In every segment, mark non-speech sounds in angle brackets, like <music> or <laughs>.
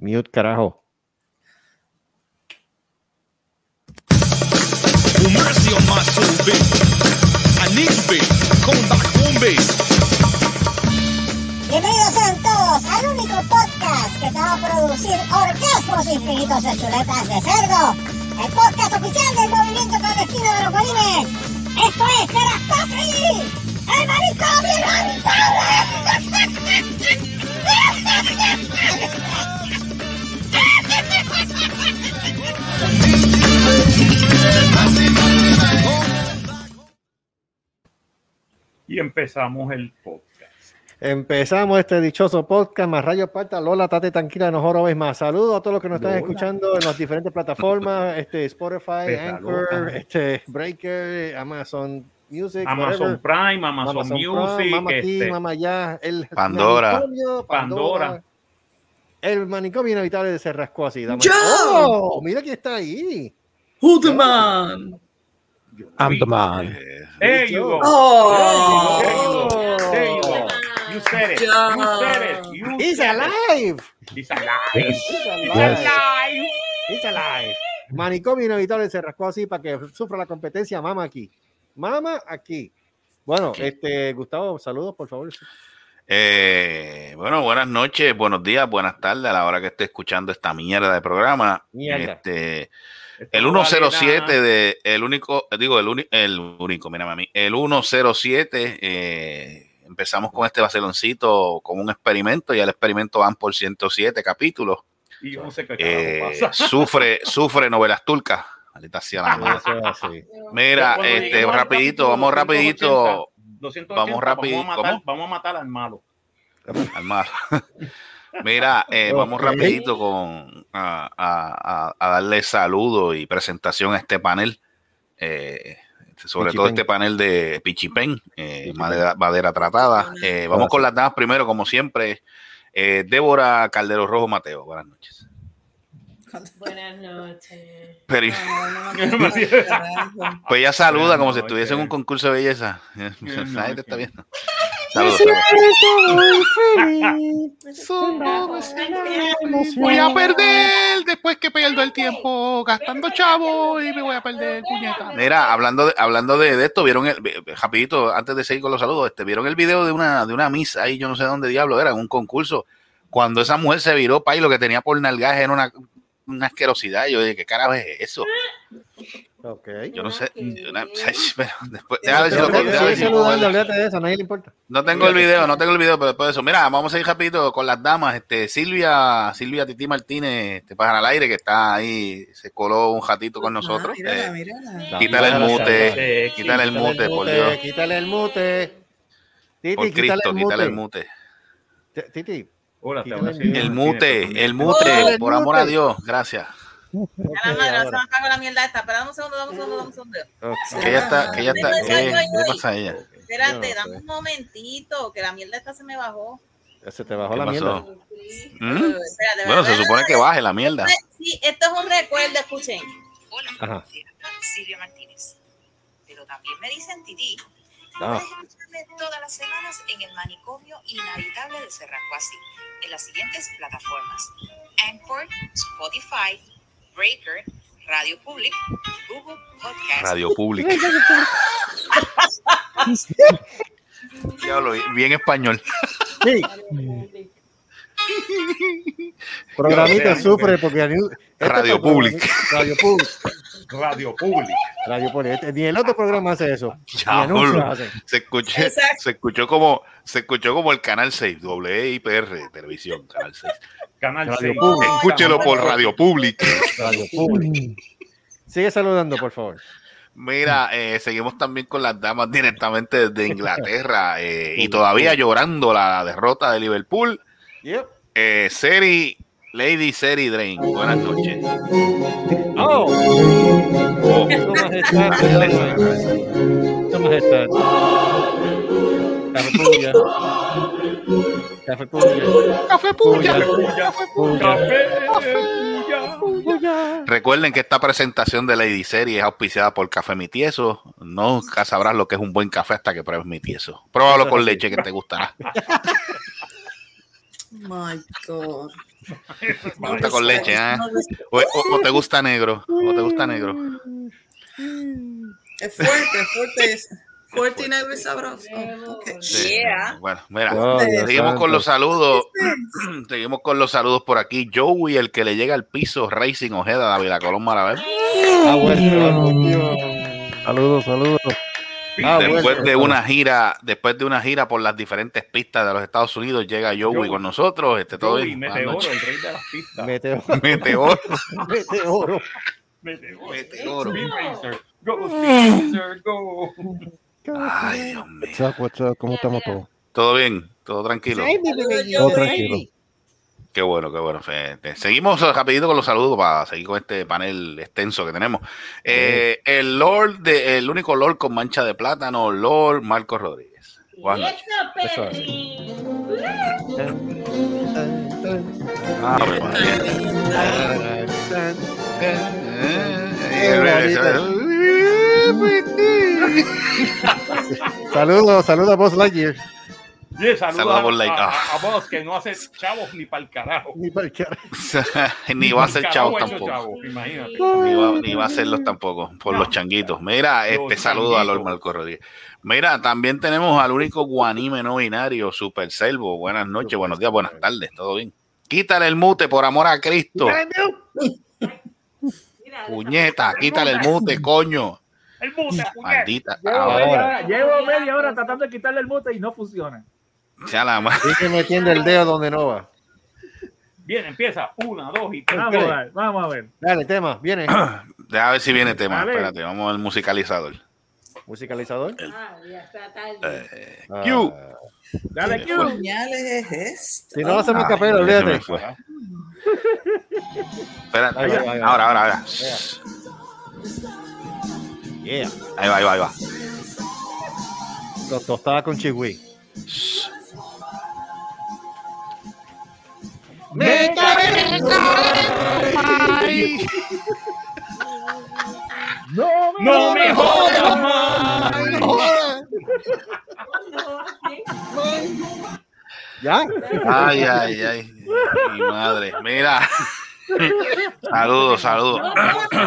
Mute, carajo. Bienvenidos sean todos al único podcast que te va a producir orgasmos infinitos de chuletas de cerdo. El podcast oficial del movimiento clandestino de los bolines. Esto es Patri, el manicomio Y empezamos el podcast. Empezamos este dichoso podcast, más rayo parta, Lola, tate tranquila, no joro vez más. Saludos a todos los que nos están Lola. escuchando en las diferentes plataformas, <laughs> este Spotify, Anchor, este Breaker, Amazon Music, Amazon whatever. Prime, Amazon, Amazon Music, Prime, Mama aquí, este, Mama allá, el Pandora. Pandora. El manicomio inevitable se rascó así. dame- ¡Yo! ¡Oh! Mira quién está ahí. Who the man? I'm the man. Eh, There you go. Oh. There you go. There you go. You said it. You said it. You He's said it. alive. He's alive. He's alive. Yes. alive. He's alive. Manicomio inevitable se rascó así para que sufra la competencia. Mama aquí. Mama aquí. Bueno, este Gustavo, saludos, por favor. Eh, bueno, buenas noches, buenos días, buenas tardes a la hora que esté escuchando esta mierda de programa. Mierda. Este, Esto el no vale 107 nada. de el único, digo, el, uni- el único, mira a mí, el 107, eh, empezamos con este vaciloncito como un experimento, ya el experimento van por 107 capítulos. Y yo no sé qué Eh, pasa. <laughs> sufre, sufre novelas turcas. Maldita sea la madre. Eso es así. Mira, este, rapidito, vamos 280, rapidito. 280, vamos rápido, Vamos a, matar, ¿cómo? vamos a matar al malo. <laughs> al mar. <laughs> Mira, eh, vamos rapidito con a, a- a- darle saludo y presentación a este panel, eh, sobre todo este panel de Pichipen, eh, Pichipen. madera, madera tratada. Eh, vamos con las damas primero, como siempre. Eh, Débora Caldero Rojo Mateo, buenas noches. Buenas noches. <laughs> Pero, No, no <laughs> pues ella saluda como si estuviese en un concurso de belleza. Buenas Nadie te está viendo. Saludos. <laughs> Voy a perder después que pierdo el tiempo gastando chavo y me voy a perder, puñeta. Mira, hablando de, hablando de, de esto, vieron el, rapidito, antes de seguir con los saludos, este, vieron el video de una, de una misa ahí, yo no sé dónde diablo era, en un concurso, cuando esa mujer se viró para y lo que tenía por nalgaje era una, una asquerosidad. Yo dije, ¿qué carajo es eso? Ok. Yo no sé. una- <laughs> <laughs> pero después, ver si lo no tengo el video, no tengo el video, pero después de eso. Mira, vamos a ir rapidito con las damas. Este, Silvia, Silvia Titi Martínez, este pájaro al aire, que está ahí, se coló un ratito con nosotros. Ah, mírala, Eh, mírala. quítale el mute, quítale el mute, por Dios. Quítale el mute. Titi, Por quítale Cristo, el quítale el mute. Titi, Hola, te el Martínez, mute, el mute, ¡Oh, el por amor a mute! Dios, gracias. A la madre, no se me cago la mierda esta. Espera, dame un segundo, dame un segundo, dame un segundo. ok. Que ella está, que ella está, ¿qué, ¿qué pasa a ella? Espérate, no dame un momentito, que la mierda esta se me bajó. Se te bajó ¿Qué la pasó? mierda. Sí. ¿Mm? Espérate, Bueno, se supone que baje la mierda. Sí, esto es un recuerdo, escuchen. Hola, Ajá. Silvia Martínez. Pero también me dicen Titi. Ah. Puedes escucharme todas las semanas en el manicomio inhabitable de Serracuasi, en las siguientes plataformas: Anchor, Spotify, Breaker, Radio Public, Google Podcast. Radio Pública. <laughs> Diablo, bien español. Sí, programita sufre porque ni- este Radio Public. Radio Public. Radio Pública. Radio Public. Este- Ni el otro programa hace eso. Hacen. Se escuchó, Exacto. se escuchó como, se escuchó como el canal 6, WIPR, televisión, canal 6. Canal Radio 6. Pública. Escúchelo por Radio Pública. Radio Public. Sigue saludando, por favor. Mira, eh, seguimos también con las damas directamente desde Inglaterra eh, y todavía llorando la derrota de Liverpool. Yep. Eh, Seri, Lady Seri Drain, buenas noches. Oh, Oh, majestad. Café puya. Café puya. Café Puya. Café, puya. Puya. Recuerden que esta presentación de Lady Seri es auspiciada por Café Mi Tieso. Nunca sabrás lo que es un buen café hasta que pruebes Mi Tieso. Pruébalo con leche que te gustará. <laughs> My God. <laughs> Me gusta con leche, ¿eh? O, o- o te gusta negro. O te gusta negro. Es fuerte, es fuerte. es Fuerte y negro y sabroso. Sí. Bueno, mira, Oh, seguimos con los saludos. <clears throat> seguimos con los saludos por aquí. Joey, el que le llega al piso, Racing Ojeda, David Colón Maravel. Ah, bueno. Saludos, saludos. Ah, después bueno. de una gira, después de una gira por las diferentes pistas de los Estados Unidos, llega Joey, Joey. con nosotros. Este todo Joey, Meteoro, el rey de las pistas. Meteoro. <laughs> <laughs> Meteoro. Meteoro. Meteoro. Meteoro. Racer. Go, Speed Racer, go. Ay, Dios mío. ¿Cómo estamos todos? Todo bien, todo tranquilo. Todo tranquilo. Qué bueno, qué bueno. Fede. Seguimos rapidito con los saludos para seguir con este panel extenso que tenemos. Eh, el Lord, de, el único Lord con mancha de plátano, Lord Marcos Rodríguez. Noches. Eso es. Ave María. Saludos, saludos a Buzz Lightyear. Yeah, saludos Saludos a, por like. a, Ah. a vos que no hace chavos ni para el carajo. Ni para el cara. <laughs> Ni va a ser chavo Carajo, esos tampoco. chavos, imagínate. Ni va, ni va a hacerlos tampoco, por los changuitos. Mira, este Los saludo a Lord. Marco Rodríguez. Mira, también tenemos al único guanime no binario, Super Selvo. Buenas noches, buenos días, buenas tardes, todo bien. Quítale el mute por amor a Cristo. Puñeta, quítale el mute, coño. El mute. Maldita. Llevo, Ahora, media hora, llevo media hora tratando de quitarle el mute y no funciona. Sea la ma- Sigue metiendo el dedo donde no va. Bien, empieza. Una, dos y tres. Vamos a ver, vamos a ver. Dale, tema, viene. <clears throat> Deja ver si viene tema. Dale. Espérate, vamos al musicalizador. Musicalizador. Eh, Ah, Q. Dale. Señales es esto. Si no hacemos Ay, capela, se me olvídate. fue. Espérate, Ahí va, ahí va, ahí va. ahora, ahora, ahora. Yeah. Ahí va, ahí va, ahí va. Los tostadas con chihui. Me No me, No me jodas más. ¿Ya? Ay, ay, ay. Mi madre. Mira. Saludos, saludos.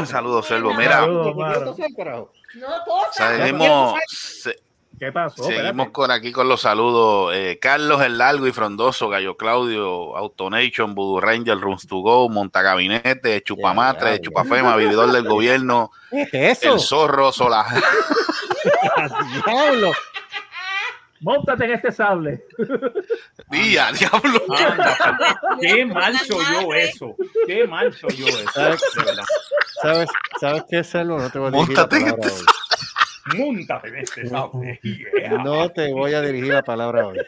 saludos, Selvo. Mira, Saludos, seguimos, ¿Qué pasó? seguimos Espérate. con aquí con los saludos. Eh, Carlos el Largo y Frondoso, Gallo Claudio, Autonation, Voodoo Ranger, Runs to Go, Montagabinete, Chupamatre, Ya, ya, Chupafema, Vividor del Gobierno, ¿Qué es eso? El Zorro, Sola. <laughs> Diablo. Móntate en este sable. Día, diablo. Qué mal soy yo eso. Qué mal soy yo eso. ¿Sabes. ¿Sabes, ¿Sabes qué, Selvo? No te voy a la Móntate en palabra este hoy. <laughs> Múntate en este sable. Yeah. No te voy a dirigir la palabra hoy.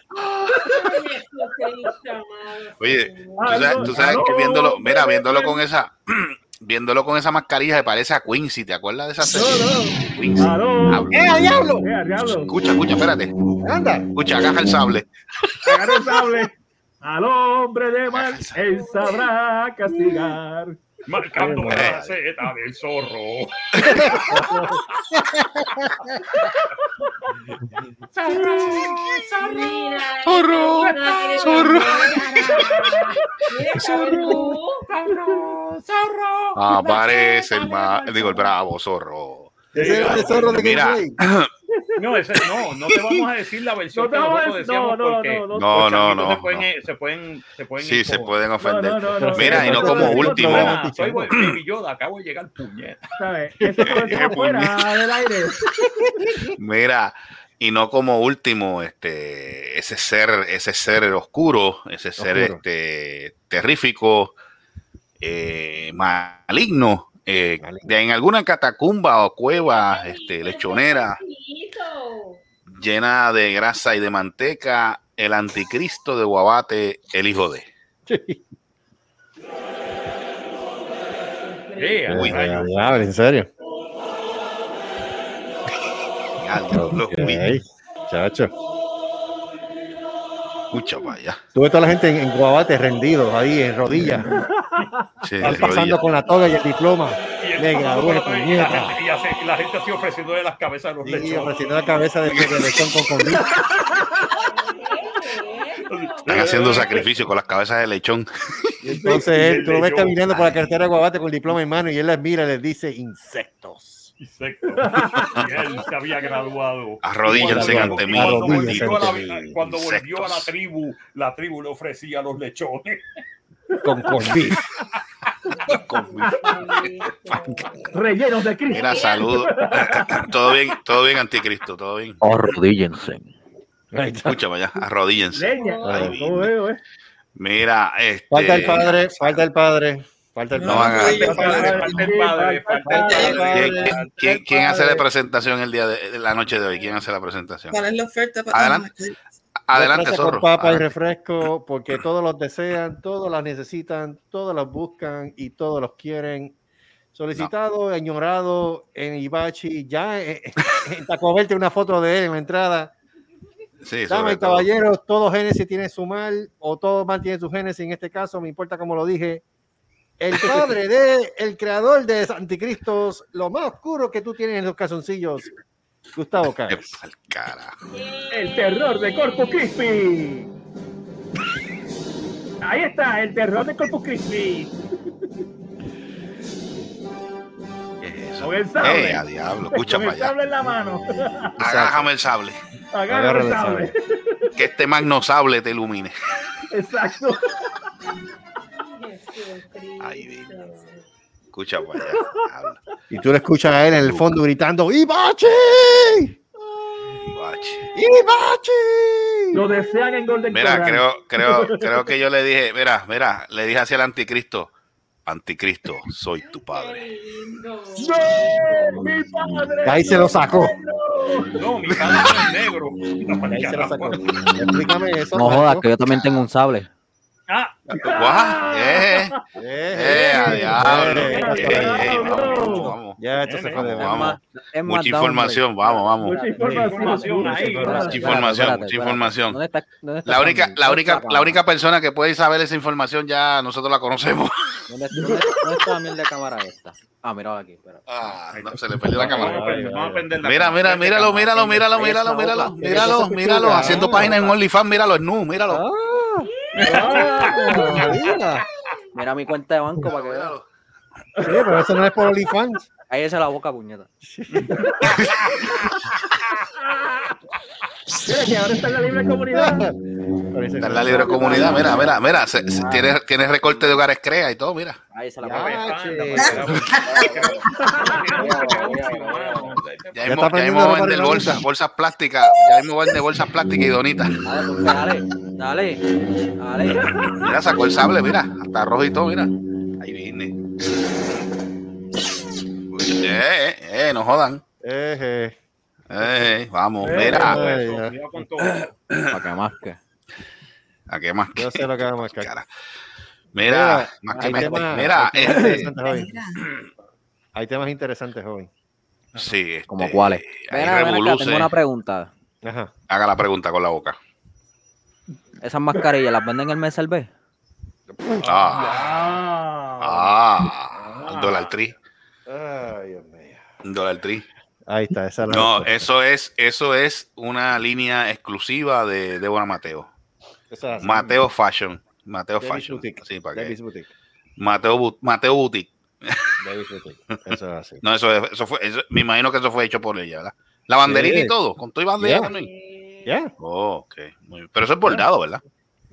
Oye, tú sabes, tú sabes que viéndolo, mira, viéndolo con esa, <clears throat> viéndolo con esa mascarilla se parece a Quincy, ¿te acuerdas de esa serie? Quincy. Aló. Habla. ¡Eh, diablo! Eh, diablo. Escucha, escucha, espérate. Anda. Escucha, agarra el sable. <laughs> Agarra el sable. <laughs> Al hombre de mal, él sabrá castigar. Marcando la receta del zorro. Zorro, zorro. Aparece el ma- digo, el bravo zorro. Ese es el zorro de Mira. <laughs> No, ese, no, no te vamos a decir la versión No que vamos a nosotros decir- decíamos no, no, porque no, no. No, no, Se pueden, no. se pueden, se pueden Sí, se pueden ofender. No, no, no, Mira, no, y no no, como no, no, último. no, soy Baby Yoda, acabo de llegar puñeta. ¿Sabes? Eso fuera del aire. Mira, y no como último, este, ese ser, ese ser oscuro, ese ser Oscuro. este terrífico, eh, maligno, eh, de en alguna catacumba o cueva, este, lechonera, llena de grasa y de manteca, el anticristo de Guabate, el hijo de. Yeah, Uy. en serio. Chacho. Vaya. Tuve toda la gente en, en Guabate rendidos ahí en rodillas. Sí, Están pasando con la toga y el diploma. Y la gente- y hace- y la gente así ofreciéndole las cabezas de los Y lechones. ofreciendo la cabeza de, de lechón con. Están haciendo sacrificio con las cabezas de lechón. <laughs> Y entonces él, tú lo ves caminando por la carretera de Guabate con el diploma en mano y él las mira y les dice insectos. Y él se había graduado. Arrodíllense Cuando- ante mí. Cuando Arrodíllense volvió, a la, mí, cuando volvió a la insectos. tribu, la tribu le ofrecía los lechones. Con cornbí. Rellenos de Cristo. Mira, saludos. todo bien, todo bien, anticristo, todo bien. Arrodíllense. Allá, arrodíllense. Leña. Ahí ¿Cómo viene. veo, eh? Mira, este. Falta el padre, falta el padre, falta el No padre. ¿Quién, hace la presentación el día de, la noche de hoy? ¿Quién hace la presentación? ¿Cuál es la oferta? para- Adelante. Adelante, Ofrece con zorro. papa y refresco, porque todos los desean, todos las necesitan, todos los buscan y todos los quieren. Solicitado, añorado en Ibachi, ya en, en Taco Bell tiene una foto de él en la entrada. Sí, todo. caballeros, todo Génesis tiene su mal, o todo mal tiene su Génesis. En este caso, me importa como lo dije. El <laughs> padre de, el creador de Anticristos, lo más oscuro que tú tienes en los calzoncillos, Gustavo <laughs> Qué Cáez. pa'l carajo. El terror de Corpus Christi. Ahí está, el terror de Corpus Christi. Con el sable. Eh, a diablo, escucha Con para el allá. sable en la mano. Agájame el sable. El el sable. Que este magno sable te ilumine. Exacto. Ay, Dios. Escucha para allá. Diablo. Y tú le escuchas a él en el fondo gritando, ¡Ibachi! Guache. ¡Ibachi! Lo desean en Golden Mira, Corral. creo, creo, <laughs> creo que yo le dije, mira, mira, le dije hacia el anticristo, anticristo, soy tu padre. ¡No! ¡Mi padre! De ahí se lo sacó. No, mi padre es negro. No, ahí se lo sacó. <laughs> Explícame eso. No jodas, que yo también tengo un sable. Ah, Guau, eh, Eh, eh, eh, eh, Eh, eh. Ya, esto se fue Vamos. Es Mucha información, vamos, vamos. Mucha información. ahí. Mucha información, mucha información. ¿Dónde está, dónde está La única, la ¿Dónde única, la única persona que puede saber esa información ya nosotros la conocemos. ¿Dónde, dónde- dónde está la mierda de cámara esta? Ah, mira aquí. Espera. Ah, no, se le perdió la cámara. vamos a prender la Mira, cámara. mira, míralo, míralo, míralo, míralo, míralo, míralo, míralo, haciendo página en OnlyFans, míralo, nu, míralo. Ah, mira. <laughs> Mira mi cuenta de banco para que veas. Sí, pero eso no es por OnlyFans. Ahí es la boca, puñeta. <laughs> Mira que ahora está en la libre comunidad. Está en la libre comunidad, mira, mira, mira, se- se- tiene, tiene recorte de hogares crea y todo, mira. Ahí se la Ya, Ya mismo, ya mismo vender bolsas, bolsas plásticas, ya mismo va a vender bolsas plásticas y donitas. Dale, pues, dale, dale, dale. Mira, sacó el sable, mira, hasta rojo y todo, mira. Ahí viene. Eh, eh, eh, no jodan. Eh, eh. Eh, vamos, Eh, mira. <coughs> Para que más que. ¿A qué más? Yo sé lo que va a. Cara. Mira, Mira, más que hay me- temas- mira, hay temas este, interesantes hoy. Hay temas interesantes hoy. sí, este, ¿Como cuáles? Mira, revoluces. tengo una pregunta. Ajá. Haga la pregunta con la boca. ¿Esas mascarillas las venden en el mes B? Ah, Ah. ah, dólar tri, Ay, Dios mío. dólar tri. Ahí está, esa es la No, respuesta. eso es, eso es una línea exclusiva de Débora Mateo. Esa es así. Mateo Fashion. Mateo Davis Fashion. Boutique. Sí, para que- Davis Boutique. Mateo, Bu- Mateo Boutique. Davis Boutique. Eso es así. <laughs> No, eso, es- eso fue, eso- me imagino que eso fue hecho por ella, ¿verdad? La banderita Sí. y todo, con todo y bandera Ya. también. Oh, ok. Muy bien. Pero eso es bordado, ¿verdad?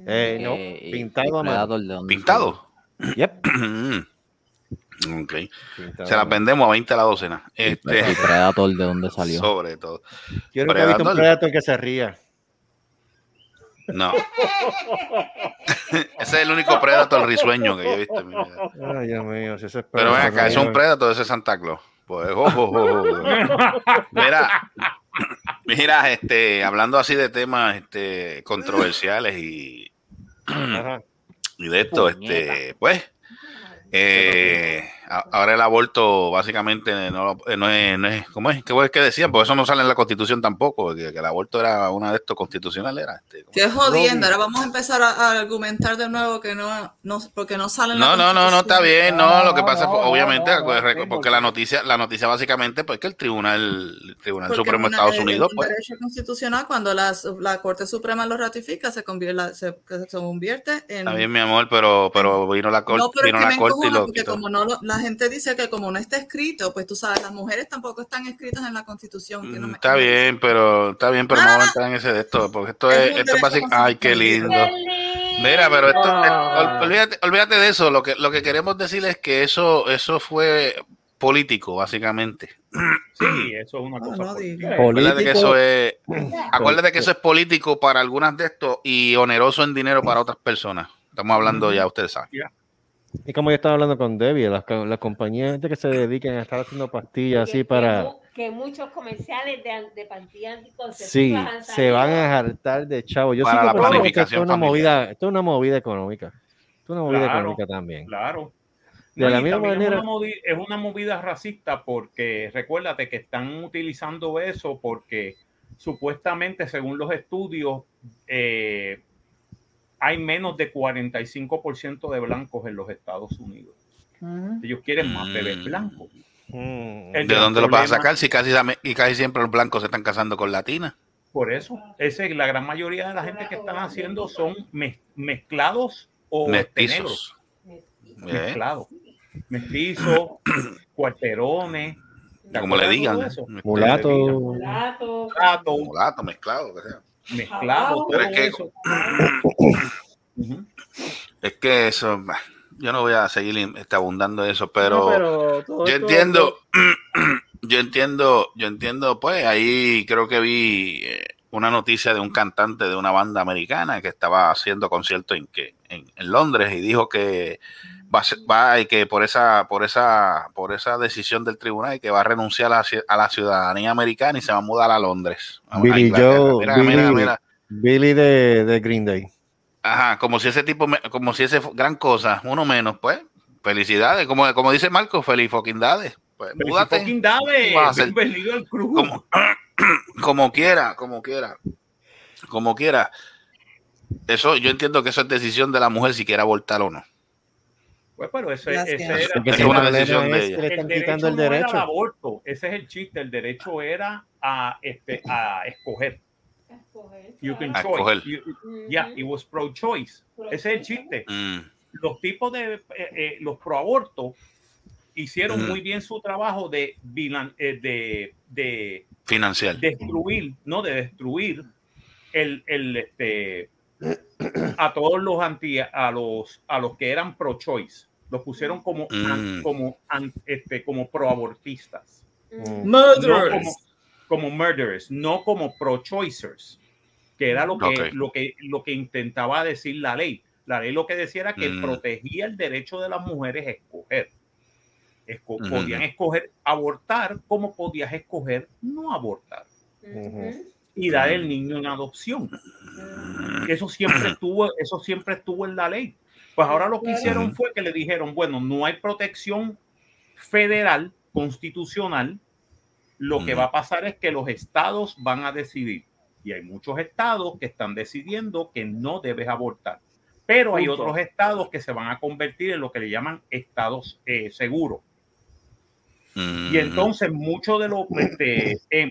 Eh, no, Eh, pintado ¿de dónde Pintado. Yep. <clears throat> ok. Se a las mano. vendemos a 20 a la docena. Este, ¿Y Predator de dónde <laughs> salió? sobre todo. Yo nunca he visto un Predator. Que se ría. No. <laughs> Ese es el único Predator risueño que yo he visto en mi vida. Ay, Dios mío, si eso es Pero ven acá, es un. Predator, ese es Santa Claus. Pues, oh, oh, oh, oh. Mira, mira, este, hablando así de temas este, controversiales y, Ajá. y de esto, este, pues, eh, A- Ahora el aborto básicamente no, lo- no es, no es, ¿cómo es? ¿Qué es que decían? Porque eso no sale en la constitución tampoco, que, que el aborto era una de estos constitucionales. Era este, Qué jodiendo. Ahora vamos a empezar a, a argumentar de nuevo que no, no porque no salen No, no, no, no está bien, no, lo que pasa es obviamente, pues, porque la noticia, la noticia básicamente, pues que el tribunal, el Tribunal Porque Supremo de Estados es Unidos, un pues, derecho constitucional cuando la, la Corte Suprema lo ratifica se convierte, se, convierte en está bien mi amor, pero, pero vino la corte, no, pero es vino que la me corte y encojona lo porque quitó. como no lo- la gente dice que como no está escrito, pues tú sabes, las mujeres tampoco están escritas en la Constitución. que no me- Está bien, pero está bien, pero no vamos a entrar en ese de esto, porque esto Es esto es básico. Ay, qué lindo. Mira, pero esto, ol- olvídate, olvídate de eso. Lo que, lo que queremos decir es que eso, eso fue político, básicamente. <clears throat> Sí, eso es una cosa. política. Acuérdate que eso es, acuérdate que eso es político para algunas de estos y oneroso en dinero para otras personas. Estamos hablando ya, ustedes saben. Y como yo estaba hablando con Debbie, las, co- las compañías de que se dediquen a estar haciendo pastillas así para... Que muchos comerciales de, de pastillas anticonceptivas Sí, se van a hartar de chavo. Yo Para la que esto es una movida, esto es una movida económica. Esto es una movida Claro, económica también. Claro. De No, la misma manera- Es una, movi- es una movida racista porque recuérdate que están utilizando eso porque supuestamente, según los estudios, eh, hay menos de 45% de blancos en los Estados Unidos. Ellos quieren más bebés blancos. Mm. ¿De dónde lo vas a sacar si casi, y casi siempre los blancos se están casando con latinas? Por eso, ese, la gran mayoría de la gente que están haciendo son mez- mezclados o Mestizos. Mezclados. Mestizos, <clears throat> cuarterones. ¿te Como le digan. Mulato. Mulato. Mulato, Mulato, mezclado, que sea. Mezclado, Pero todo es que- eso. Es que eso, yo no voy a seguir in- este, abundando eso, pero, No, pero todo yo entiendo, <clears throat> yo entiendo, yo entiendo, pues ahí creo que vi eh, una noticia de un cantante de una banda americana que estaba haciendo concierto en, que, en, en Londres y dijo que va a, ser- va y que por esa, por esa, por esa decisión del tribunal que va a renunciar a la, a la ciudadanía americana y se va a mudar a Londres. a- Billy Inglaterra. Joe, Mira, Billy, mira, mira. Billy de, de Green Day. Ajá, como si ese tipo, como si ese gran cosa, uno menos, pues. Felicidades, como, como dice Marco, feliz fucking dades. Pues, Feliz múdate. hacer- bienvenido al club. como, <clears throat> como quiera, como quiera, como quiera. Eso, yo entiendo que eso es decisión de la mujer si quiere abortar o no. Pues, pero ese, Gracias. ese era, Es una el decisión de es ella. que le el están derecho quitando el no era derecho. aborto, ese es el chiste, el derecho era a, este, a escoger. You can A choice. escoger. You- yeah, it was pro-choice. Ese es el chiste. Mm, Los tipos de, eh, eh, los pro-aborto hicieron Ujú. muy bien su trabajo de, eh, de, de financiar. destruir, no de destruir el, el este a todos los anti a los a los que eran pro choice los pusieron como an- Mm. como an- este como pro abortistas Mm. no Murderers. como, como murderers no como pro choicers que era lo que lo que lo que intentaba decir la ley la ley lo que decía era que Mm. protegía el derecho de las mujeres a escoger Esco- podían escoger abortar como podías escoger no abortar y dar el niño en adopción. Eso siempre estuvo, eso siempre estuvo en la ley. Pues ahora lo que hicieron fue que le dijeron, bueno, no hay protección federal constitucional. Lo que va a pasar es que los estados van a decidir. Y hay muchos estados que están decidiendo que no debes abortar. Pero hay otros estados que se van a convertir en lo que le llaman estados eh, seguros. Y entonces mucho de lo este, em,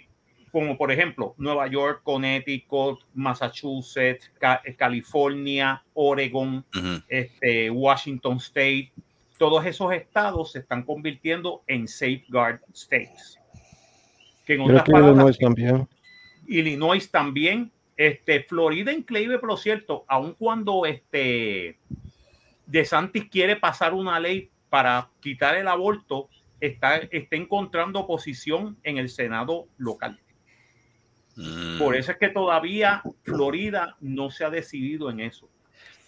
como por ejemplo Nueva York, Connecticut, Massachusetts, Ca- eh, California, Oregon, este, Washington State, todos esos estados se están convirtiendo en safeguard states. Que en Creo otras que palabras, Illinois campeón. Illinois también, este, Florida increíble, pero cierto, aun cuando este DeSantis quiere pasar una ley para quitar el aborto, está, está encontrando oposición en el Senado local. Mm. Por eso es que todavía Florida no se ha decidido en eso.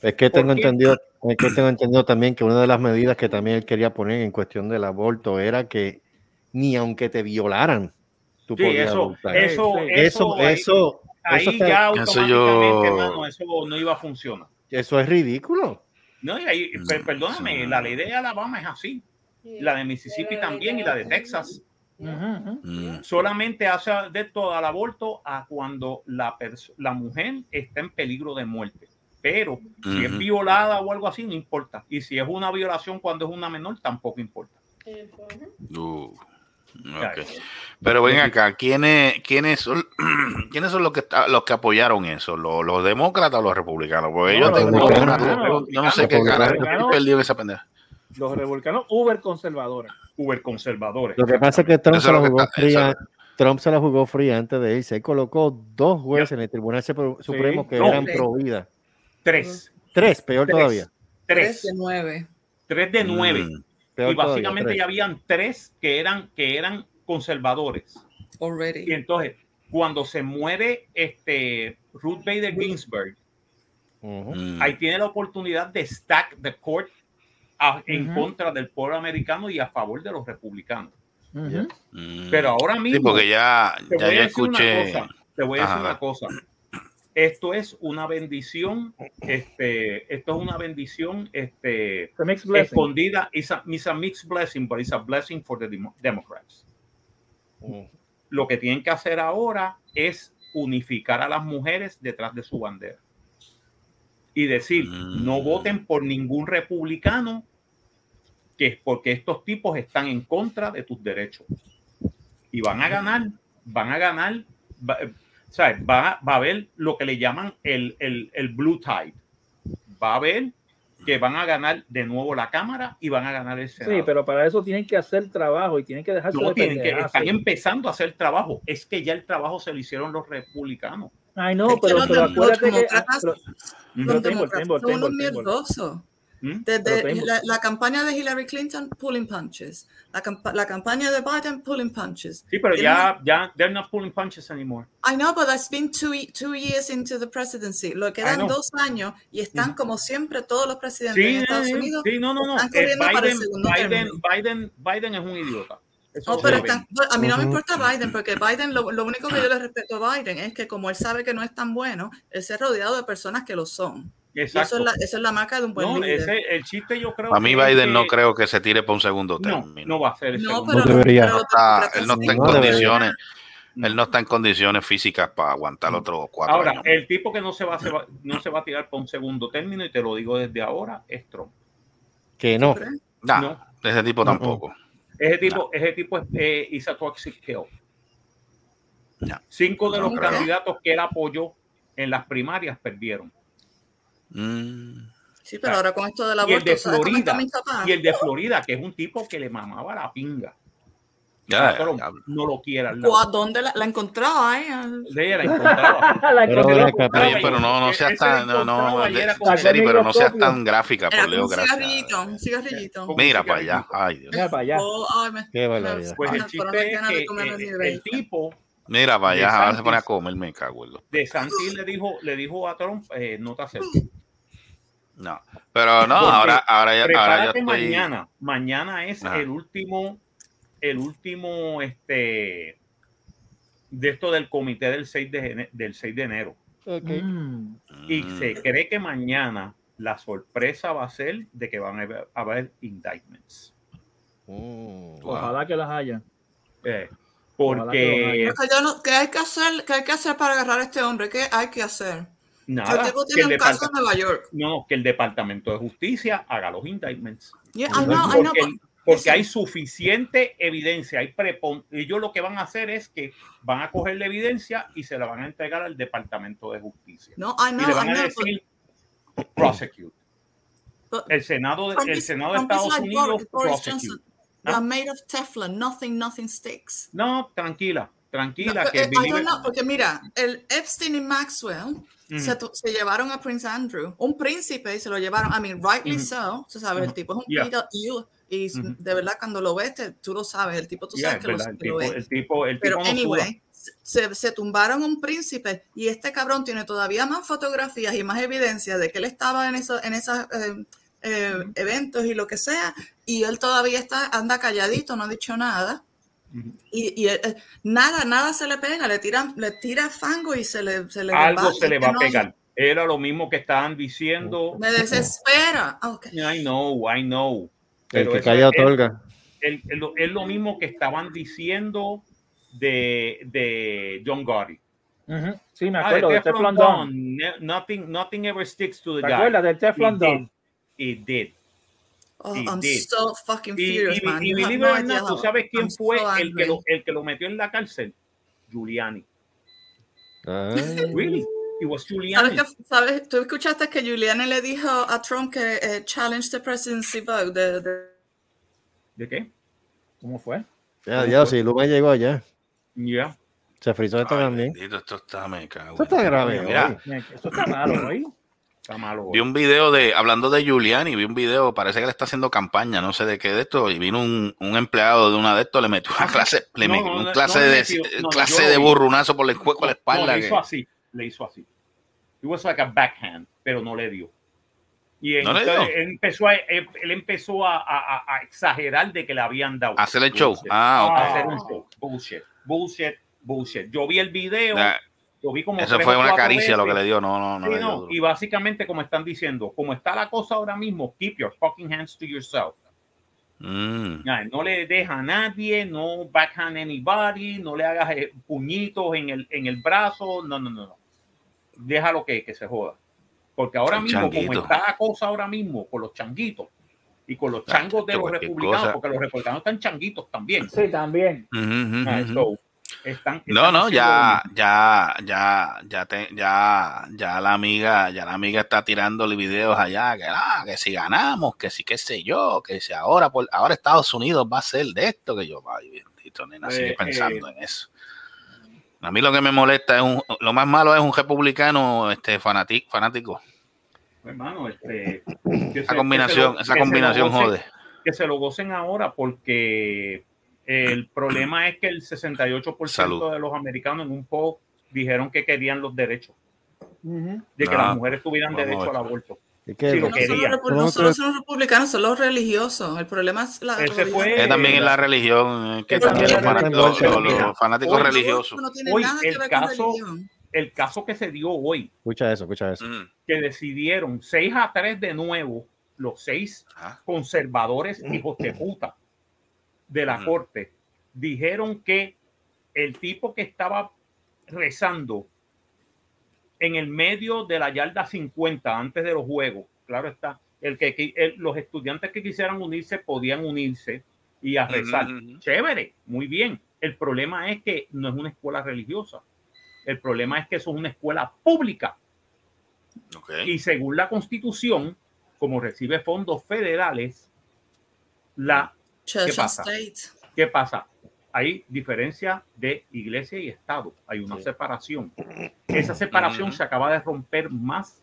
Es que tengo entendido, es que tengo entendido también que una de las medidas que también él quería poner en cuestión del aborto era que ni aunque te violaran, tú Sí, podías eso, abortar. eso, eso, eso, ahí- eso, ahí eso está- ya Eso automáticamente, yo- hermano, eso no iba a funcionar. eso es ridículo. No, y ahí, per- perdóname, sí. la ley de Alabama es así. la de Mississippi también y la de Texas. Mm. Solamente hace de todo al aborto a cuando la, la mujer está en peligro de muerte. Pero si es violada o algo así, no importa. Y si es una violación cuando es una menor, tampoco importa. Uh. Pero ven acá, ¿quiénes, quiénes son, <clears throat> ¿quiénes son los que los que apoyaron eso? ¿Los, los demócratas o los republicanos? Porque yo No, los tengo yo no sé qué carajo, esa pendeja. Los republicanos uber conservadores. Uber conservadores. Lo que pasa es que Trump se la jugó está- fría. Trump se la jugó fría antes de irse. Él colocó dos jueces en el Tribunal Supremo que No. eran pro vida. Tres. Tres, peor Tres. todavía. Tres Tres. de nueve. Tres de nueve. Mm. Y básicamente ya habían tres que eran, que eran conservadores. Already. Y entonces, cuando se muere este Ruth Bader Ginsburg. Mm. ahí tiene la oportunidad de stack the court a- en contra del pueblo americano y a favor de los republicanos. Mm. Pero ahora mismo, Sí, porque ya, te ya voy a decir una escuché. cosa, te voy a decir Ajá. una cosa. Esto es una bendición, este, esto es una bendición, este, escondida. It's a, it's a mixed blessing, but it's a blessing for the demo- Democrats. Ujú. Lo que tienen que hacer ahora es unificar a las mujeres detrás de su bandera y decir, Mm. no voten por ningún republicano, que es porque estos tipos están en contra de tus derechos y van a ganar, van a ganar, va, ¿sabes? va, va a haber lo que le llaman el, el, el blue tide. Va a haber que van a ganar de nuevo la Cámara y van a ganar el Senado. Sí, pero para eso tienen que hacer trabajo y tienen que dejarse No, de tienen que, pendejazo. están empezando a hacer trabajo. Es que ya el trabajo se lo hicieron los republicanos. Ay, no, pero, pero dem- acuérdate que. ah, pero- pero Los tengo, demócratas tengo, son tengo, unos tengo. mierdosos. ¿Mm? Desde la, la campaña de Hillary Clinton, pulling punches. La, campa- la campaña de Biden, pulling punches. Sí, pero ya, ya, they're not pulling punches anymore. I know, but that's been two, two years into the presidency. Lo quedan dos años y están como siempre todos los presidentes Sí, en Estados sí, Unidos. sí, no, no, no. Eh, Biden, Biden. Biden, Biden es un idiota. Lo pero están- a mí no me importa Biden, porque Biden, lo, lo único que yo le respeto a Biden es que como él sabe que no es tan bueno, él se ha rodeado de personas que lo son. Y eso Exacto. es, la, eso es la marca de un buen No, líder. ese, el chiste yo creo A mí que Biden no creo que se tire para un segundo No, término. no va a ser el No, segundo. pero, No debería. pero No está- los él no está en No debería. condiciones. Él no está en condiciones físicas para aguantar otros cuatro Ahora, años. el tipo que no se, va, se va- no se va a tirar para un segundo término, y te lo digo desde ahora, es Trump. Que no. Nah, no. ese tipo No, tampoco. Ese tipo, ese tipo es eh. No. Cinco de No los creo. candidatos que él apoyó en las primarias perdieron. Mm. Sí, pero ahora con esto del Y el aborto, de ¿sabes cómo está Florida, y el de Florida, que es un tipo que le mamaba la pinga. Ya, Pero ya, no lo quiere al lado. ¿Cu- ¿Dónde la, la encontraba? eh? De ella la encontraba. <laughs> La Pero Está bien, pero no, no seas tan, no, encontraba no, de- como- Seri, pero no seas tan gráfica, por Leo, un cigarrillito, un cigarrillito. Mira para allá, ay Dios. Mira para allá. Oh, ay, me- Qué barbaridad. Pues el chiste es que eh, el bacon. tipo Mira para allá, ahora se pone a comer, me cago en lo- de Santis le dijo, le dijo a Trump, eh, no te acerques. No, pero no, Porque ahora, ahora ya, ahora ya estoy. mañana. Mañana es Ajá. el último, el último, este, de esto del comité del 6 de, ene- del 6 de enero. Ok. Mm. Y Mm. se cree que mañana la sorpresa va a ser de que van a haber, a haber indictments. Mm. Wow. Ojalá que las haya. Eh, que porque Porque yo no- ¿Qué hay que hacer? ¿Qué hay que hacer para agarrar a este hombre? ¿Qué hay que hacer? Nada, tipo que tiene el, un caso departa- en Nueva York. no, que el Departamento de Justicia haga los indictments. Yeah, I know, I know, porque, but- porque listen. hay suficiente evidencia, hay prepon ellos lo que van a hacer es que van a coger la evidencia y se la van a entregar al Departamento de Justicia. No, I y know, le van I a know, decir prosecute. but- El Senado de, el Senado de Estados like Unidos Boris-. Johnson. ¿Ah? They are made of Teflon. Nothing, nothing sticks. No, tranquila, tranquila No, que eh, I don't know, porque mira, el Epstein y Maxwell Ujú. se, se llevaron a Prince Andrew, un príncipe, y se lo llevaron. I mean, rightly Ujú. so. Tú sabes, el tipo es un Yeah. pedo ill, y Ujú. de verdad, cuando lo ves, te- tú lo sabes. El tipo, tú Yeah, sabes es que lo, el que lo tipo, es. el tipo, el Pero tipo anyway, se, se tumbaron un príncipe y este cabrón tiene todavía más fotografías y más evidencia de que él estaba en esos en esos eh, eh, eventos y lo que sea y él todavía está anda calladito, no ha dicho nada. Y, y, eh, nada, nada se le pega, le tiran, le tira fango y se le, se le Algo va, se le es va a no hay- pegar. Era lo mismo que estaban diciendo. Me desespera. Ah, ok. I know, I know. El que calla es- otorga. lo- es lo mismo que estaban diciendo de, de John Gotti. Ujú. Sí, me Ah, acuerdo de de Teflon Teflon Don. Nothing, nothing ever sticks to the ¿Te guy. acuerdas del Teflon Don? It did. Oh, I'm so fucking Y, furious, y- man. y have believe no ¿tú sabes quién I'm fue so el que, lo, el que lo metió en la cárcel? Giuliani. Ah. Really? It was Giuliani. ¿Sabes, que, sabes Tú escuchaste que Giuliani le dijo a Trump que eh, challenge the presidency vote. De, de- ¿De qué? ¿Cómo fue? Ya, ya, si Luma llegó allá. Ya. Se frizó esto Ay, también. bendito, esto está, me cago. Esto está grave. Mira, hoy. Eso está malo, ¿oí? Está malo. Vi un video de, hablando de Giuliani, vi un video, parece que le está haciendo campaña, no sé de qué de esto, y vino un, un empleado de una de estos, le metió una <laughs> clase, le No, no, un clase no de, clase de burrunazo por el cuerpo a la espalda. le que- hizo así. Le hizo así. It was like a backhand, pero no le dio. Y ¿No le dio? él empezó, a, él, él empezó a, a- a- exagerar de que le habían dado. Hacer el show. Ah, ok. Hacer un show. Bullshit. Bullshit. Bullshit. Yo vi el video. Nah, Lo vi como Eso fue una caricia lo que veces. le dio, no, no, no. Sí, no. Y básicamente, como están diciendo, como está la cosa ahora mismo, keep your fucking hands to yourself. Mm. No le deja a nadie, no backhand anybody, no le hagas eh, puñitos en el, en el brazo, no, no, no, no. Déjalo que, que se joda. Porque ahora El mismo, changuito. como está la cosa ahora mismo con los changuitos y con los changos de los republicanos, cosa. porque los republicanos están changuitos también. Sí, también. Ujú, ujú, Ah, ujú. so, están- No, están no, ya, ya, ya, ya, te, ya, ya la amiga, ya la amiga está tirándole videos allá, que, ah, que si ganamos, que si qué sé yo, que si ahora, por, ahora Estados Unidos va a ser de esto, que yo, ay, bendito, nena, sigue Eh, pensando eh. en eso. A mí lo que me molesta es un, lo más malo es un republicano, este, fanático, fanático. Hermano, este, Esa combinación, esa combinación gocen- jode. Que se lo gocen ahora porque el problema es que el 68% Salud. de los americanos en un poll dijeron que querían los derechos, de que Ah, las mujeres tuvieran derecho al aborto. Que Sí, no, solo son los republicanos, son los religiosos. El problema es la Ese religión. fue- Es también en la religión, eh, que Pero también los fanáticos, los- los- Mira, los fanáticos hoy- religiosos. No tiene Hoy nada que el ver caso, el caso que se dio hoy, Escucha eso, escucha eso. Que decidieron 6 a 3 de nuevo, los seis Ajá. conservadores hijos de <clears throat> puta de la corte, dijeron que el tipo que estaba rezando en el medio de la yarda 50 antes de los juegos, claro está, el que el- los estudiantes que quisieran unirse podían unirse y a rezar. Chévere, muy bien. El problema es que no es una escuela religiosa. El problema es que eso es una escuela pública. Y según la constitución, como recibe fondos federales, la Church ¿qué pasa? state. ¿qué pasa? Hay diferencia de iglesia y Estado. Hay una separación. Esa separación Ujú. se acaba de romper más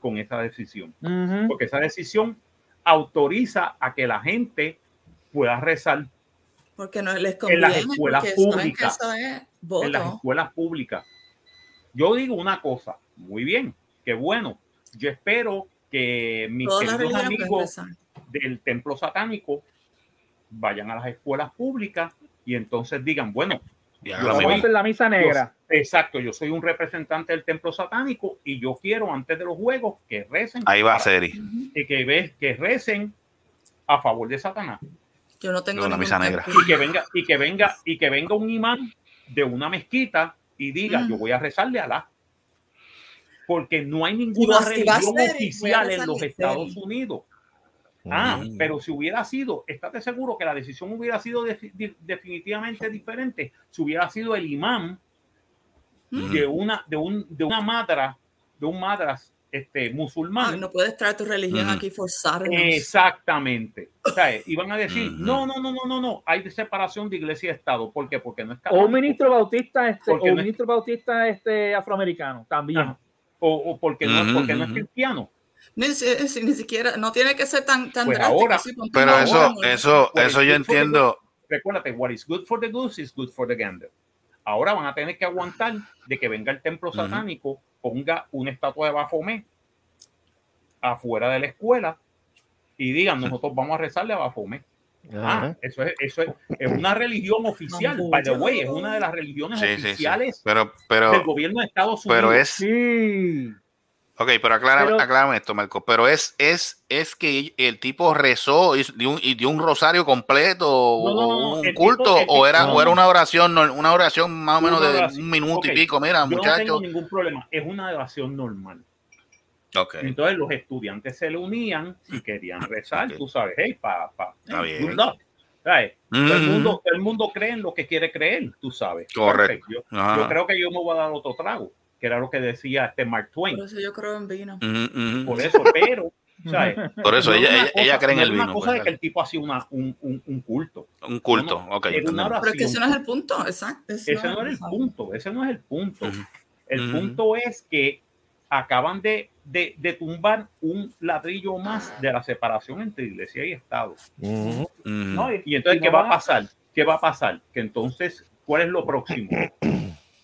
con esa decisión. Ujú. Porque esa decisión autoriza a que la gente pueda rezar Porque no les En conviene. las escuelas públicas. es en las escuelas públicas. Yo digo una cosa, muy bien, qué bueno. Yo espero que mis queridos amigos del templo satánico vayan a las escuelas públicas y entonces digan, bueno, Vamos a la misa negra. yo- exacto, yo soy un representante del templo satánico y yo quiero antes de los juegos que recen Ahí va y que, ve, que recen a favor de Satanás Yo no tengo Una misa negra. y que venga y que venga y que venga un imán de una mezquita y diga Mm. yo voy a rezarle a Alá porque no hay ninguna religión oficial en los Estados. Unidos ah Mm. pero si hubiera sido estate seguro que la decisión hubiera sido defi- de- definitivamente diferente si hubiera sido el imán Mm. de una de un de una madra de un madras este musulmán Ay, no puedes traer tu religión Ujú. aquí y forzarnos. Exactamente. O sea, iban a decir, no, no, no, no, no, no, hay separación de iglesia y Estado. ¿Por qué? Porque no es O un ministro bautista, este, o un no es- ministro bautista este, afroamericano también. Ajá. O, o porque, no, porque no es cristiano. Ni, si- si- ni siquiera, no tiene que ser tan, tan Pues drástico. ahora- sí, Pero una eso, eso, What eso is yo good for the entiendo. Recuérdate, what is good for the goose is good for the gander. Ahora van a tener que aguantar de que venga el templo Ujú. satánico, ponga una estatua de Baphomet afuera de la escuela y digan, <laughs> nosotros vamos a rezarle a Baphomet. Ah, Ajá. eso es, eso es, es una religión oficial. By the way, es una de las religiones Sí, sí, sí. oficiales Pero, del pero, gobierno de Estados Unidos. pero es, Sí. Ok, pero aclara, Pero- aclárame esto, Marco. Pero es, es, es que el tipo rezó y dio un, y dio un rosario completo o No, no, no, un tipo- culto o era, o era una oración, una oración más o menos de oración. un minuto y pico. Mira, Yo no tengo muchachos. ningún problema. Es una oración normal. Ok. Entonces los estudiantes se le unían si querían rezar, tú sabes, hey, pa, pa, hey, bien. good luck. ¿Sabes? Todo, el mundo, todo el mundo cree en lo que quiere creer, tú sabes. Correcto. Yo, yo creo que yo me voy a dar otro trago, que era lo que decía este Mark Twain. Por eso yo creo en vino. Por eso, pero, <laughs> ¿sabes? Por eso No es ella, cree en no el es una vino. cosa pues, de que el tipo hacía una, un, un, un culto. Un culto, ok. Pero es que ese no es el punto, exacto. Ese Ese no era el punto, ese no es el punto. El punto es que acaban de, de, de tumbar un ladrillo más de la separación entre iglesia y Estado. Y, y entonces, ¿qué va a pasar? ¿Qué va a pasar? Que entonces, ¿cuál es lo próximo?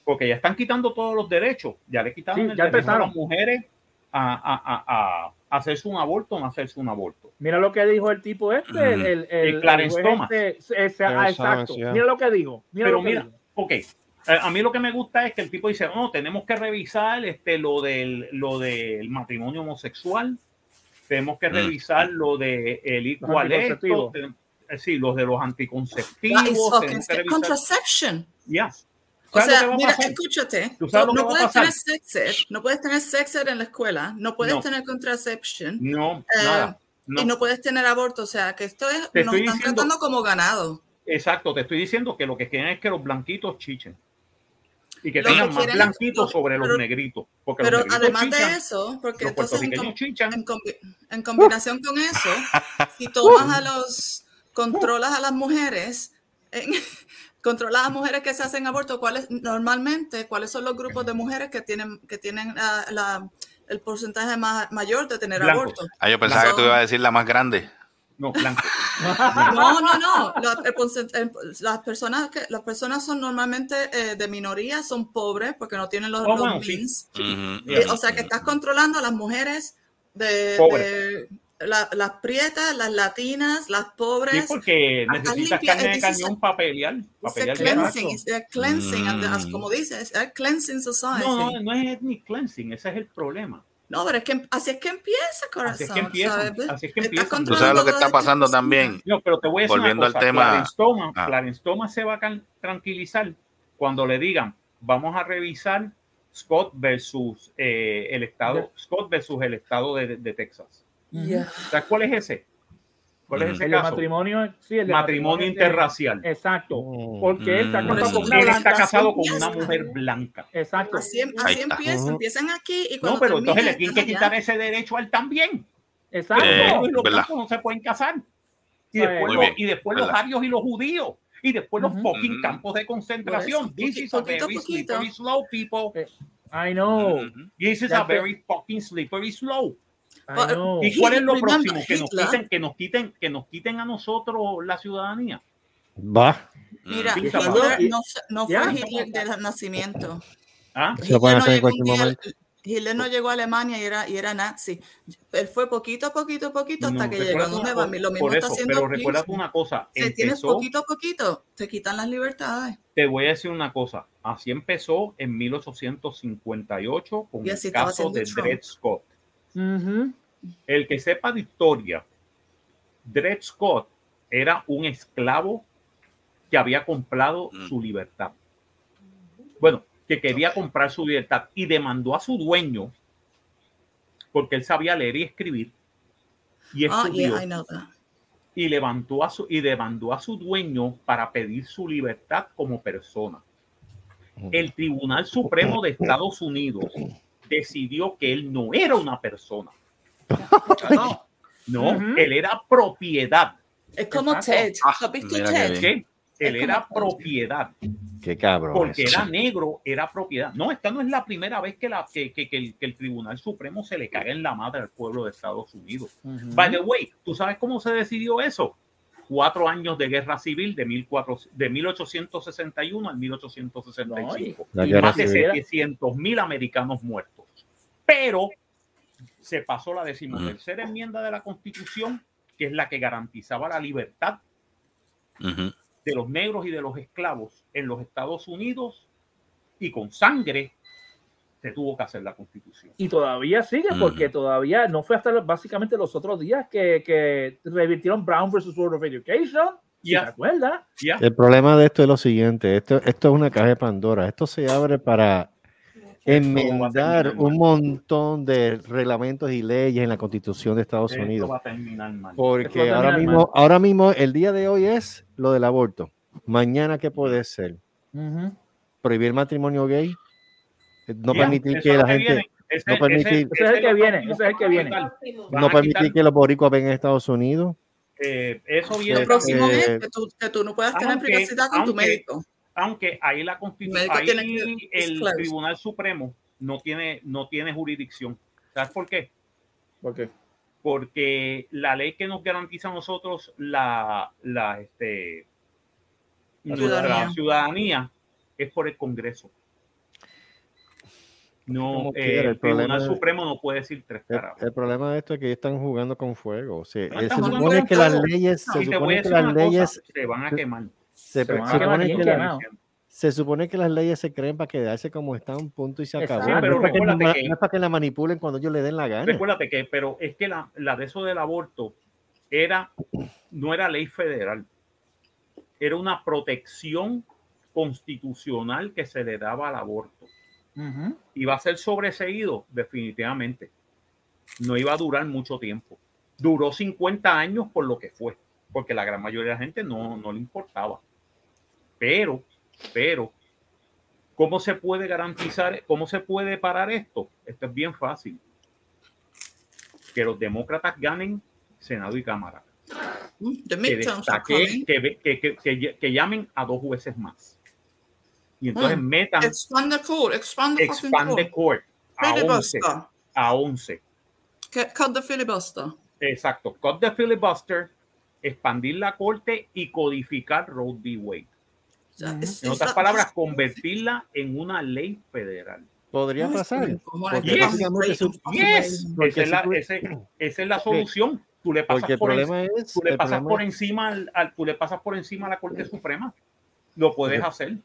Porque ya están quitando todos los derechos. Ya le quitaron Sí, el ya derecho a las mujeres a, a, a, a hacerse un aborto o no hacerse un aborto. Mira lo que dijo el tipo este, el, el, el, El Clarence Thomas. este, ese- ah, exacto. Mira lo que dijo. Mira Pero lo que mira, dijo. ok. eh, A mí lo que me gusta es que el tipo dice, no, tenemos que revisar este, lo, del, lo del matrimonio homosexual, tenemos que Mm. revisar lo de el igual esto, ten- eh, sí, los de los anticonceptivos, fucking tenemos que st- revisar, contraception. ya. O ¿Sabes lo sea, mira, escúchate. ¿Tú sabes lo no puedes tener sex ed, no puedes tener sex ed en la escuela, no puedes No. tener contraception No, eh, nada. No. y no puedes tener aborto. O sea, que esto es, Te nos están diciendo- tratando como ganado. Exacto, te estoy diciendo que lo que quieren es que los blanquitos chichen. Y que Lo que tengan más blanquitos sobre los negritos. Porque Pero los negritos además de eso, porque entonces en, combinación con eso, si tomas a <laughs> los, controlas a las mujeres, en- controlas a las mujeres que se hacen aborto, ¿cuáles normalmente, cuáles son los grupos de mujeres que tienen, que tienen la- la- el porcentaje ma- mayor de tener Blancos. aborto? Ah, yo pensaba que tú ibas a decir la más grande. No, blanco. <laughs> No, no, no. La- el porcent- el- las personas que las personas son normalmente eh, de minoría, son pobres porque no tienen los, Oh, los bueno, sí. means. Ujú, Eh, o sea que estás controlando a las mujeres de la- las prietas, las latinas, las pobres. Sí, porque necesitas carne de cañón para pelear. Para pelear cleansing, it's a cleansing, and as- Mm. como dices, a cleansing society. No, No, no, no es ethnic cleansing, ese es el problema. pero es que así es que empieza, corazón. Así es que empieza, ¿sabes? así es que empieza. Tú sabes lo que está pasando también. No, pero te voy a decir Volviendo una al cosa. tema- Clarence Thomas, Ah. Clarence Thomas se va a tranquilizar cuando le digan, vamos a revisar Scott versus eh, el estado, Scott versus el estado de, de Texas. Yeah. ¿Sabes cuál es ese? ¿Cuál es Mm. ese El caso? matrimonio, sí, el Matrimonio inter- interracial. Exacto. Mm. Porque él está Mm. casado con una Él está casado con una mujer blanca. Exacto. Así, Ahí así empieza, empiezan aquí y cuando No, pero entonces le tienen que están allá. quitar ese derecho a él también. Exacto. Eh, y los blancos no se pueden casar. Y después, los, bien, y después los arios y los judíos. Y después los Ujú. fucking Ujú. campos de concentración. Eso, This is a very slippery slow, people. Eh, I know. This is a very fucking slippery slow. ¿Y cuál es lo próximo? Que nos Hitler? quiten, que nos quiten, que nos quiten a nosotros la ciudadanía. Va. Mira, Mm. Hitler no, fue- no fue Hitler de nacimiento. ¿Ah? Se lo pueden Hitler no llegó día-. Hitler no llegó a Alemania y era, y era nazi. Él fue poquito a poquito a poquito hasta No, que llegó a donde va. Lo mismo por está eso, haciendo pero recuerda una cosa. Si tienes Empezó, poquito a poquito, te quitan las libertades. te voy a decir una cosa. Así empezó en 1858 con Y el caso de Trump. Dred Scott. El que sepa de historia, Dred Scott era un esclavo que había comprado Mm. su libertad. Bueno, que quería comprar su libertad y demandó a su dueño porque él sabía leer y escribir y Ah, yeah, y levantó a su y demandó a su dueño para pedir su libertad como persona. El Tribunal Supremo de Estados Unidos decidió que él no era una persona. No, él era propiedad. es como. Ted. Ah, ¿Has visto Ted? Él era propiedad. Qué cabrón. Porque eso. era negro, era propiedad. No, esta no es la primera vez que, la, que, que- que el, que el Tribunal Supremo se le caga en la madre al pueblo de Estados Unidos. By the way, ¿tú sabes cómo se decidió eso? Cuatro años de guerra civil de, 1400 de 1861 al 1865. La y guerra más de civil. 700 mil americanos muertos. Pero se pasó la decimotercera enmienda de la Constitución, que es la que garantizaba la libertad Ujú. de los negros y de los esclavos en los Estados Unidos y con sangre se tuvo que hacer la constitución. Y todavía sigue, porque todavía no fue hasta básicamente los otros días que, que revirtieron Brown versus Board of Education. Ya. ¿Te acuerdas? Ya. El problema de esto es lo siguiente, esto, esto es una caja de Pandora, esto se abre para enmendar mal. un montón de reglamentos y leyes en la constitución de Estados Esto Unidos. va a terminar mal. Porque a ahora terminar mismo, ahora mismo, el día de hoy es lo del aborto. Mañana, ¿qué puede ser? Ujú. Prohibir matrimonio gay. No Ya, permitir que la que gente, viene. Ese- no permitir, Ese es el que viene, ese es el que viene. No a permitir que los boricuas vengan a Estados Unidos. eh, eso Lo viene próximo Eh, es que tú, que tú no puedas tener aunque- privacidad con tu aunque- médico. Aunque ahí la constitución, ahí el. Tribunal Supremo no tiene, no tiene jurisdicción. ¿Sabes por qué? ¿Por qué? Porque la ley que nos garantiza a nosotros la, la, este, La nuestra ciudadanía. ciudadanía es por el Congreso. No, eh, el el Tribunal Supremo no puede decir tres El, carajos. el problema de esto es que ellos están jugando con fuego. O sea, se supone que las leyes, se supone que las cosa, leyes, se van a quemar. Se, supone que las- quemados. se supone que las leyes se creen para quedarse como están, punto y se acabó. Exacto. Sí, pero no, es para que, recuérdate no- que- no es para que la manipulen cuando ellos le den la gana. Recuérdate que, pero es que la, la de eso del aborto era, no era ley federal, era una protección constitucional que se le daba al aborto. Ujú. Iba a ser sobreseído, definitivamente. No iba a durar mucho tiempo. Duró 50 años por lo que fue, porque la gran mayoría de la gente no, no le importaba. Pero, pero, ¿cómo se puede garantizar, cómo se puede parar esto? Esto es bien fácil. Que los demócratas ganen Senado y Cámara. Mm, Que, coming. que, que, que, llamen a dos jueces más. Y entonces Mm. metan, Expand the court, expand the expand the court. a 11. Filibuster. A 11. Que- Cut the filibuster. Exacto. Cut the filibuster, expandir la corte y codificar Roe v. Wade. O sea, es- En otras la- palabras, convertirla en una ley federal. Podría pasar. Esa es, la, tú- ese- esa es la solución. Tú le pasas el por en- es, tú le pasas problema por encima al, al- tú le pasas por encima a la Corte Suprema. Lo puedes Porque- hacer.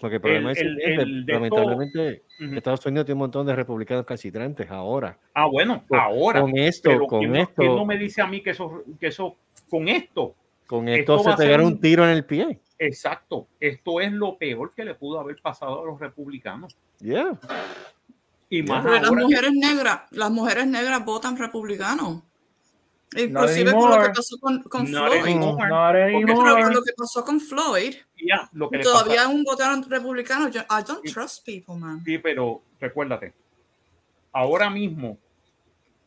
Porque el problema el- es el el- lamentablemente Ujú. Estados Unidos tiene un montón de republicanos calcitrantes ahora. Ah, bueno, ahora. con esto, pero con ¿quién, no- esto- quién no me dice a mí que eso, que eso, con esto, Con Esto esto, se pegaron un- tiro en el pie. exacto, esto es lo peor que le pudo haber pasado a los republicanos. Yeah. Y más Pero las ahora que- mujeres negras, las mujeres negras votan republicano. Inclusive con lo que pasó con, con Not Floyd. anymore. Not Porque- Pero anymore. con lo que pasó con Floyd, ya, lo que todavía pasa- aún votaron republicanos. Yo- I don't trust people, man. Sí, pero recuérdate, ahora mismo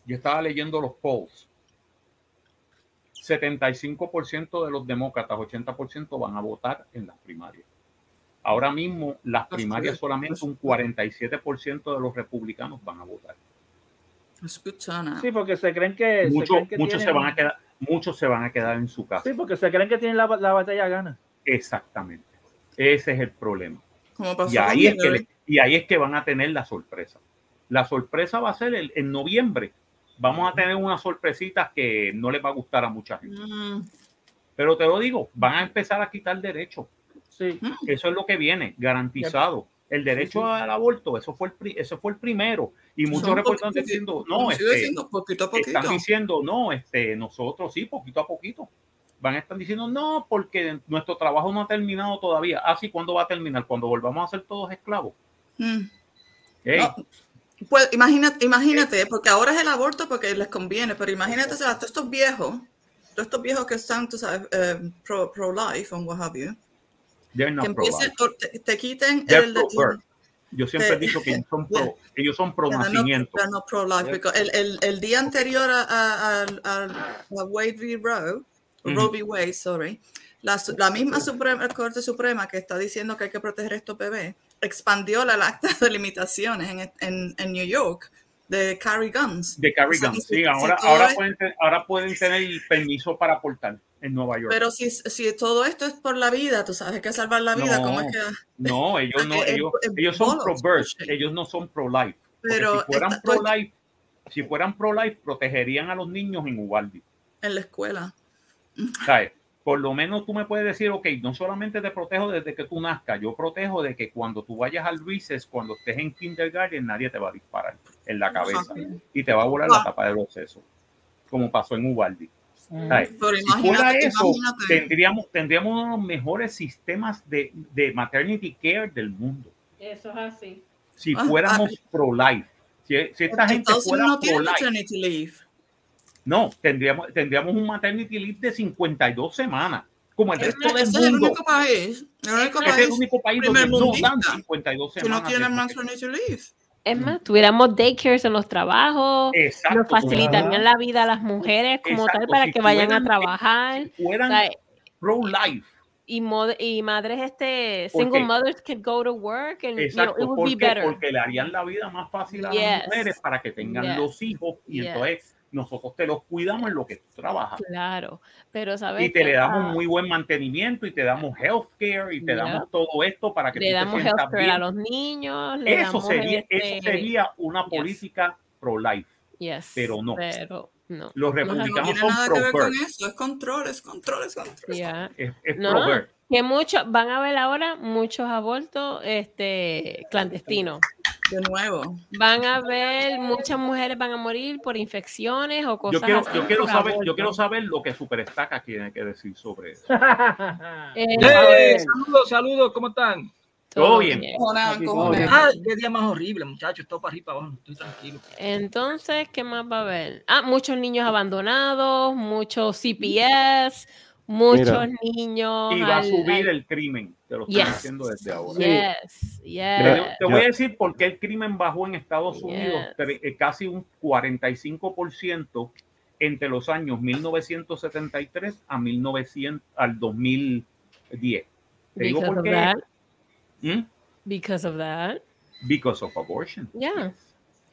yo estaba leyendo los polls. 75% de los demócratas, 80% van a votar en las primarias. Ahora mismo, las primarias solamente un 47% de los republicanos van a votar. Sí, porque se creen que. se Muchos, creen que muchos se van a quedar, muchos se van a quedar en su casa. Sí, porque se creen que tienen la, la batalla gana. Exactamente. Ese es el problema. Como pasó Y ahí, es que le- y ahí es que van a tener la sorpresa. La sorpresa va a ser el- en noviembre. Vamos a tener unas sorpresitas que no les va a gustar a mucha gente. Mm, Pero te lo digo, van a empezar a quitar derechos. Sí. Eso es lo que viene, garantizado. El derecho Sí, sí. al aborto, eso fue el, pri- eso fue el primero. Y muchos reportan diciendo, no, este, diciendo, poquito a poquito. están diciendo, no, este, nosotros sí, poquito a poquito. Van a estar diciendo, no, porque nuestro trabajo no ha terminado todavía. Así, ¿cuándo va a terminar? Cuando volvamos a ser todos esclavos. Mm. No, Pues imagínate, imagínate, porque ahora es el aborto porque les conviene, pero imagínate, o sea, todos estos viejos, todos estos viejos que están, tú sabes, eh, pro, pro life o what have you, they're not que empiecen, o te, te quiten They're el. Yo siempre he dicho que ellos son Yeah. pro, <laughs> ellos son pro Yeah, no, nacimiento. not pro-life, because el, el, el día anterior a, a, a- a- a Wade v. Roe, o Roe v. Wade, sorry, la, la misma Suprema, Corte Suprema que está diciendo que hay que proteger a estos bebés, expandió la acta de limitaciones en, en, en New York de carry guns. De carry O sea, guns. si- Sí, ahora, ahora, es- pueden, ahora pueden tener el permiso para aportar en Nueva York. Pero si, si todo esto es por la vida, tú sabes, que salvar la vida, No, ¿cómo es que...? No, <laughs> ellos no, ellos, ellos son pro-birth, ellos no son pro-life. Pero si fueran pues pro-life, si fueran pro-life, protegerían a los niños en Uvalde. En la escuela. ¿sabes? Por lo menos tú me puedes decir, ok, no solamente te protejo desde que tú nazcas, yo protejo de que cuando tú vayas al recess, cuando estés en kindergarten, nadie te va a disparar en la cabeza y te va a volar la tapa de los sesos, como pasó en Ubaldi. ¿Sabes? Pero Si fuera imagínate, eso, imagínate. tendríamos, tendríamos uno de los mejores sistemas de, de maternity care del mundo. Eso es así. Si Ah, fuéramos <laughs> pro-life. Si, si esta Porque gente fuera no tiene pro-life, maternity leave. No, tendríamos, tendríamos un maternity leave de 52 semanas, como el resto Ese del es el mundo. único país. El único Ese es el país único país donde no dan 52 que semanas. no tiene de maternity leave. Es más, tuviéramos daycares en los trabajos, Exacto, nos facilitarían la vida a las mujeres como tal Exacto, para si que vayan a fueran- trabajar. fueran o sea, pro-life. y, mod- y madres este ¿Por single qué? mothers could go to work and you know, Exacto, it would ¿por be better. porque le harían la vida más fácil a Yes. las mujeres para que tengan Yes. los hijos y Yes. entonces nosotros te los cuidamos en lo que tú trabajas. Claro, pero sabes Y te que, le damos ah, muy buen mantenimiento y te damos health care y te Yeah. damos todo esto para que le tú damos te sientas healthcare bien. a los niños, le Eso damos sería, eso este, sería una yes. política pro-life, yes, pero no. pero no. Los No así. No republicanos tiene son nada que ver con eso. Es control, es control, es control. Yeah. Es, es No, pro-birth. que muchos van a ver ahora muchos abortos este clandestinos. De nuevo. Van a ver muchas mujeres van a morir por infecciones o Yo cosas quiero, así yo quiero saber, yo quiero saber lo que Superestaca tiene que decir sobre eso. <laughs> Eh, Eh, saludos, saludos, ¿cómo están? Todo bien. Ah, qué día más horrible, muchachos, todo para arriba, para abajo, estoy tranquilo. Entonces, ¿qué más va a haber? Ah, muchos niños abandonados, muchos CPS, muchos niños. Y va a al- subir al- el crimen, te lo estoy Yes. diciendo desde ahora. Yes, Te, yes. te voy a decir por qué el crimen bajó en Estados Unidos eh, casi un 45% entre los años 1973 a 1900, al 2010. Te digo Because por of qué. that. ¿Mm? Because of that. Because of abortion. Yeah.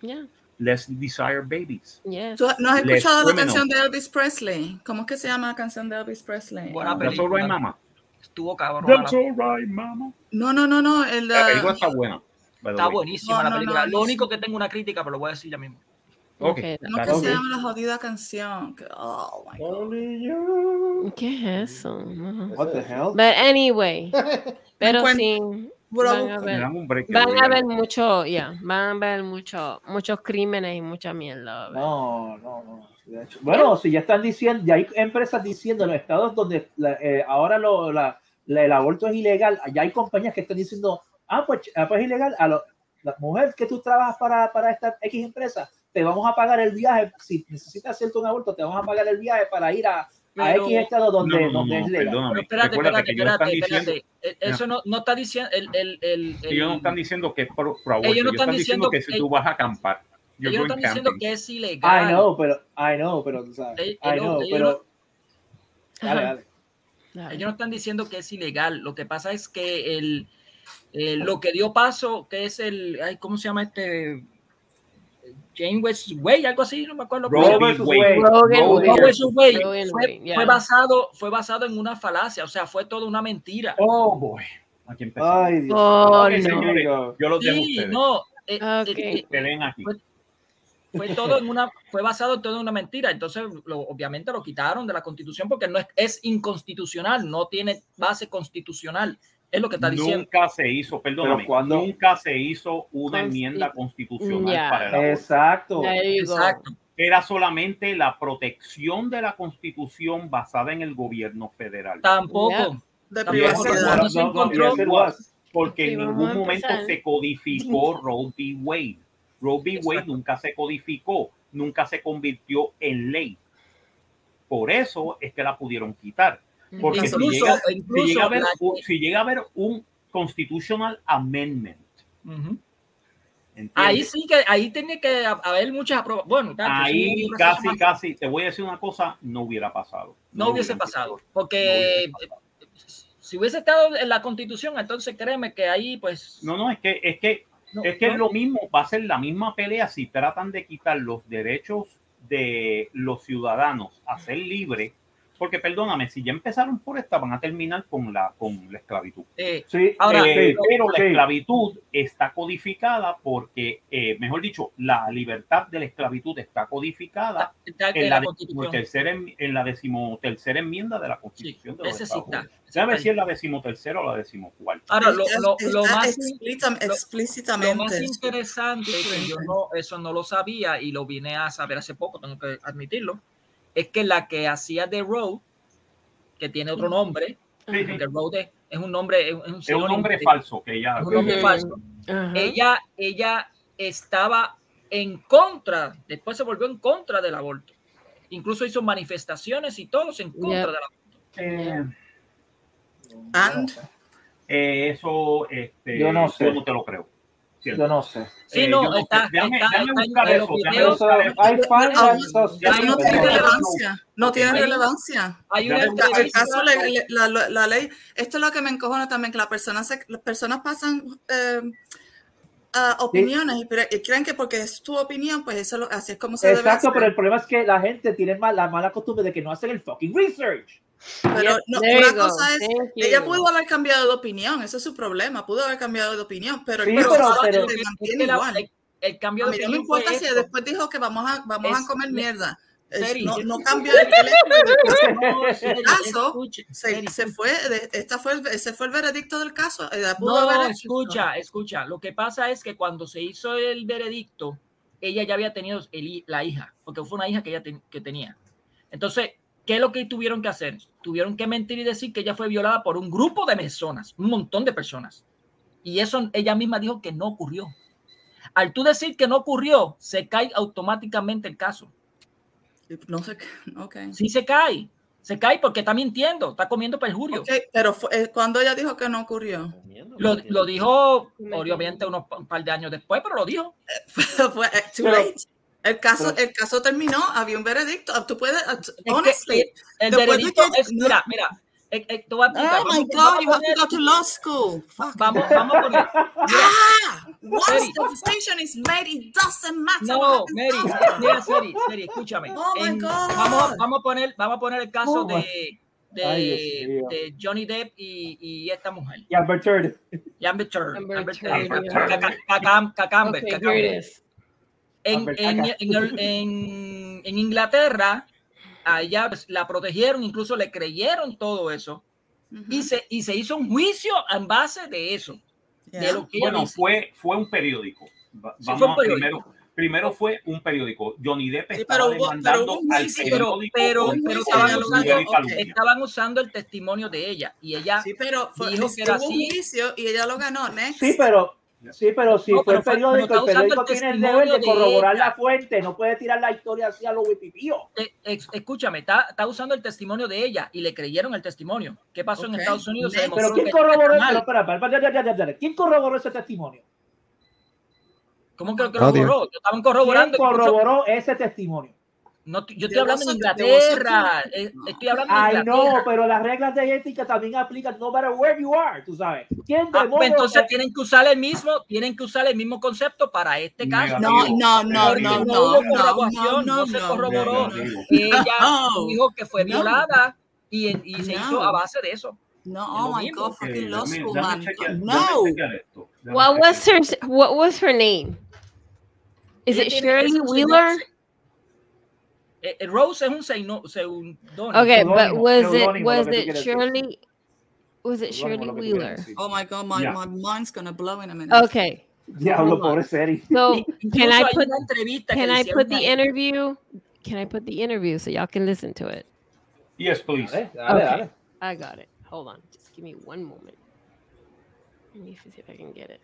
Yeah. Less desire babies. Yes. ¿Tú no has Less escuchado la criminal. canción de Elvis Presley? ¿Cómo es que se llama la canción de Elvis Presley? Buena That's all right, mama. Estuvo cabrón. That's la- all right, mama. No, no, no, no. El, La película está buena. Está buenísima No, la película. no, Lo no. único que tengo una crítica, pero lo voy a decir ya mismo. Ok, ¿Cómo que that's se okay. llama la jodida canción? Oh my God. ¿Qué es eso? No. What the hell? But anyway, <laughs> pero sí, van a break. van a ver mucho, ya, van a ver mucho, muchos crímenes y mucha mierda. No, no, no. de hecho. Bueno, si ya están diciendo, ya hay empresas diciendo en los estados donde la- eh, ahora lo- la- la- el aborto es ilegal, ya hay compañías que están diciendo, ah, pues, ah, pues es ilegal, a lo- la mujer que tú trabajas para, para esta X empresa, te vamos a pagar el viaje, si necesitas hacerte un aborto, te vamos a pagar el viaje para ir a, a Pero- X estado donde, No, no, no, donde no, es legal. perdóname. Pero espérate, Recuérdate espérate, que ellos espérate, diciendo- Eh, Eso no, no está diciendo el, el, el, el- Ellos no están diciendo que es pro, pro Ellos no están están diciendo diciendo que si tú vas a acampar, ellos no están diciendo camping. que es ilegal. I know, pero, I know, pero, tú sabes, Ey, I ellos- know, ellos pero, dale, Ajá. dale. Ellos no están diciendo que es ilegal. Lo que pasa es que el, el- lo que dio paso, que es el, ay, ¿cómo se llama este? Jane West Way, algo así, no me acuerdo. Roe versus. Wade. Wade. Fue, yeah. fue basado, fue basado en una falacia, o sea, fue toda una mentira. Oh, boy. Aquí empezamos. Ay, Dios. Oh, Ok, no. señores, yo dejo a Sí, no. eh, eh, Que leen aquí. Fue- fue todo en una fue basado en todo en una mentira entonces lo- obviamente lo quitaron de la constitución porque no es, es inconstitucional no tiene base constitucional es lo que está diciendo Nunca se hizo, perdóname, Pero cuando- nunca se hizo una Consti- enmienda constitucional para el aborto. Exacto. Era solamente la protección de la constitución basada en el gobierno federal. tampoco Yeah. Tampoco. No se encontró porque en ningún momento se codificó <laughs> Roe v. Wade. Roe v. Wade Exacto. nunca se codificó, nunca se convirtió en ley. Por eso es que la pudieron quitar. Porque si incluso, llega, si llega a haber, un- si llega a haber un constitutional amendment, ahí sí que ahí tiene que haber muchas aprobaciones bueno ahí casi, más- casi, te voy a decir una cosa, no hubiera pasado. no hubiese pasado. porque No hubiese si hubiese estado en la constitución entonces créeme que ahí pues No, no, es que, es que, no, es que es lo mismo, va a ser la misma pelea si tratan de quitar los derechos de los ciudadanos a ser libres, Porque perdóname, si ya empezaron por esta, van a terminar con la, con la esclavitud. Eh, Sí, Ahora, Eh, sí, pero la sí. esclavitud está codificada porque, eh, mejor dicho, la libertad de la esclavitud está codificada en la, la decimotercera, en, la decimotercera enmienda de la Constitución de los ese sí Estados ver si es la decimotercera o la decimocuarta. Ahora, lo, lo, lo más, explícita- lo- lo explícitamente. más interesante, que yo no, eso no lo sabía y lo vine a saber hace poco, tengo que admitirlo, es que la que hacía de Road, que tiene otro nombre, Sí, sí. porque Road es, es un nombre, es un, Es un sinónimo nombre de- falso que ella. es un nombre que- falso. Ajá. Ella, ella estaba en contra, después se volvió en contra del aborto. Incluso hizo manifestaciones y todos en contra del aborto. Eh, And eh, eso, este, Yo no sé. yo no te lo creo. Cierto. Yo no sé. Sí, Eh, no, está, sé. Déjame- está, déjame está buscar en eso, los déjame videos. Eso, I find that Eso suspicious. no tiene relevancia. No tiene Hay- relevancia. Hay una. El caso, la, la- la ley, esto es lo que me encojona también, que las personas, se- las personas pasan eh, ah, opiniones y, pre- y creen que porque es tu opinión, pues eso lo- así es como se debe Exacto, hacer. pero el problema es que la gente tiene mal- la mala costumbre de que no hacen el fucking research. Pero no, una cosa es, Thank ella you. pudo haber cambiado de opinión, ese es su problema, pudo haber cambiado de opinión, pero el Sí, proceso pero- pero- mantiene igual. el, el cambio A de mí no me opinión importa si esto. después dijo que vamos a, vamos Es- a comer mierda. Es- Seri, no, no cambió el, <laughs> <laughs> el hecho de No, que Seri, el caso escuche, se, se fue, esta fue el, ese fue el veredicto del caso. Pudo No, escucha, escucha. Lo que pasa es que cuando se hizo el veredicto, ella ya había tenido el la hija, porque fue una hija que ella ten- que tenía. Entonces, ¿qué es lo que tuvieron que hacer? Tuvieron que mentir y decir que ella fue violada por un grupo de personas, un montón de personas. Y eso ella misma dijo que no ocurrió. Al tú decir que no ocurrió, se cae automáticamente el caso. No sé, qué- ok. Sí se cae. Se cae porque está mintiendo, está comiendo perjurio. Pero fue- eh, cuando ella dijo que no ocurrió, Lo, lo dijo, obviamente, unos pa- un par de años después, pero lo dijo. <laughs> fue eh, too Pero- late. El caso, el caso terminó, había un veredicto. Tú puedes, que honestly, El veredicto que- es, mira, mira, eh, eh, te voy a explicar. Oh my God, you have to go to law school. Fuck. Vamos, vamos a poner. Ah, once the decision is made, it doesn't matter. no, Mary, mira, Seri, Seri, escúchame. Oh my En- God. vamos, vamos a poner, vamos a poner el caso Oh de, de, Ay, de Johnny Depp y, y esta mujer. Y Albert Turd. Y Amber Cacamber, en Inglaterra, a ella pues, la protegieron, incluso le creyeron todo eso. Y se, y se hizo un juicio en base de eso. De Yeah. lo que Bueno, fue, fue un periódico. Va- Sí, Vamos fue un a- periódico. primero, primero fue un periódico. Johnny Depp Sí, estaba pero hubo- demandando pero hubo un al periódico pero, pero estaban, de usando, estaban usando el testimonio de ella y ella Sí, pero fue, dijo que era un juicio y ella lo ganó. Next. Sí, pero sí, pero si No, fue pero el periódico, pero el está usando periódico el tiene el deber de de corroborar ella. la fuente, no puede tirar la historia así a lo wipipío. Eh, escúchame, está, está usando el testimonio de ella y le creyeron el testimonio. ¿Qué pasó en Ok. Estados Unidos? Pero ¿quién corroboró ya. ¿Quién corroboró ese testimonio? ¿Cómo que corroboró? Estaban ¿Quién corroborando. incluso- corroboró ese testimonio? No, yo estoy hablando a- Inglaterra. eh, Estoy hablando de Ay, Inglaterra. no, pero las reglas de ética también aplican no matter where you are, tú sabes. ¿Quién Ah, pues entonces tienen que usar el mismo, tienen que usar el mismo concepto para este caso. No, no, no, no, no no, no, no, no se no, corroboró. no, no. Ella No. dijo que fue No. violada y, y se No. hizo a base de eso. No, oh my mismo. God, fucking law school, man. No. What was her What was her name? Is it Shirley Wheeler? Eh, eh, Rose es un seino- seudónimo. Okay, but was it was lo que it quieres decir. Shirley? Was it Shirley lo que tú Wheeler? Oh my God, my, Yeah. my mind's gonna blow in a minute. Okay, Diablo, pobre Seri. so Incluso can I hay put una entrevista que can I put the interview? Can I put the interview so y'all can listen to it? Yes, please. Dale, dale, Okay. I got it. Hold on, just give me one moment. Let me see if I can get it.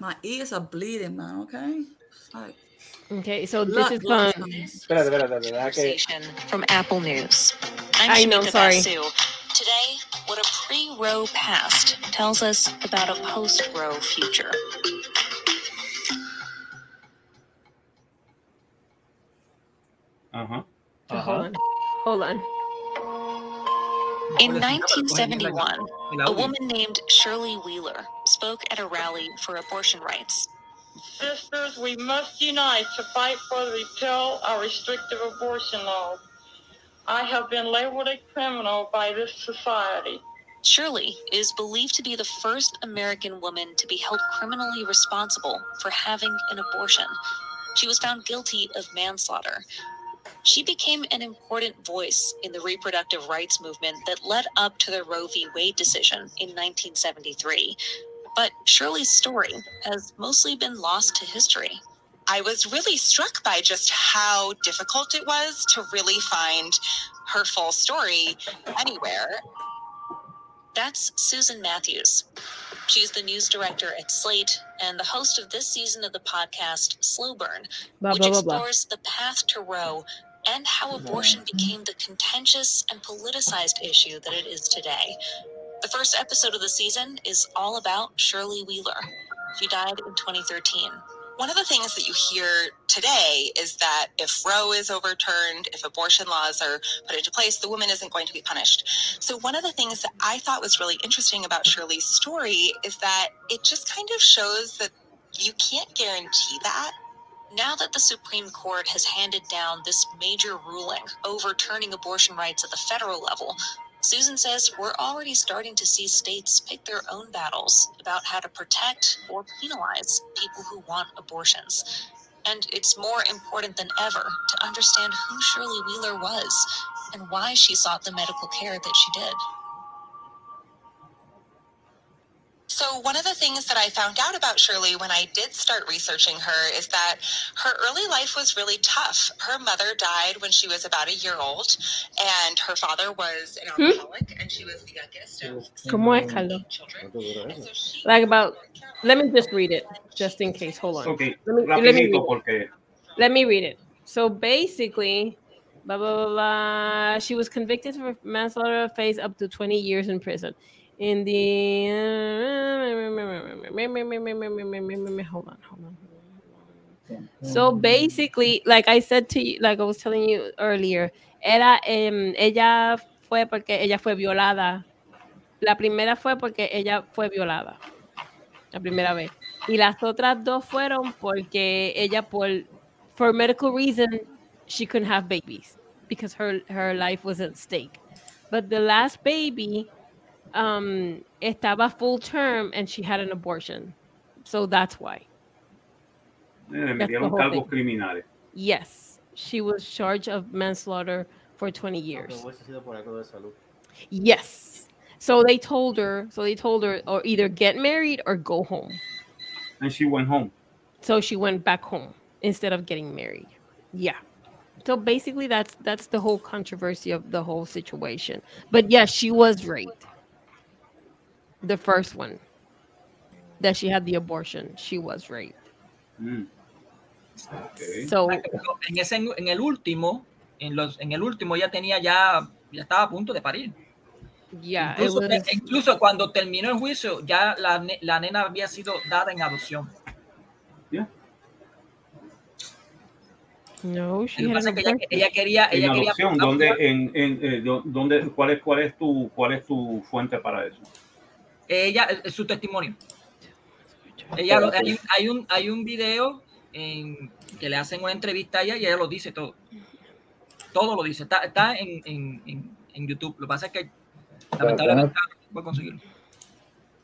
My ears are bleeding, man, okay? Like, Okay, so this blood, is blood from. Espérate, espérate, espérate, deja que- Conversation from Apple News. I'm I know, sorry. Basu. Today, what a pre-Roe past tells us about a post-Roe future. Ajá. Hold on. Hold on. In 1971, a woman named Shirley Wheeler spoke at a rally for abortion rights. Sisters, we must unite to fight for the repeal of restrictive abortion laws. I have been labeled a criminal by this society. Shirley is believed to be the first American woman to be held criminally responsible for having an abortion. She was found guilty of manslaughter. She became an important voice in the reproductive rights movement that led up to the Roe v. Wade decision in 1973. But Shirley's story has mostly been lost to history. I was really struck by just how difficult it was to really find her full story anywhere. That's Susan Matthews. She's the news director at Slate and the host of this season of the podcast Slow Burn, Blah, which blah, blah, explores the path to Roe and how abortion became the contentious and politicized issue that it is today. The first episode of the season is all about Shirley Wheeler. She died in 2013. One of the things that you hear today is that if Roe is overturned, if abortion laws are put into place, the woman isn't going to be punished. So, one of the things that I thought was really interesting about Shirley's story is that it just kind of shows that you can't guarantee that. Now that the Supreme Court has handed down this major ruling overturning abortion rights at the federal level, Susan says we're already starting to see states pick their own battles about how to protect or penalize people who want abortions. And it's more important than ever to understand who Shirley Wheeler was and why she sought the medical care that she did. So, one of the things that I found out about Shirley when I did start researching her is that her early life was really tough. Her mother died when she was about a year old, and her father was an Hmm? alcoholic, and she was the youngest of ¿Cómo es, Carlos? Like about, let me just read it, just in case. Hold on. Ok, Let me, let me read it. porque Let me read it. So basically, blah, blah, blah, blah. She was convicted for manslaughter, faced up to 20 years in prison. In the. Hold on, hold. So basically, like I said to you, like I was telling you earlier, era, em, ella fue porque ella fue violada. La primera fue porque ella fue violada. La primera vez. Y las otras dos fueron porque ella por for medical reason she couldn't have babies because her her life was at stake. But the last baby um estaba full term and she had an abortion. So that's why. eh, le That's metieron whole criminales. Yes, she was charged of manslaughter for 20 years. Yes. So they told her, so they told her or either get married or go home. And she went home. So she went back home instead of getting married. Yeah. So basically that's that's the whole controversy of the whole situation. But yes, she was raped. The first one. That she had the abortion, she was raped. Mm. Ok. So en ese en el último, en los en el último ya tenía ya ya estaba a punto de parir. yeah, it Incluso, was incluso cuando terminó el juicio, ya la, ne- la nena había sido dada en adopción. no, she que had ella, abortion. ella quería, En ella quería adopción, ¿dónde, en, en, eh, dónde, cuál, es, cuál, es tu, ¿cuál es tu fuente para eso? Ella eh, su testimonio. Ella lo- hay, hay un hay un video en, que le hacen una entrevista a ella y ella lo dice todo. Todo lo dice. Está, está en, en, en, en YouTube. Lo que pasa es que lamentablemente no puedo conseguirlo.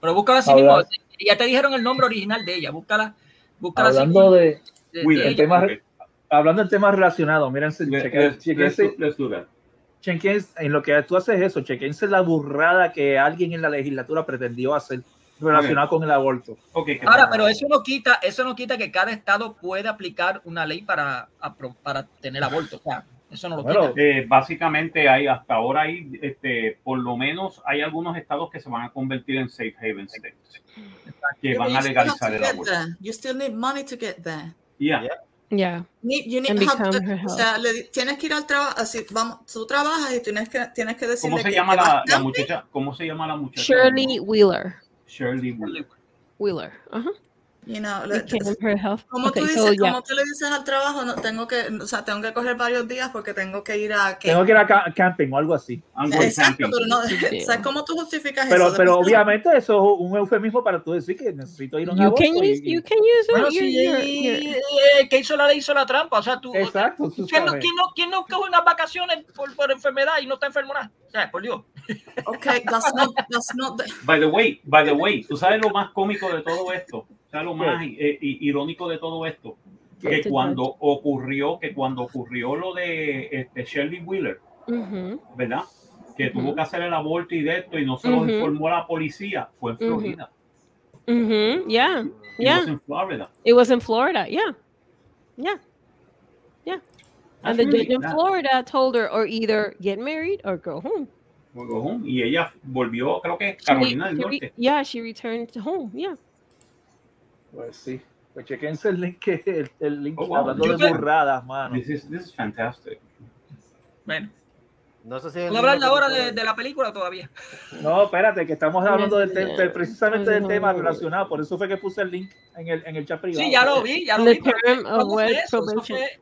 Pero búscala así mismo. Ya te dijeron el nombre original de ella. Búscala. búscala así Hablando de, de- de de ella. temas, hablando de temas relacionados, chequen- that. Chequense- en lo que tú haces eso, chequense la burrada que alguien en la legislatura pretendió hacer relacionada con el aborto. Ahora, pero eso no quita, eso no quita que cada estado puede aplicar una ley para, para tener aborto. O sea, eso no lo quita. Eh, básicamente hay hasta ahora hay este por lo menos hay algunos estados que se van a convertir en safe haven states que van a you still have legalizar to el aborto. You still need money to get there. Yeah. Yeah. Need- you need her o help. sea, le- tienes que ir al trabajo, así, vamos, tú trabajas y tienes que, tienes que decirle ¿Cómo se que- llama que la, la muchacha? ¿Cómo se llama la muchacha? Shirley Wheeler. Shirley Wheeler. Wheeler. Ajá. You know, como Okay, tú so dices, yeah. como tú le dices al trabajo, no tengo que, o sea, tengo que coger varios días porque tengo que ir a Tengo que ir a ca- camping o algo así. Exacto, pero no, ¿sabes <laughs> cómo tú justificas Pero, eso? pero obviamente eso es un eufemismo para tú decir que necesito ir a un You can use, y- you can use Bueno, sí, eh, que hizo la ley hizo la trampa. O sea, tú. Exacto, tú ¿quién, no, quién, no, quién no coge unas vacaciones por, por enfermedad y no está enfermo nada? O sea, por Dios. Okay, that's not, that's not the- By the way, by the way, ¿tú sabes lo más cómico de todo esto? ¿Sabes lo más eh, i- irónico de todo esto? Que cuando ocurrió, que cuando ocurrió lo de este, Shirley Wheeler, Ujú. ¿verdad? Que tuvo que hacer el aborto y de esto y no se lo informó a la policía, fue en. Florida. Mhm. Yeah. It Yeah. was in Florida. It was in Florida. Yeah. Yeah. Yeah. And the That's really judge in. Florida told her or either get married or go home. Fue home. Y ella volvió, creo que She- Carolina del she re- Norte. yeah, she returned to home. Yeah. Pues sí. Pues chequense el link, que- el, el link Oh, wow. hablando Yo de sé- burradas, mano. This is, this is fantastic. Bueno, No sé si es el ¿puedo hablar ahora de, de la película todavía? No, espérate, que estamos hablando del te- del- precisamente del tema relacionado. Por eso fue que puse el link en el, en el chat privado. Sí, ya lo vi, ya lo the vi. term of probation.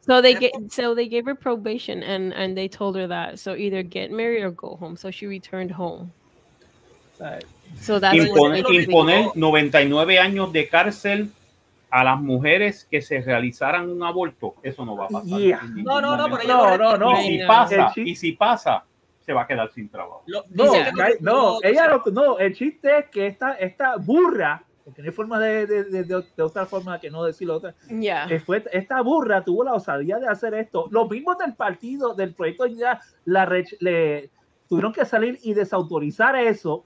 So they get so they gave her probation and and they told her that so either get married or go home. So she returned home. So that's what Imponer, basically- imponer 99 años de cárcel a las mujeres que se realizaran un aborto, eso no va a pasar. Yeah. No, no, no, pero No, no, no. Y si pasa, y si pasa, se va a quedar sin trabajo. Lo- No, que no, no, ella lo, no, el chiste es que esta, esta burra, porque no hay forma de, de, de, de- de otra forma que no decirlo otra, Yeah. fue, esta burra tuvo la osadía de hacer esto. Los mismos del partido, del proyecto Dignidad, la le tuvieron que salir y desautorizar eso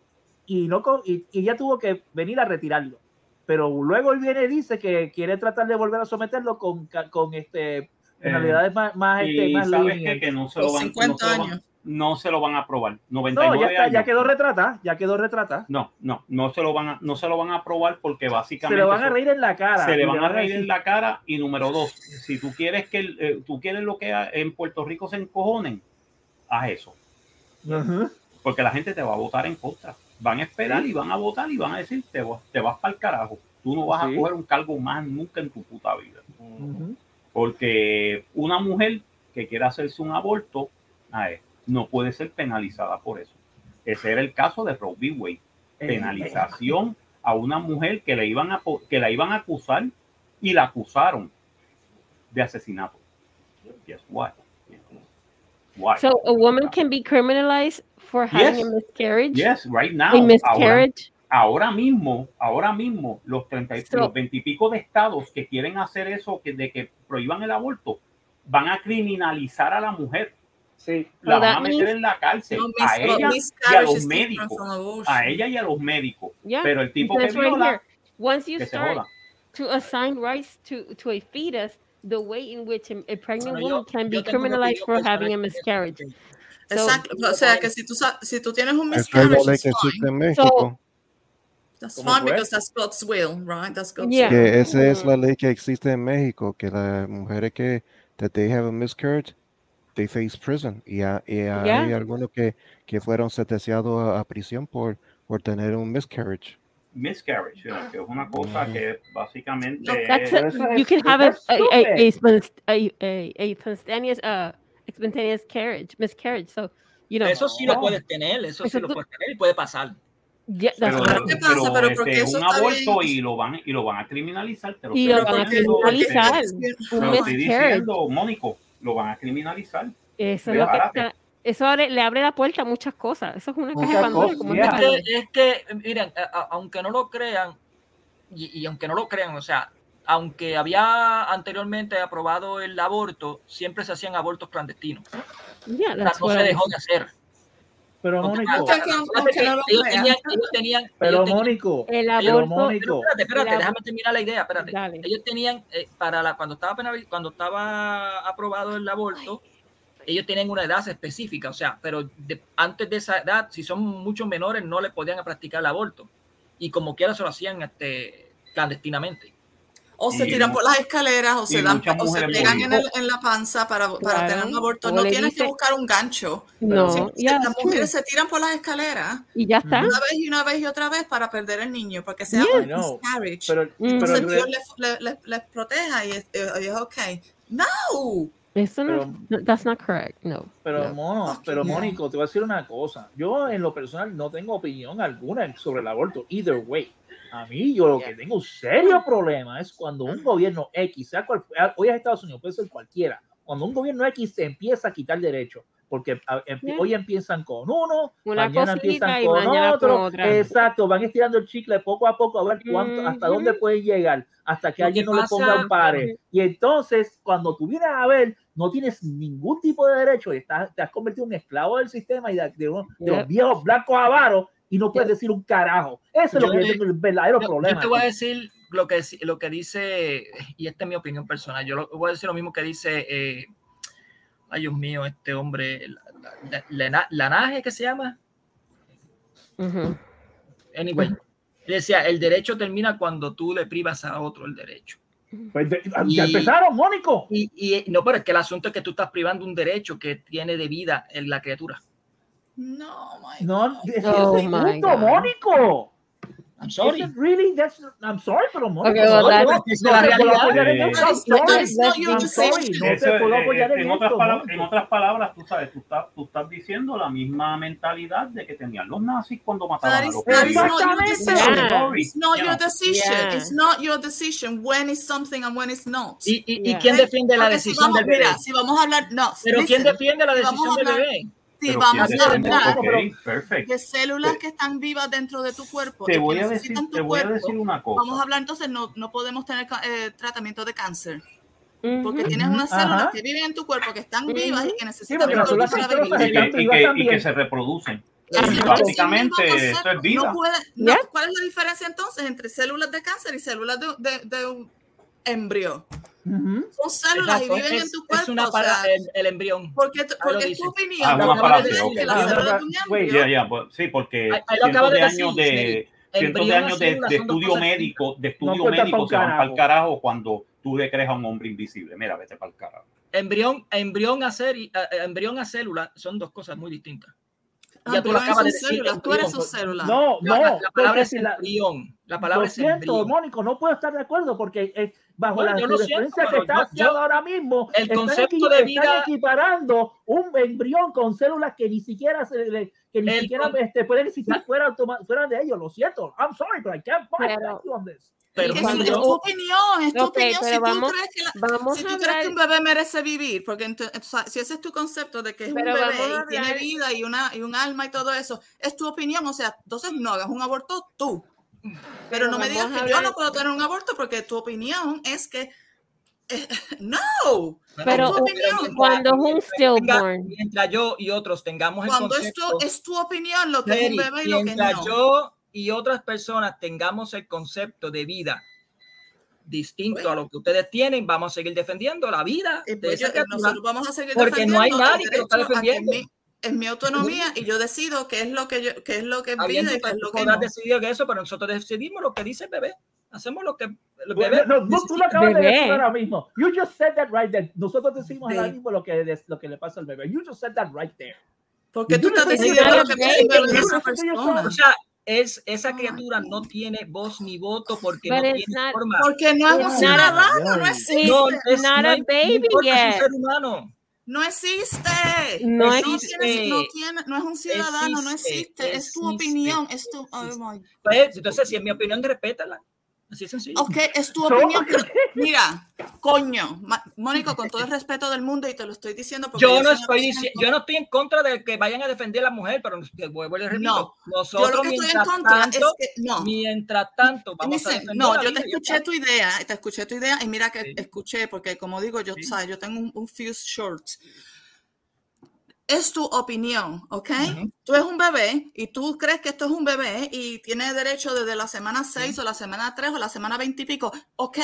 y, no con- y, y ella tuvo que venir a retirarlo. Pero luego él viene y dice que quiere tratar de volver a someterlo con, con este penalidades más, más, este, Y más sabes que, que no, se lo van, no, 50 se lo van, años. no se lo van a aprobar. No, 99 ya, está, ya años. quedó retratada, ya quedó retratada. No, no, no se lo van a, no se lo van a aprobar porque Se básicamente le van a reír en la cara. se le y van a reír en la cara y número dos, si tú quieres que eh, tú quieres lo que en Puerto Rico se encojonen, haz eso, porque la gente te va a votar en contra. Van a esperar y van a votar y van a decir te, vas- te vas para el carajo. Tú no vas Sí. a coger un cargo más nunca en tu puta vida. Porque una mujer que quiera hacerse un aborto, ver, no puede ser penalizada por eso. Ese era el caso de Roe v. Wade. Eh, Penalización a una mujer que, le iban a, que la iban a acusar y la acusaron de asesinato. Guess what? Why? So a woman can be criminalized for having Yes. a miscarriage. Yes, right now. A Ahora, miscarriage. ahora mismo, ahora mismo, los treinta y- So- los veintipico de estados que quieren hacer eso, que, de que prohíban el aborto, van a criminalizar a la mujer. Sí. La van a meter means- en la cárcel No, a ella y a miscarriage los médicos. A ella y a los médicos. Yeah. Pero el tipo que right viola, here, once you que se start joda. to assign rights to to a fetus, the way in which a, pregnant Bueno, yo- woman can be criminalized for having a personal. Miscarriage. So- Exacto. O sea, que si tú, si tú tienes un Esa es la miscarriage, ley it's que fine. existe en México. That's ¿Cómo fine because that's God's will, right? That's God's Yeah. will. Que esa es la ley que existe en México, que las mujeres que that they have a miscarriage, they face prison. Y, ha- y hay Yeah. algunos que, que fueron sentenciados a, a prisión por, por tener un miscarriage. miscarriage, que es una cosa que básicamente That's es- a, you can have a that's a, a, a, stupid. spon- a, a, a spontaneous uh spontaneous carriage miscarriage. So you know Eso sí lo puedes tener, eso sí Eso lo tú- puedes tener y puede pasar. yeah, pero, what- ¿Qué pasa? pero, Pero este, porque eso un aborto bien. y lo van y lo van a criminalizar te lo y lo van a criminalizar este, un te lo estoy miscarriage. diciendo, Mónico, lo van a criminalizar. Eso es lo que está- eso abre- le abre la puerta a muchas cosas. Eso es una caja de Muchas Pandora, cosas, como yeah. Es que, es que, miren, a- a- aunque no lo crean, y, y aunque no lo crean, o sea, aunque había anteriormente aprobado el aborto, siempre se hacían abortos clandestinos. Yeah, O sea, that's no se dejó de hacer. Pero Mónico, pero ellos tenían- Mónico, El pero aborto, pero Mónico, espérate, espérate, el ab- déjame terminar la idea, espérate. Dale. Ellos tenían, eh, para la, cuando estaba cuando estaba aprobado el aborto, ellos tenían una edad específica, o sea, pero de- antes de esa edad, si son muchos menores, no le podían practicar el aborto. Y como quiera se lo hacían este, clandestinamente. O se tiran por las escaleras o se dan o se pegan en, el- en la panza para, para Claro. tener un aborto. O No tienes que dice- buscar un gancho. No, yeah, las it's mujeres true. se tiran por las escaleras Y ya está. una vez y una vez y otra vez para perder el niño, porque sea Yeah. un miscarriage. Pero, Entonces pero- Dios les, les- les- les proteja y es, y es ok. No. Eso no, that's not correct. No. Pero, no. mono, pero. Mónico, te voy a decir una cosa. Yo, en lo personal, no tengo opinión alguna sobre el aborto, either way. A mí, yo lo que tengo un serio problema es cuando un gobierno X, sea cual hoy es Estados Unidos, puede ser cualquiera, cuando un gobierno X se empieza a quitar derechos, porque em- hoy empiezan con uno, Una mañana empiezan con mañana con otro, otra. exacto, van estirando el chicle poco a poco a ver cuánto, hasta Ujú. dónde pueden llegar, hasta que alguien no le ponga un pare. Y entonces, cuando tú vienes a ver, no tienes ningún tipo de derecho y estás, te has convertido en un esclavo del sistema y de, de de los viejos blancos avaros y no puedes decir un carajo. Eso es lo que tengo el verdadero Yo- problema. Yo te voy a decir lo que, lo que dice, y esta es mi opinión personal. Yo lo- voy a decir lo mismo que dice, eh, ay Dios mío, este hombre, la, la- la- la- Lanaje, ¿qué se llama? Ujú. Anyway, decía, el derecho termina cuando tú le privas a otro el derecho. Pues de- Y- ya empezaron, Mónico. Y, y- no, pero es que el asunto es que tú estás privando un derecho que tiene de vida en la criatura. No, my No, ese Oh es el my punto, God. Mónico. I'm sorry. Is it really? That's, I'm sorry, pero Mónico. Okay, well, no, no, es no la realidad. en otras esto, pala- Mónico. en otras palabras, tú sabes, tú estás, tú estás diciendo la misma mentalidad de que tenían los nazis cuando mataban That a is, los that is judíos. not your decision. Yeah. Sorry. It's not your decision. Yeah. It's not your decision when is something and when is not. ¿Y, y, quién defiende la decisión del bebé? mira, si vamos a hablar, no, Pero ¿quién defiende la decisión del bebé? Si Pero vamos ¿quién a hablar Ok, perfecto. de células que están vivas dentro de tu cuerpo Te voy que a decir, necesitan tu te voy a cuerpo, decir una cosa. vamos a hablar entonces, no, no podemos tener eh, tratamiento de cáncer. Porque tienes unas células ajá. que viven en tu cuerpo, que están vivas y que necesitan células para vivir. y, que, y, que, y que se reproducen. Básicamente, eso es vida. No puede- no-. ¿Cuál es la diferencia entonces entre células de cáncer y células de, de- de un embrión? Ujú. Son células Exacto, y viven es, en tu es cuerpo. una o sea, el, el embrión. porque, tu- porque dice. tu opinión Ah, no una puede falacia, decir ok. que la célula no, de wait, embrión Ya, ya, pues, sí, porque cientos de de años decir, de Neri. cientos de años de, de son dos estudio cosas médico, de estudio cuentan médico se van para el carajo. cuando tú le creas a un hombre invisible. Mira, vete para el carajo. Embrión, embrión, a a- embrión a célula son dos cosas muy distintas. Ah, Ya tú acabas de son decir. células, tú eres su célula. No, no. la- la palabra es embrión. La palabra Lo es siento, embrión. Mónico, no puedo estar de acuerdo porque eh, bajo Bueno, la referencia que está yo- haciendo ahora mismo, el están concepto equi- de están vida- equiparando un embrión con células que ni siquiera se le- que ni El siquiera este, pueden existir fuera, fuera de ellos. Lo siento. I'm sorry, but I can't fight Pero- you on this. Pero Es que cuando es tu opinión, es tu Ok, opinión. Si tú vamos- crees que, la- vamos si a tú crees que hablar- un bebé merece vivir, porque ento- o sea, si ese es tu concepto de que es Pero un bebé y tiene hablar- vida y, una, y un alma y todo eso, es tu opinión. O sea, entonces no hagas un aborto tú. Pero, no me digas que yo no puedo tener un aborto porque tu opinión es que. eh, <laughs> no. Pero opinión. cuando es un stillborn, mientras yo y otros tengamos el Cuando es tu, concepto, es tu opinión lo que es un bebé y lo que mientras no. yo y otras personas tengamos el concepto de vida distinto a lo que ustedes tienen, vamos a seguir defendiendo la vida Y de pues yo- nosotros vamos a seguir porque no hay defendiendo nadie que lo está defendiendo. Es mi autonomía y yo decido qué es lo que yo, qué es lo que vida y tú qué es lo que no. decidir eso, pero nosotros decidimos lo que dice el bebé. Hacemos lo que el Bueno, bebé no, no, tú lo acabas de Bebé. decir ahora mismo. You just said that right there. Nosotros decimos ahora Sí. mismo lo que, lo que le pasa al bebé. You just said that right there. Porque tú no estás decidiendo lo que que es el bebé de yo esa no que persona. O sea, es, esa criatura no tiene voz ni voto porque no But it's tiene not- forma. Porque no es un no. No, No, es, no no es un ser humano. Existe. No no, existe. tiene- no tiene- no es un ciudadano, no Existe, existe. Es tu existe, opinión, es tu. oh existe. my Pues, entonces, si es mi opinión, respétala. Así es sencillo. Ok, es tu <laughs> So- opinión. pero mira, coño, Mónico, con todo el respeto del mundo y te lo estoy diciendo porque Yo no estoy yo no estoy en contra de que vayan a defender a la mujer, pero vuelvo y repito, No, nosotros yo lo que estoy en mientras contra tanto, es que no. mientras tanto, vamos a Listen, defender no, yo te escuché tu idea, te escuché tu idea y mira que Sí. escuché, porque como digo, yo, Sí. sabes, yo tengo un, un few shorts. Es tu opinión, ¿ok? Ujú. Tú eres un bebé y tú crees que esto es un bebé y tiene derecho desde la semana 6 o la semana 3 o la semana 20 y pico. Ok,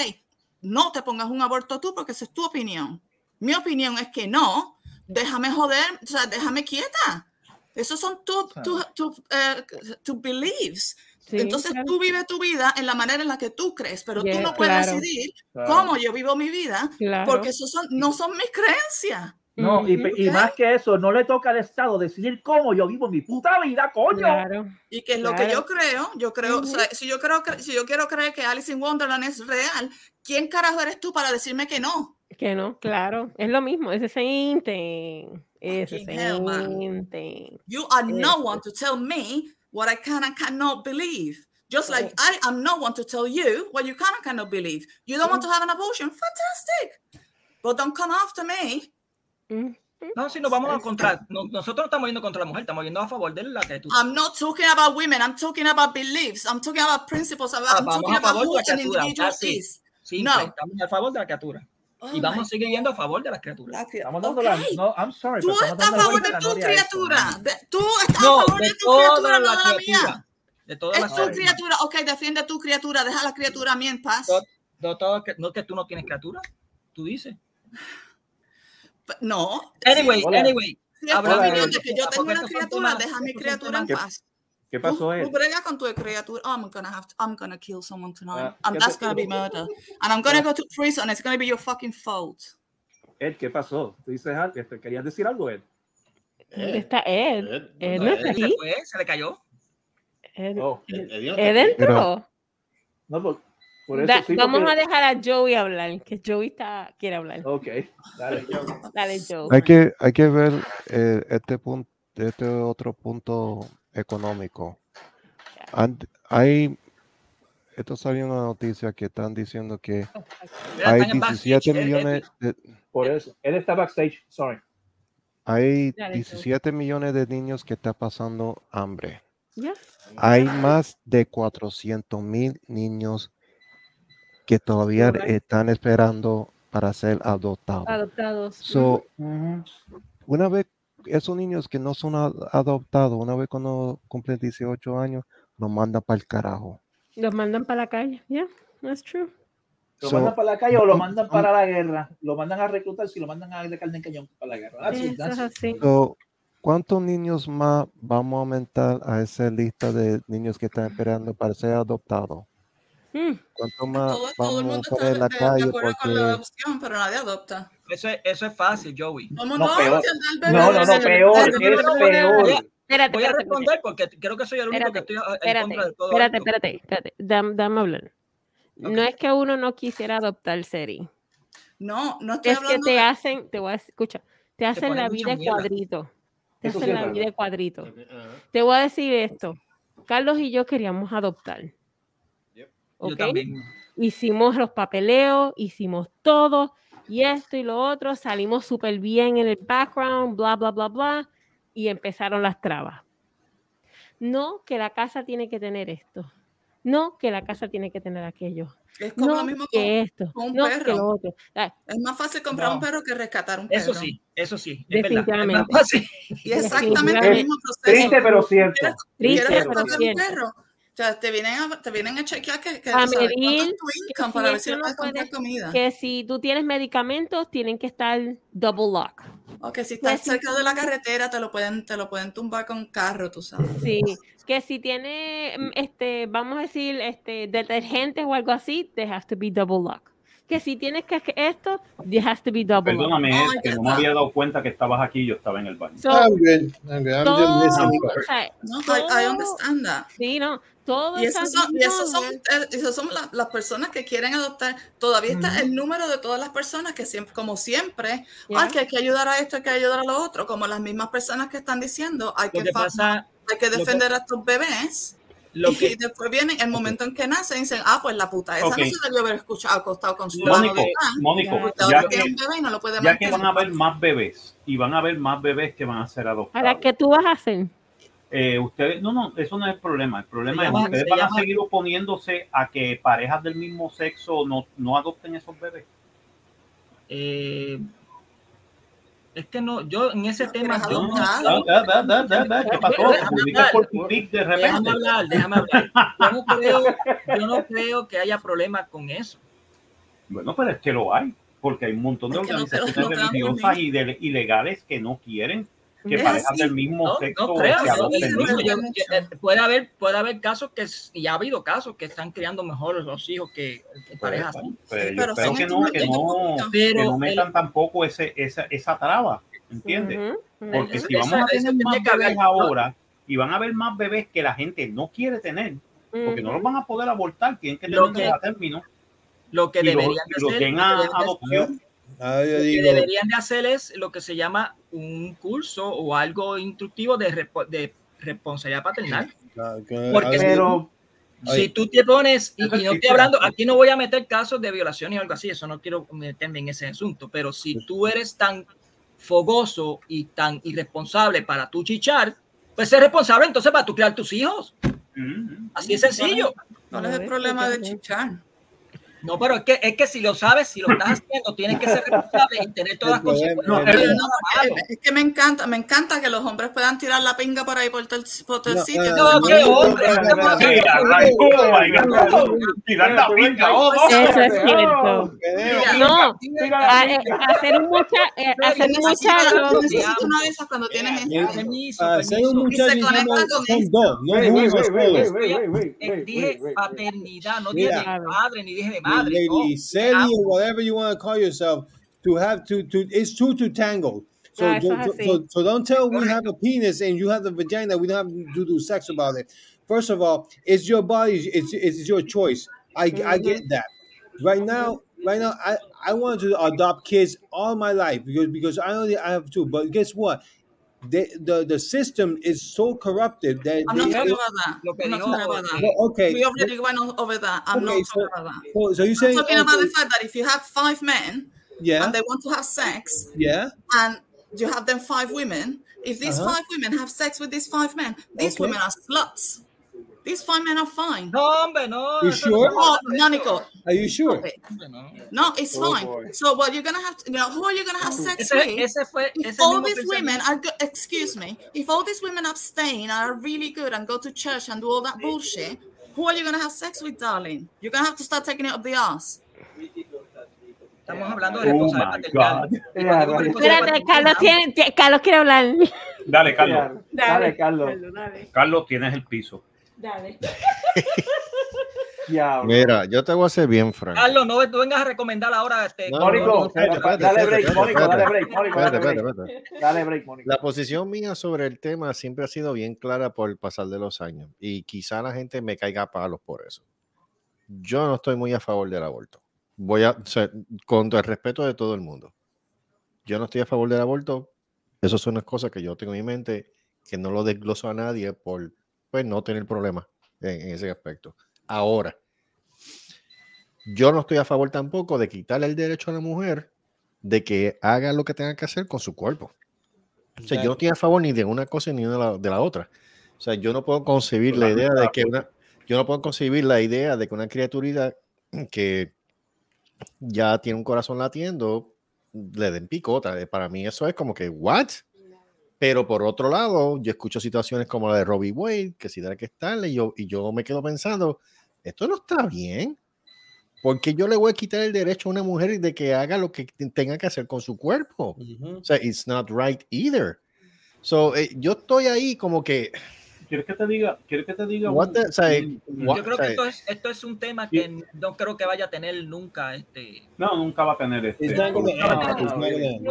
no te pongas un aborto tú porque esa es tu opinión. Mi opinión es que no, déjame joder, o sea, déjame quieta. Esos son tus tu, tu, eh, tu beliefs. Sí, Entonces claro. tú vives tu vida en la manera en la que tú crees, pero tú Yeah, no puedes claro. decidir Claro. cómo yo vivo mi vida, Claro. porque eso son, no son mis creencias. No, y, y más que eso, no le toca al Estado decidir cómo yo vivo mi puta vida, coño. Claro. Y que es lo que yo creo, yo creo, o sea, si yo creo que si yo quiero creer que Alice in Wonderland es real, ¿quién carajo eres tú para decirme que no? Que no, claro. Es lo mismo. Es the same thing. Es same thing. You are no Eso. one to tell me what I can and cannot believe. Just like I am no one to tell you what you can and cannot believe. You don't want to have an abortion? Fantastic. But don't come after me. No, si nos vamos a contra, no- nosotros no estamos yendo contra la mujer, estamos yendo a favor de la criatura. I'm not talking about women. I'm talking about beliefs. I'm talking about principles. I'm, Ah, talking a about favor de who la an individual is. Simple, No. estamos a favor de la criatura. Oh y vamos a seguir yendo a favor de las criaturas. Estamos dando la, no, I'm sorry, Tú estás a favor de tu criatura. De- tú estás No, a favor de de tu toda criatura, la no de la criatura. mía. De todas las Es tu criatura. Ok, defiende tu criatura. Deja a la criatura a mí en paz. No, no, todo que- no que tú no tienes criatura, tú dices. No. Anyway, Sí. anyway. Si hablando de- que yo tengo porque una esto fue un criatura, tema- deja a mi esto fue un criatura en tema- paz. ¿Qué pasó, Ed? tú con tu criatura. Oh, I'm gonna have to, I'm gonna kill someone tonight. Ah, and ¿qué that's gonna be murder. And I'm gonna go to prison. It's gonna be your fucking fault. Ed, ¿qué pasó? ¿Tú dices algo? ¿Te ¿Querías decir algo, Ed? ¿Dónde está Ed? Ed no Él está se aquí. fue, se le cayó. Ed, Oh. Ed entró. No, por, por eso Da- sí, vamos porque- a dejar a Joey hablar, que Joey está, quiere hablar. Ok, dale. <laughs> Dale, Joey. Hay que, hay que ver eh, este punto, este otro punto económico. And- hay, esto salió en una noticia que están diciendo que Mira, hay están en backstage, 17 Ed, Ed, millones de, Por eso. Él está backstage, sorry. hay Dale, Joe. 17 millones de niños que están pasando hambre. Ya. Hay más de 400 mil niños que todavía están esperando para ser adoptados. Adoptados. So, una vez esos niños que no son adoptados, una vez cuando cumplen 18 años, los mandan para el carajo. Los mandan para la calle. Yeah, that's true. ¿Lo So, mandan para la calle o lo mandan um, para la guerra? Lo mandan a reclutar si lo mandan a de carne en cañón para la guerra. That's it, that's. So, ¿Cuántos niños más vamos a aumentar a esa lista de niños que están esperando para ser adoptados? Hmm. ¿Cuánto más Todo, todo el mundo a está en la de, de calle? acuerdo con la Porque adopción, pero nadie adopta. Eso es, eso es fácil, Joey. ¿Cómo No, no? peor. No, no, no, peor, es peor. Espérate, voy a responder porque creo que soy el único que estoy en espérate, contra de todo espérate, espérate, espérate. Dame, dame hablar. No es que uno no quisiera adoptar Seri. No, no estoy Es que hablando te de- hacen, te voy a escucha, te hacen la vida de mierda. cuadrito. Te hacen es la vida de cuadrito. Te voy a decir esto. Carlos y yo queríamos adoptar. Yo ¿ok? también. Hicimos los papeleos, hicimos todo, y esto y lo otro, salimos súper bien en el background, bla, bla, bla, bla, y empezaron las trabas. No que la casa tiene que tener esto. No que la casa tiene que tener aquello. Es como no lo mismo que con, esto. con un no perro. que lo otro. Ah, Es más fácil comprar No. un perro que rescatar un perro. Eso sí, eso sí. Es verdad. Es Definitivamente. más fácil. Y exactamente el Definitivamente. mismo proceso. Triste, pero cierto. ¿Quieres, Triste, pero rescatar un cierto. perro? O sea, te vienen a, te vienen a chequear que, que a sabes, medir es tu que income si para ver si no puedes comprar comida. que si tú tienes medicamentos tienen que estar double lock. O que si estás cerca de la carretera te lo pueden, te lo pueden tumbar con carro, tú sabes. Sí, que si tiene mm, este vamos a decir este detergentes o algo así, they have to be double lock. Que si tienes que esto, they has to be double. Perdóname, Ed, que no me había dado cuenta que estabas aquí y yo estaba en el baño. So, I'm good. I'm good. I'm todo- just listening. o sea, No, I, I todo- understand that. Sí, no, todo Y esos está son, y esos son, bien. eh, esos son las, las personas que quieren adoptar. Todavía está el número de todas las personas que siempre, como siempre, Ya. hay que hay que ayudar a esto, hay que ayudar a lo otro, como las mismas personas que están diciendo, hay que, que pasa- hay que lo que- defender a estos bebés. Lo y que- después viene el momento en que nacen y dicen, ah, pues la puta esa no se debió haber escuchado acostado con su mano Mónico, de. Mónico, porque ahora ya que, un bebé y no lo puede ya que van a haber más bebés y van a haber más bebés que van a ser adoptados. Ahora, ¿qué tú vas a hacer? Eh, ustedes, no, no, eso no es el problema. El problema Se es llama- ustedes van a llama- seguir oponiéndose a que parejas del mismo sexo no, no adopten esos bebés. Eh, es que no, yo en ese tema. pero yo No, no- da, da, da, da, da, da, ¿Qué pasó? Déjame Publicas hablar. por tu tic de repente. Déjame hablar, déjame hablar. Yo no creo, yo no creo que haya problema con eso. Bueno, pero es que lo hay, porque hay un montón de Es no organizaciones no religiosas y de, ilegales que no quieren que parejas del mismo No, sexo no creo, no, yo- yo- eh, puede haber puede haber casos que y ha habido casos que están criando mejor los hijos que, que parejas así. Pues yo espero que no, que no, que Pero no el- metan tampoco ese, esa, esa traba, ¿entiendes? Ujú. Porque Eso- si vamos eso- a tener más que haber, bebés ¿no? ahora y van a haber más bebés que la gente no quiere tener, porque no los van a poder abortar, tienen que que- a término. Lo que de hacer, que deberían de- adopción. Ah, yo lo que digo, deberían de hacer es lo que se llama un curso o algo instructivo de, de responsabilidad paternal. ah, que- Porque si- si tú te pones, y, y no estoy hablando, aquí no voy a meter casos de violaciones o algo así, eso no quiero meterme en ese asunto, pero si tú eres tan fogoso y tan irresponsable para tu chichar, pues ser responsable entonces para tú criar tus hijos. Así de sencillo. ¿Cuál es el problema de chichar? No, pero es que, es que si lo sabes, si lo estás haciendo, tienes que ser responsable y tener todas las consecuencias. No, es- es que me encanta, me encanta que los hombres puedan tirar la pinga por ahí por todo el, por todo el No, sitio. no, Qué hombre, Oh. Tirar la pinga, oh. Eso es cierto. No, eh, hacer un mucha, eh, hacer un muchacho. Necesito una de esas cuando tienes Permiso, Ah, ser un Y se muchacho son dos, no Wait, uno Eh, dije paternidad, no dije padre ni dije de madre. Lady, no. Sally, or whatever you want to call yourself, to have to to it's two to tango. So, Ah, eso so, so, so, so don't tell we have a penis and you have the vagina. We don't have to do sex about it. First of all, it's your body. It's it's your choice. I I get that. Right now, right now, I I wanted to adopt kids all my life because because I only I have two. But guess what? The the, the system is so corrupted that I'm not talking about that. I'm not talking about that. Well, okay. We already went o- over that. I'm Okay, not so- talking about that. so- so you're I'm saying- talking about the fact that if you have five men Yeah. and they want to have sex yeah. and you have them five women, if these Uh-huh. five women have sex with these five men, these Okay. women are sluts. These five men are fine. No, hombre, no. You sure? Oh, Monica. Are you sure? No, it's Oh, fine. boy. So what you're gonna have to, you know, who are you gonna have sex Ese- with? ese fue- if ese all mismo these women are good, excuse me, if all these women abstain and are really good and go to church and do all that bullshit, who are you gonna have sex with, darling? You're gonna have to start taking it up the ass. Estamos hablando de Oh Espérate, Carlos, tiene, tie- Carlos quiere hablar. Dale, Carlos. Dale, Carlos. dale. Carlos, tienes el piso. Dale. Mira, yo te voy a ser bien franco. Carlos, no, vengas a recomendar ahora este. No, Mónico, dale break, Mónico, dale break, Mónico, dale break. Dale Mónico. La posición mía sobre el tema siempre ha sido bien clara por el pasar de los años y quizá la gente me caiga a palos por eso. Yo no estoy muy a favor del aborto. Voy a, o sea, con el respeto de todo el mundo. Yo no estoy a favor del aborto. Esas son unas cosas que yo tengo en mi mente que no lo desgloso a nadie por pues, no tener problemas en, en ese aspecto. Ahora, yo no estoy a favor tampoco de quitarle el derecho a la mujer de que haga lo que tenga que hacer con su cuerpo. O sea, yo no estoy a favor ni de una cosa ni de la, de la otra. O sea, yo no puedo concebir la idea de que una, yo no puedo concebir la idea de que una criaturita que ya tiene un corazón latiendo le den picota. Para mí eso es como que, ¿what? Pero por otro lado, yo escucho situaciones como la de Robbie Wade, que si tiene que estarle, y yo, y yo me quedo pensando, esto no está bien. Porque yo le voy a quitar el derecho a una mujer de que haga lo que tenga que hacer con su cuerpo. O sea, it's not right either. So, eh, yo estoy ahí como que. ¿Quieres que te diga? ¿Quieres que te diga? Un- Yo creo que esto es, esto es un tema que no creo que vaya a tener nunca este. No, nunca va a tener este.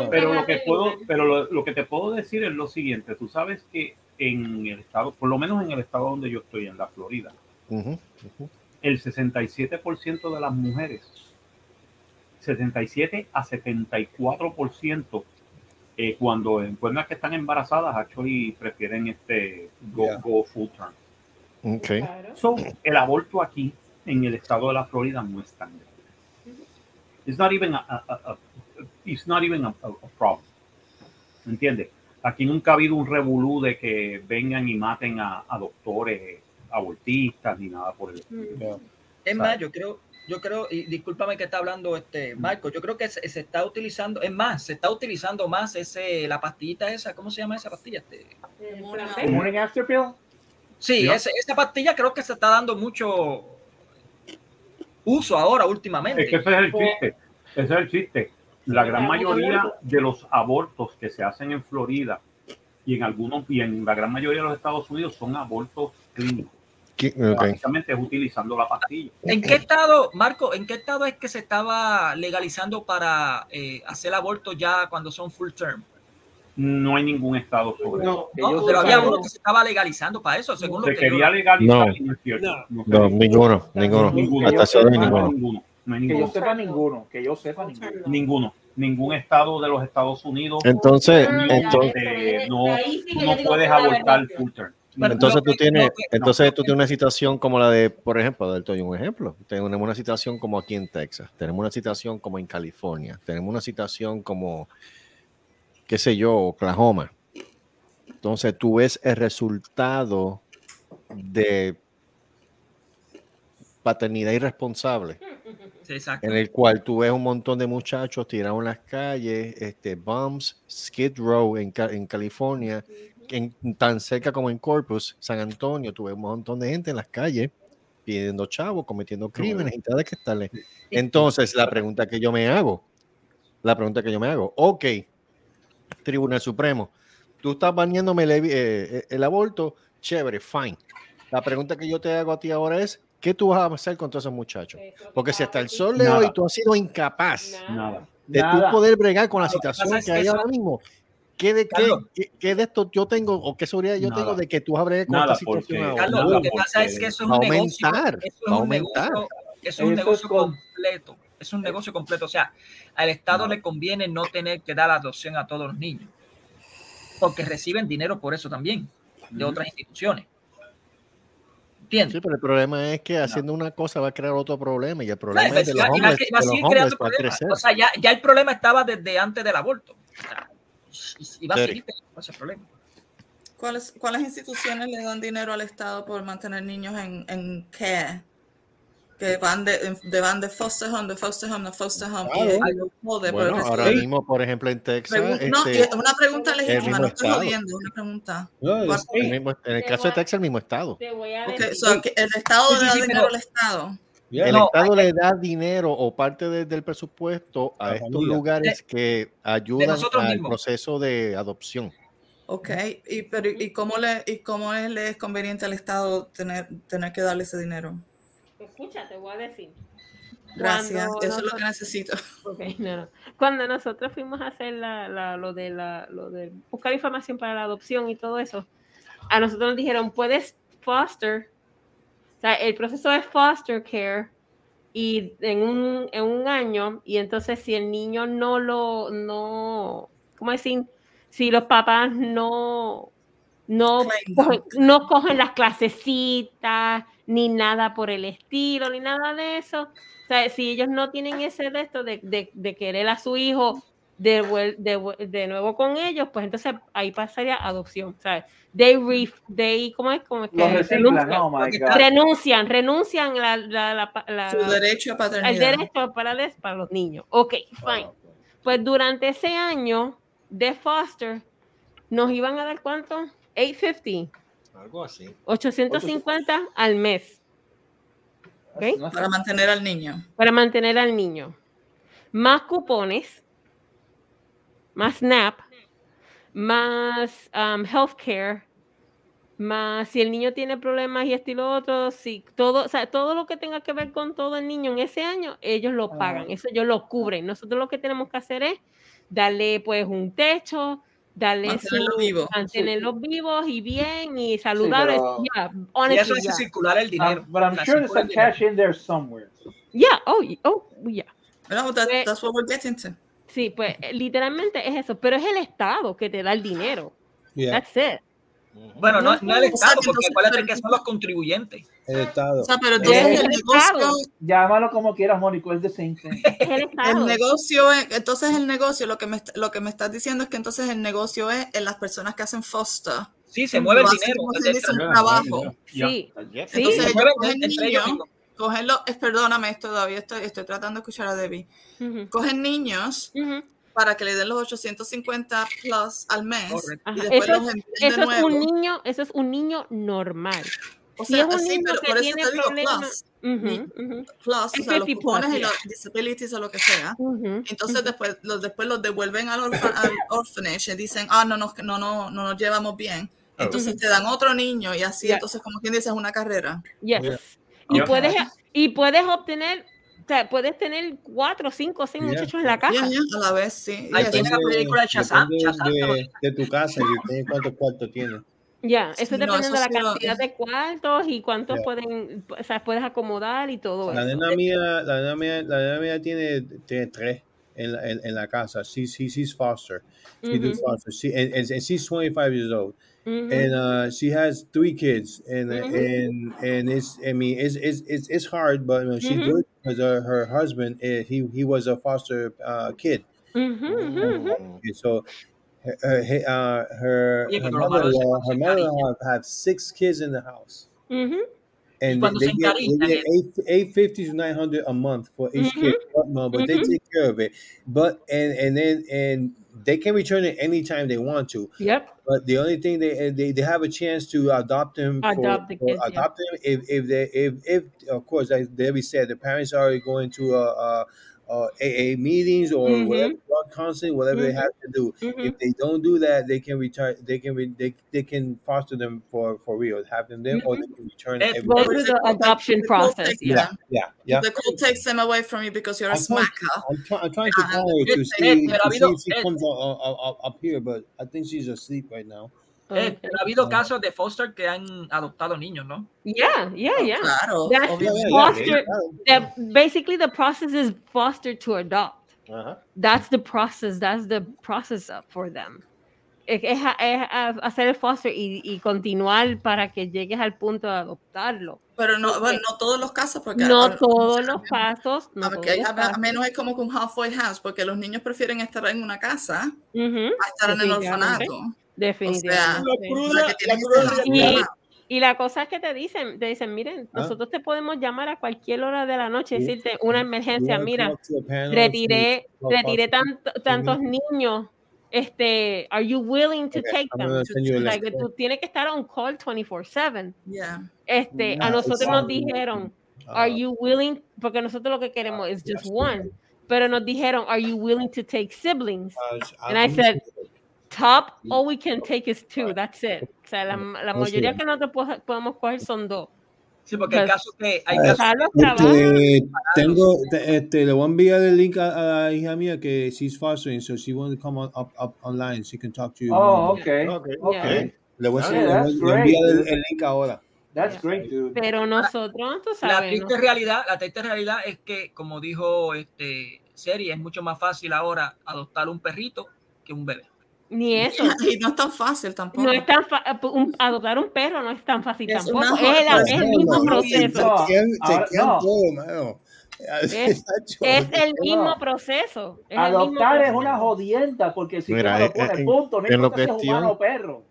Pero lo que puedo, pero lo, lo que te puedo decir es lo siguiente. Tú sabes que en el estado, por lo menos en el estado donde yo estoy, en la Florida, ujú, ujú. el 67% de las mujeres, 77 a 74%, eh, cuando encuentran que están embarazadas, actually prefieren este go, Yeah. go full term. Okay. So, el aborto aquí en el estado de la Florida no es tan grande. It's not even a, a- a- a- it's not even a, a- a problem. ¿Entiendes? Aquí nunca ha habido un revolú de que vengan y maten a, a doctores abortistas ni nada por el estilo. Es más, yo creo, yo creo, y discúlpame que está hablando este Marco, yo creo que se, se está utilizando, es más, se está utilizando más ese, la pastillita esa, ¿cómo se llama esa pastilla? Este, ¿El Morning After Pill? Sí, ese- esa pastilla creo que se está dando mucho uso ahora últimamente. Es que ese es el chiste. Ese es el chiste. La gran mayoría de los abortos que se hacen en Florida y en algunos y en la gran mayoría de los Estados Unidos son abortos clínicos. ¿Qué? Ok. Básicamente es utilizando la pastilla. ¿En qué estado, Marco, en qué estado es que se estaba legalizando para eh, hacer aborto ya cuando son full term? No hay ningún estado sobre eso. No, pero había uno que se estaba legalizando para eso, según lo Se que quería yo- legalizar No. no. No No, ninguno, ninguno. Ninguno. Hasta No ninguno. ninguno. No hay Que yo ninguno. sepa ninguno, que yo sepa ninguno. Ninguno. Ningún estado de los Estados Unidos. Entonces, no, entonces- eh, no, tú no puedes abortar full term. Entonces tú tienes, entonces tú tienes una situación como la de, por ejemplo, del Toyo, un ejemplo. Tenemos una situación como aquí en Texas, tenemos una situación como en California, tenemos una situación como, qué sé yo, Oklahoma. Entonces tú ves el resultado de paternidad irresponsable, Sí, en el cual tú ves un montón de muchachos tirados en las calles, este, bumps, Skid Row en, en California, en, tan cerca como en Corpus, San Antonio, tuve un montón de gente en las calles pidiendo chavos, cometiendo crímenes y tal, que estarle. Entonces, la pregunta que yo me hago, la pregunta que yo me hago, ok, Tribunal Supremo, tú estás baneándome el, evi- eh, el aborto, chévere, fine. La pregunta que yo te hago a ti ahora es, ¿qué tú vas a hacer con todos esos muchachos? Porque si hasta el sol de hoy tú has sido incapaz Nada. de Nada. tú poder bregar con la situación que que hay eso- ahora mismo. ¿Qué de, qué, Carlos. qué- qué de esto yo tengo o qué seguridad yo Nada. tengo de que tú vas a bregar con Nada, esta situación porque- ahora? Carlos, Nada, lo que pasa es que eso es un negocio. aumentar, Eso es un aumentar. negocio, eso es un Eso negocio es con- completo. Es un negocio completo. O sea, al Estado le conviene no tener que dar adopción a todos los niños. Porque reciben dinero por eso también, de otras instituciones. ¿Entiendes? Sí, pero el problema es que haciendo una cosa va a crear otro problema y el problema Claro, es de los hombres, va a de los seguir hombres creando va a problemas. crecer. O sea, ya, ya el problema estaba desde antes del aborto. Y, y va a seguir teniendo ese problema. ¿Cuáles, ¿Cuáles instituciones le dan dinero al Estado por mantener niños en, en care? Que van de, de- van de foster home, de foster home, de foster home. y Claro. Bueno, resto ahora mismo, por ejemplo, en Texas, Pregun- no, este, una pregunta el legítima, mismo no estoy estado. jodiendo, una pregunta. No, ¿Cuál- es- el mismo- en el caso voy de a- Texas, el mismo estado. Te voy a Ok, decir. so el Estado Sí, le sí, da sí, dinero pero- al Estado. Yeah. El No, Estado le da dinero o parte de- del presupuesto a estos familia. lugares que ayudan nosotros al mismos. proceso de adopción. Ok, y, pero, ¿y cómo le, y cómo es- le es conveniente al Estado tener, tener que darle ese dinero? Escucha, te voy a decir. Gracias, Cuando eso es lo que nosotros- necesito. <laughs> Ok, no, no. Cuando nosotros fuimos a hacer la, la- lo, de la, lo de buscar información para la adopción y todo eso, a nosotros nos dijeron, puedes foster, o sea, el proceso es foster care y en un, en un año, y entonces si el niño no lo, no, ¿cómo decir? Si los papás no, no, cogen, no cogen las clasecitas, ni nada por el estilo, ni nada de eso. O sea, si ellos no tienen ese de esto de, de, de querer a su hijo de, vuel- de, de nuevo con ellos, pues entonces ahí pasaría adopción. Sea, they, re, they ¿cómo es? ¿Cómo es que Los reciclan, renuncian? renuncian, renuncian la, la, la, la- Su derecho a el paternidad. derecho para, des- para los niños. Ok, fine. Pues durante ese año de foster, nos iban a dar cuánto? 850, Algo así. 850 al mes. Para mantener al niño. Para mantener al niño. Más cupones, más SNAP, más um, healthcare, más si el niño tiene problemas y esto y lo otro, si todo, o sea, todo lo que tenga que ver con todo el niño en ese año, ellos lo pagan, eso ellos lo cubren. Nosotros lo que tenemos que hacer es darle pues un techo, darle Mantenerlos su- vivos. mantenerlos vivos y bien y saludables. pero- Yeah, Y honestly, eso hace yeah. circular el dinero. Um, but I'm sure there's dinero. cash in there somewhere. Yeah, oh, y- oh, yeah. No, that- that's what we're getting to. Sí, pues eh, literalmente es eso, pero es el Estado que te da el dinero. Yeah. That's it. Bueno, no, No, el Estado, que porque entonces- acuérdate que son los contribuyentes. El Estado. O sea, pero Es entonces el el negocio, Estado. Llámalo como quieras, Mónico, es. <laughs> Es el el Estado. negocio es, entonces el negocio, lo que me, lo que me estás diciendo es que entonces el negocio es en las personas que hacen foster. Sí, se mueve el dinero. se Yeah, trabajo. Sí, Entonces sí. se ellos mueven cogen entre ellos los, es- perdóname, esto todavía estoy, estoy tratando de escuchar a Debbie. Ujú, Cogen niños ujú. para que le den los 850 plus al mes Correcto. y después Eso, los es, de es nuevo. un niño, eso es un niño normal. O Si sea, es un sí, niño pero que por eso tiene te digo plus. Ujú, ujú. plus, o Es sea, los 50 cupones plus, y los disabilities o lo que sea. Entonces después los, después los devuelven al, orfa- al orphanage y dicen, ah, no, no, no, no, no nos llevamos bien. Entonces te dan otro niño y así, Yeah. entonces como quien dice, es una carrera. Yes. Y Yeah. puedes, y puedes obtener, o sea, puedes tener cuatro, cinco, seis Yeah. muchachos en la casa. Yeah, yeah, a la vez, sí. Ahí Yes. tiene la película de Shazam. Depende Shazam de, de tu casa y de cuántos cuartos tiene. Ya, eso Sí, no, dependiendo eso de la sí cantidad de cuartos y cuántos Yeah. pueden, o sea, puedes acomodar y todo La eso. nena mía, la nena mía, la nena mía tiene, tiene tres en, la- en, en la casa. She, she, she's foster. She do Ujú. foster. She, and, and, and she's 25 years old. Ujú. And uh, she has three kids, and Mhm. and and it's I mean it's it's it's, it's hard, but you know, she's Mhm. good because her, her husband uh, he he was a foster uh, kid, ujú, ujú. and so her uh, her, her pero lo malo es mother-in-law her mother-in-law have six kids in the house. Ujú. and they get, they get eight eight fifty to nine hundred a month for each kid. But they take care of it. But and and then and they can return it anytime they want to. Yep. But the only thing they eh, they, they have a chance to adopt them for, Adopt the for kids, yeah. adopt them if if they if if of course like Debbie said the parents are going to uh AA meetings or Mhm. whatever drug counseling whatever they Mhm. have to do. Mhm. If they don't do that, they can return. They can re, they, they can foster them for for real, have them there, or they can return it. Every Go day. through the adoption process. Yeah, Yeah. yeah, yeah. The court takes them away from you because you're a I'm trying, smacker. I'm, try, I'm trying to call her to see, to see if she comes up, up, up, up here, but I think she's asleep right now. Eh, pero ha habido casos de foster que han adoptado niños, ¿no? Yeah, yeah, yeah. Claro, That's obviamente. foster. that basically the process is foster to adopt. Ajá. That's the process. That's the process up for them. Es, es- es hacer el foster y, y continuar para que llegues al punto de adoptarlo. Pero no, bueno, no todos los casos, porque No ahora- todos los casos. No a, todos los a- a casos. menos es como un halfway house, porque los niños prefieren estar en una casa Ujú, a estar en el orfanato. Definitivamente. O sea, y, la cosa es que te dicen, te dicen, miren, Ah. nosotros te podemos llamar a cualquier hora de la noche y decirte una emergencia, mira, to retiré, retiré tanto- tantos niños, este, are you willing to Okay, take them? a Like, tú tienes que estar on call 24/7. Yeah. Este, Yeah, a nosotros nos dijeron, Ah. are you willing, porque nosotros lo que queremos es just one, pero nos dijeron, are you willing to take siblings? Uh, And I said, top, all we can take is two, that's it. O sea, la, la Oh, mayoría que nosotros po- podemos coger son dos. Sí, porque hay Pues, casos que hay casos. Este, tengo, te- este, le voy a enviar el link a, a la hija mía que she's fostering, so she wants to come on, up, up online. She can talk to you. Oh, okay. Okay. Okay. Le voy a, Yeah, le voy a- that's le voy a enviar el, el link ahora. That's great, dude. Pero nosotros, tú La sabes, triste ¿no? realidad, la triste realidad es que, como dijo este Seri, es mucho más fácil ahora adoptar un perrito que un bebé. Ni <laughs> eso. Y no es tan fácil tampoco. No es tan fa- un- adoptar un perro no es tan fácil Es tampoco. una Es, el- joda. es el mismo proceso. Es, el mismo proceso. Adoptar es una jodienda porque si Mira, tú no eh, lo pones eh, punto, no importa si es cuestión- humano o perro.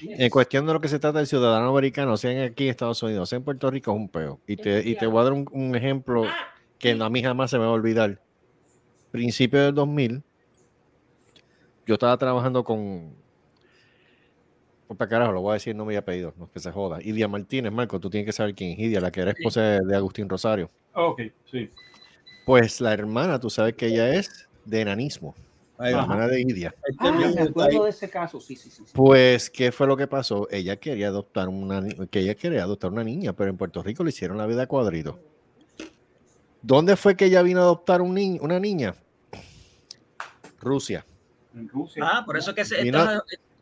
En cuestión de lo que se trata del ciudadano americano, sea en aquí en Estados Unidos, sea en Puerto Rico, es un peo. Y te, y te voy a dar un, un ejemplo que a mí jamás se me va a olvidar. Principio del 2000, yo estaba trabajando con. pues, Para carajo, lo voy a decir, no me había pedido, no que se joda. Idia Martínez, Marco, tú tienes que saber quién es Idia, la que era esposa de, de Agustín Rosario. Ok, sí. Pues la hermana, tú sabes que ella es de enanismo. La hermana de Idia. Ah, me acuerdo de ese caso, sí, sí, sí. sí. Pues, ¿qué fue lo que pasó? Ella quería adoptar una, que ella quería adoptar una niña, pero en Puerto Rico le hicieron la vida a cuadrito. ¿Dónde fue que ella vino a adoptar un ni- una niña? Rusia. En Rusia. Ah, por eso que se- estos,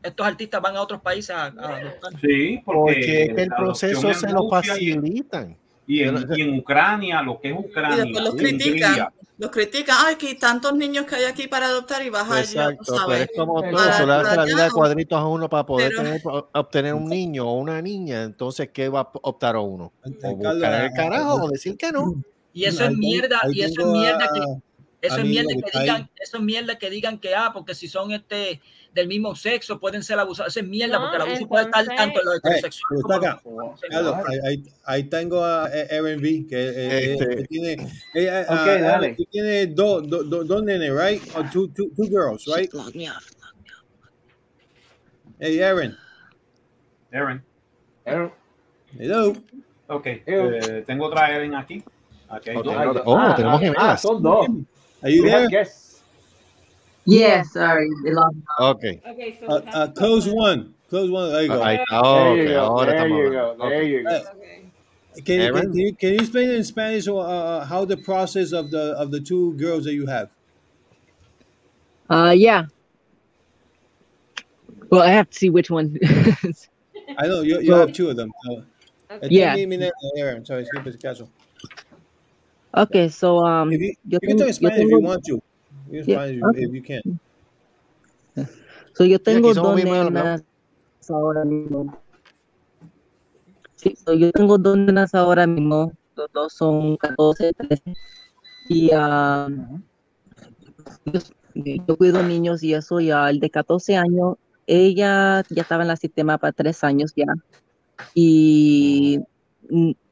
estos artistas van a otros países a, a adoptar. Sí, porque, Porque es que el proceso se lo y- facilitan. Y en, y en Ucrania, lo que es Y Ucrania, después los critican. Los critican. Ay, que hay tantos niños que hay aquí para adoptar y vas allá, Exacto, pero sabes. es como todo, Para- tú le haces para la vida de allá. cuadritos a uno para poder Pero- tener, obtener un niño o una niña, entonces ¿qué va a optar a uno? O buscar el carajo o decir que no. Y eso es mierda, y eso es mierda que eso es mierda que que digan, eso es mierda que digan que ah, porque si son este del mismo sexo pueden ser abusados. Eso es mierda, No, porque el abuso puede estar tanto en los Eh, heterosexuales está en acá. Carlos, ahí, tengo a eh, Aaron B, que eh, eh, Este- eh, tiene, eh, eh, Ok, ah, Aaron, dale. dos nenes, right? Or two, two, two girls, right? Hey, Aaron. Aaron. Pero- Hello. Ok, eh, tengo otra Erin aquí. Aquí hay Ok, dos. oh, tenemos gemelas. son dos. Are you there? Yes. Yeah, sorry. They lost. Ok. Okay, so Uh, uh, close one. Close one. There you go. Ahí está. There Ok, you go, ahora there you go, there you go. Uh, Can, Aaron? can, you, can you explain in Spanish uh, uh, how the process of the of the two girls that you have? Uh, yeah. Well, I have to see which one. <laughs> I know you, you So- have two of them. So. Yeah. Okay, so um, If you, yo you can tengo, talk yo Spanish if you tengo, want to. You can Yeah, Spanish okay. if you can. so yo tengo dos nenas ahora mismo. Sí, so yo tengo dos nenas ahora mismo. Los dos son 14, 13. Y um, yo, yo cuido niños y eso ya el de 14 años, ella ya estaba en el sistema para tres años ya. Y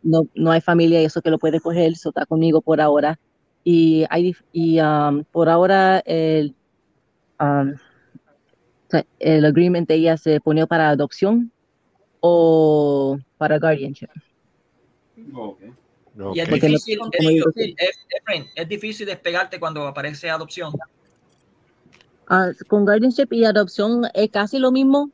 no, no hay familia y eso que lo puede coger, eso está conmigo por ahora. Y, hay, y um, por ahora el, um, el agreement de ella se pone para adopción o para guardianship. Y es no- difícil, es, difícil, es difícil despegarte cuando aparece adopción. Ah, con guardianship y adopción es casi lo mismo,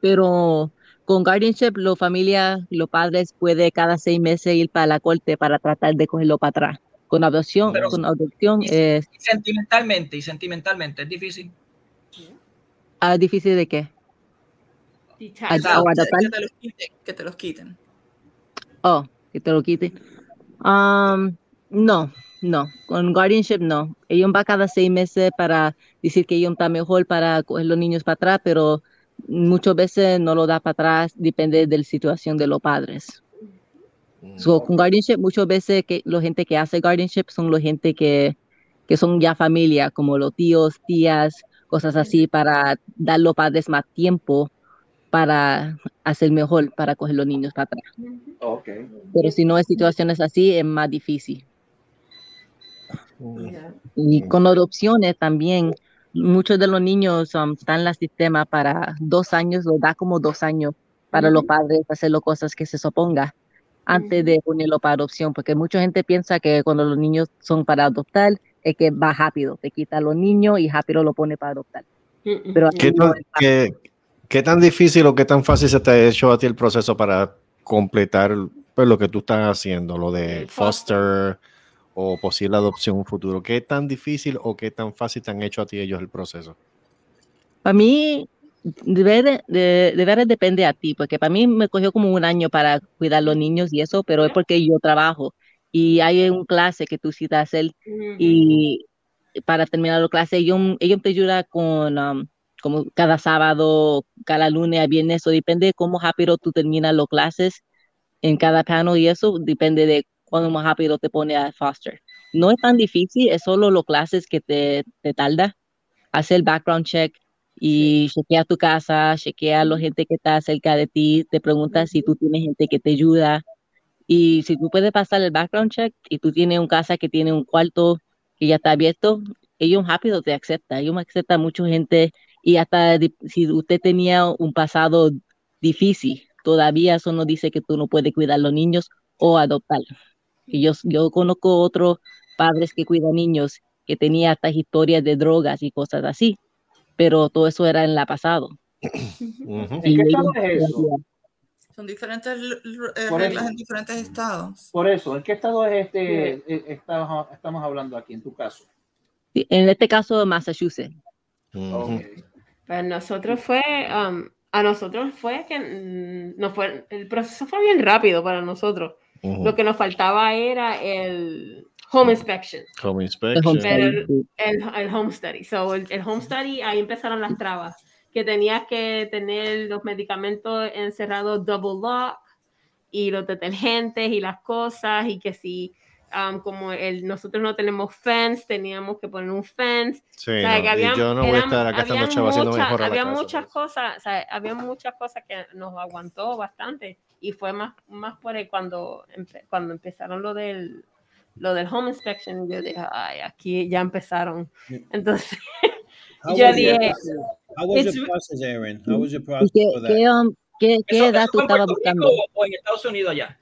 pero con guardianship, la familia, los padres puede cada seis meses ir para la corte para tratar de cogerlo para atrás. Con adopción, Pero- con adopción es Y sentimentalmente, y sentimentalmente, es difícil. ah, difícil de qué. O Ad- sea, o que, te los quiten, que te los quiten. Oh, que te lo quite. Um, no, no. Con guardianship no. Ellos van cada seis meses para decir que ellos están mejor para coger los niños para atrás, pero muchas veces no lo da para atrás, depende de la situación de los padres. So, con guardianship, muchas veces que la gente que hace guardianship son la gente que, que son ya familia, como los tíos, tías, cosas así, para dar a los padres más tiempo para hacer mejor, para coger los niños para atrás. Okay. Pero si no hay situaciones así, es más difícil. Y con adopciones también, muchos de los niños um, están en el sistema para dos años, lo da como dos años para los padres hacer las cosas que se suponga antes de ponerlo para adopción, porque mucha gente piensa que cuando los niños son para adoptar, es que va rápido, te quita a los niños y rápido lo pone para adoptar. Pero ¿Qué no tan, qué- qué tan difícil o qué tan fácil se te ha hecho a ti el proceso para completar pues, lo que tú estás haciendo, lo de foster o posible adopción en un futuro? ¿Qué tan difícil o qué tan fácil te han hecho a ti ellos el proceso? Para mí, de ver- de, de veras depende a ti, porque para mí me cogió como un año para cuidar los niños y eso, pero es porque yo trabajo y hay un clase que tú citas hacer y para terminar la clase, ellos, ellos te ayudan con um, como cada sábado, cada lunes a viernes, o depende de cómo rápido tú terminas las clases en cada panel y eso depende de cuándo más rápido te pone a foster. No es tan difícil, es solo las clases que te, te tarda hacer el background check y chequea tu casa, chequea a la gente que está cerca de ti, te pregunta si tú tienes gente que te ayuda y si tú puedes pasar el background check y tú tienes un casa que tiene un cuarto que ya está abierto, ellos rápido te aceptan, ellos aceptan mucha gente y hasta si usted tenía un pasado difícil, todavía eso no dice que tú no puedes cuidar a los niños o adoptar. Y yo, yo conozco otros padres que cuidan niños que tenían estas historias de drogas y cosas así, pero todo eso era en la pasado. ¿En qué estado es eso? Son diferentes eh, reglas eso. en diferentes estados. Por eso, ¿en qué estado es este eh, estamos, estamos hablando aquí en tu caso? Sí, En este caso, Massachusetts. Pues nosotros fue, um, a nosotros fue que mm, no fue, el proceso fue bien rápido para nosotros. Lo que nos faltaba era el home inspection. Home inspection. Pero el, el, el home study. So, el, el home study, ahí empezaron las trabas. Que tenías que tener los medicamentos encerrados double lock y los detergentes y las cosas y que si um, como el, nosotros no tenemos fence, teníamos que poner un fence. Sí, O sea, no, que y habían- yo no voy a eran- estar acá haciendo mejor a la había casa. muchas cosas, o sea, había muchas cosas que nos aguantó bastante y fue más, más por el cuando, cuando empezaron lo del lo del home inspection, yo dije, ay, aquí ya empezaron. Entonces, How yo dije, how was your process, Aaron? How was your ¿Y process qué, for that? qué, um, qué, qué ¿Eso, edad tú estabas buscando? o en Estados Unidos allá?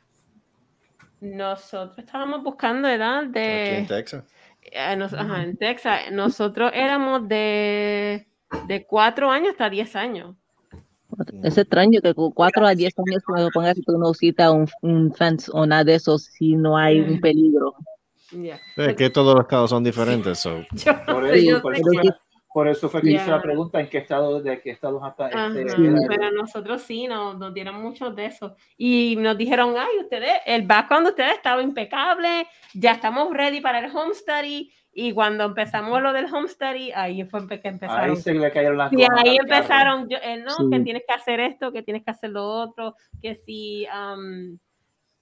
Nosotros estábamos buscando edad de. Aquí en Texas. eh, nos- ajá, en Texas. Nosotros éramos de, de 4 años hasta 10 años. Es extraño que con 4 a 10 años cuando pongas tú no citas un, un fence o nada de eso si no hay un peligro. Yeah. Es que todos los estados son diferentes. so. <laughs> Por eso, yo por eso por eso fue que hice Ya. la pregunta en qué estado, de qué estados hasta este, Pero nosotros sí, nos, nos dieron muchos de eso. Y nos dijeron, ay, ustedes, el background de ustedes estaba impecable, ya estamos ready para el home study. Y cuando empezamos lo del home study, ahí fue que empezaron. Ahí se le cayeron las Sí, gomas ahí empezaron, yo, eh, no, que Sí. tienes que hacer esto, que tienes que hacer lo otro, que si, am,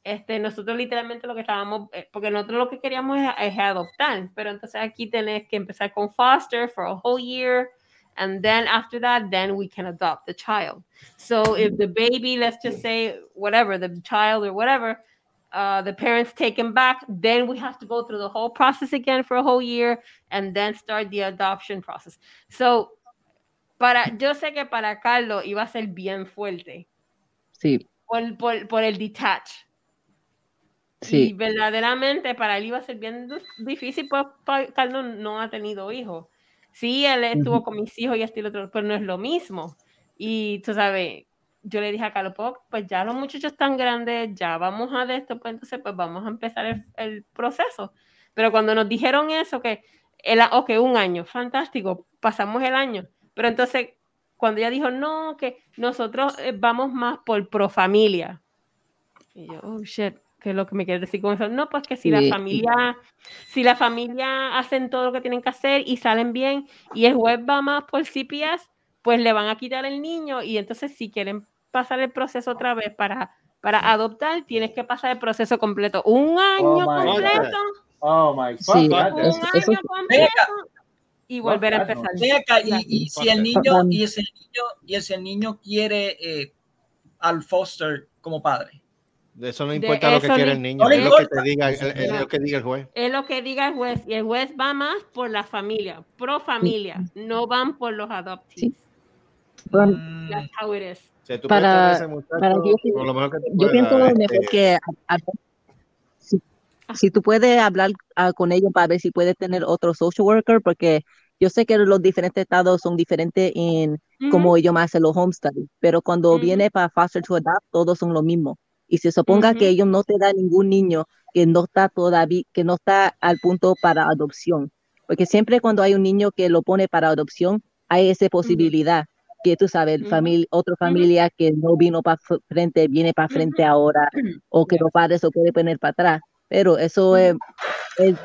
este, nosotros literalmente lo que estábamos, eh, porque nosotros lo que queríamos es, es adoptar, pero entonces aquí tenés que empezar con foster for a whole year, and then after that, then we can adopt the child. So if the baby, let's just say, whatever, the child or whatever, uh, the parents take him back, then we have to go through the whole process again for a whole year, and then start the adoption process. So para, yo sé que para Carlos iba a ser bien fuerte Sí, por, por, por el detach. Y sí. verdaderamente para él iba a ser bien difícil, pues Carlos no ha tenido hijos. Sí, él estuvo con mis hijos y esto y lo otro, pero no es lo mismo. Y tú sabes, yo le dije a Carlos, pues, pues ya los muchachos están grandes, ya vamos a de esto, pues entonces pues vamos a empezar el, el proceso. Pero cuando nos dijeron eso, que, el, ok, un año, fantástico, pasamos el año. Pero entonces, cuando ella dijo, no, que nosotros eh, vamos más por pro familia. Y yo, oh shit, ¿qué es lo que me quiere decir con eso? No, pues que si la Sí. familia, si la familia hacen todo lo que tienen que hacer y salen bien y el juez va más por CPS, pues le van a quitar el niño y entonces si quieren pasar el proceso otra vez para, para adoptar, tienes que pasar el proceso completo. Un año my God. completo, Oh my Sí, fuck. un eso- eso- año completo y volver a God, empezar. Y, y si el niño, y ese niño, y ese niño quiere eh, al foster como padre. De eso no De importa lo que ni- el niño, no es lo que te diga, el- No. lo que diga el juez. Es lo que diga el juez y el juez va más por la familia, pro familia, no van por los adoptees. Bueno, That's how it is. O sea, tú Para- ese muchacho, para lo mejor que yo pienso este, mejor que a- a- si, si tú puedes hablar ah, con ellos para ver si puedes tener otro social worker, porque yo sé que los diferentes estados son diferentes en cómo ellos hacen los home studies, pero cuando viene para foster to adopt, todos son lo mismo. Y se suponga que Ujú. ellos no te dan ningún niño que no está todavía, que no está al punto para adopción. Porque siempre cuando hay un niño que lo pone para adopción, hay esa posibilidad que tú sabes, Ujú. familia, otra familia que no vino para frente, viene para frente ahora, o que los padres lo pueden poner para atrás. Pero eso es, es-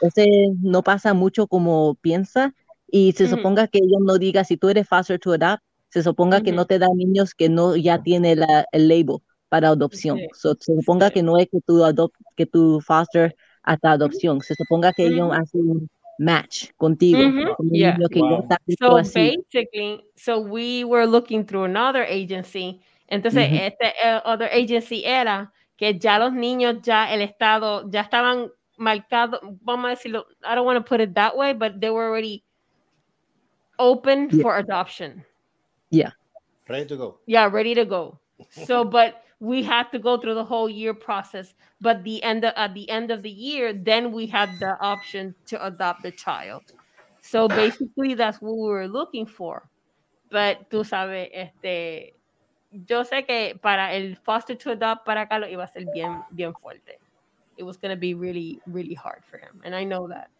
ese no pasa mucho como piensa. Y se suponga que ellos no digan, si tú eres foster to adopt, se suponga que no te dan niños que no ya tiene la, el label para adopción. Sí. So, se suponga que no es que tú adop que tu foster hasta adopción. Se suponga que ellos Ujú. hacen un match contigo. Con un yeah. que listo So así. basically, so we were looking through another agency. Entonces, Ujú. este eh, other agency era que ya los niños, ya el estado, ya estaban marcados, vamos a decirlo, I don't want to put it that way, but they were already open Yeah. for adoption. Yeah. Ready to go. Yeah, ready to go. So, but we had to go through the whole year process. But the end of, at the end of the year, then we had the option to adopt the child. So basically, that's what we were looking for. But tú sabes, este, yo sé que para el foster to adopt para Carlos iba a ser bien, bien fuerte. It was going to be really, really hard for him, and I know that.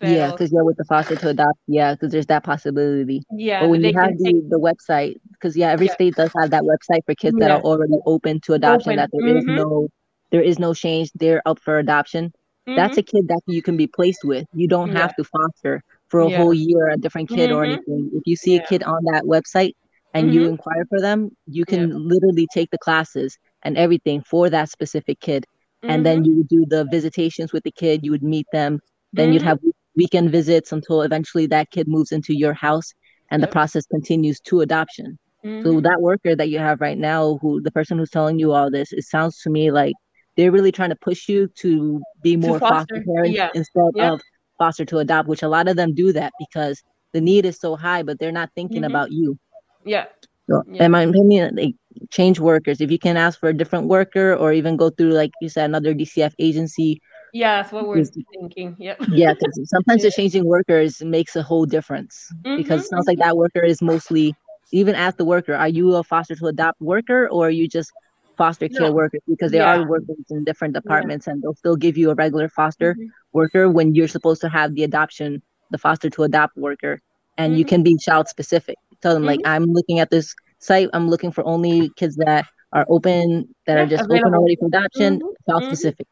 Yeah, because yeah, with the foster to adopt, yeah, because there's that possibility. Yeah, but when you have the, the website, because yeah, every Yeah. state does have that website for kids that are already open to adoption. Open, That there is mhm. no, there is no change. They're up for adoption. That's Mhm. a kid that you can be placed with. You don't Yeah. have to foster for a Yeah. whole year a different kid or Mhm. anything. If you see a kid on that website and you Mhm. inquire for them, you can literally take the classes and everything for that specific kid. And then Mhm. you would do the visitations with the kid. You would meet them. Then you'd Mhm. have weekend visits until eventually that kid moves into your house and the process continues to adoption. So Mhm. that worker that you have right now, who the person who's telling you all this, it sounds to me like they're really trying to push you to be To more foster, foster, parents yeah. instead Yep. of foster to adopt, which a lot of them do that because the need is so high, but they're not thinking Mhm. about you. Yeah. So, in my opinion, like change workers. If you can ask for a different worker, or even go through, like you said, another DCF agency. Yeah, that's what we're thinking. Yep. Yeah, because <laughs> sometimes the changing workers makes a whole difference. Because it mm-hmm. sounds like that worker is mostly, even as the worker, are you a foster to adopt worker, or are you just foster care No. workers? Because there Yeah. are workers in different departments, and they'll still give you a regular foster mm-hmm. worker when you're supposed to have the adoption, the foster to adopt worker, and you Mhm. can mm-hmm. be child specific. Tell them like, I'm looking at this site. I'm looking for only kids that are open, that Yeah, are just open already for adoption, child specific.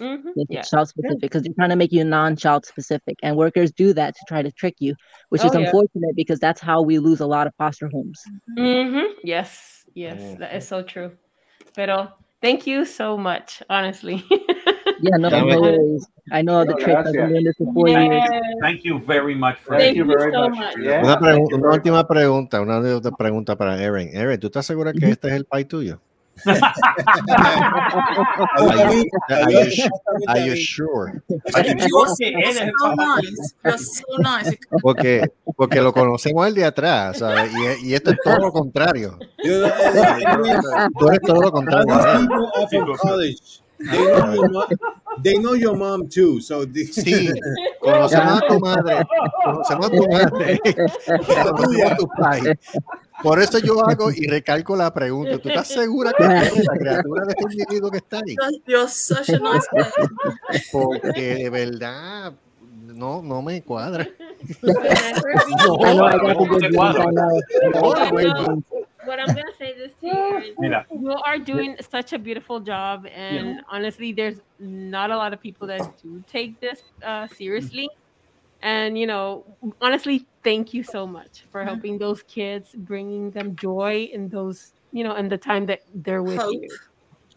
Mhm, Make yeah. it child specific because they're trying to make you non-child specific, and workers do that to try to trick you, which is Oh, yeah. unfortunate because that's how we lose a lot of foster homes. hmm Yes, yes, that is so true. Pero thank you so much, honestly. <laughs> Yeah, no, Yeah, no worries. I know the trick. I've been doing this for four years. Thank you very much for Thank you so much. Una, pregu- una última pregunta, una de- otra pregunta para Aaron. Aaron, ¿tú estás segura que este es el país tuyo? Are you, are you su- are you sure? Porque, porque lo conocemos el de atrás, ¿sabes? Y, y esto es todo lo contrario. Tú eres todo lo contrario. ¿eh? They know your mom, they know your mom too. So the- Sí, conocemos a tu madre, conocemos a tu madre, <laughs> conocemos a tu padre. Por eso yo hago y recalco la pregunta. ¿Tú estás segura que es la criatura de este individuo que está ahí? You're such a nice person. Porque de verdad no, no me cuadra. What I'm gonna say this to you, you are doing such a beautiful job, and honestly, there's not a lot of people that do take this uh, seriously. And you know, honestly, thank you so much for helping those kids, bringing them joy in those, you know, in the time that they're with Hope. you.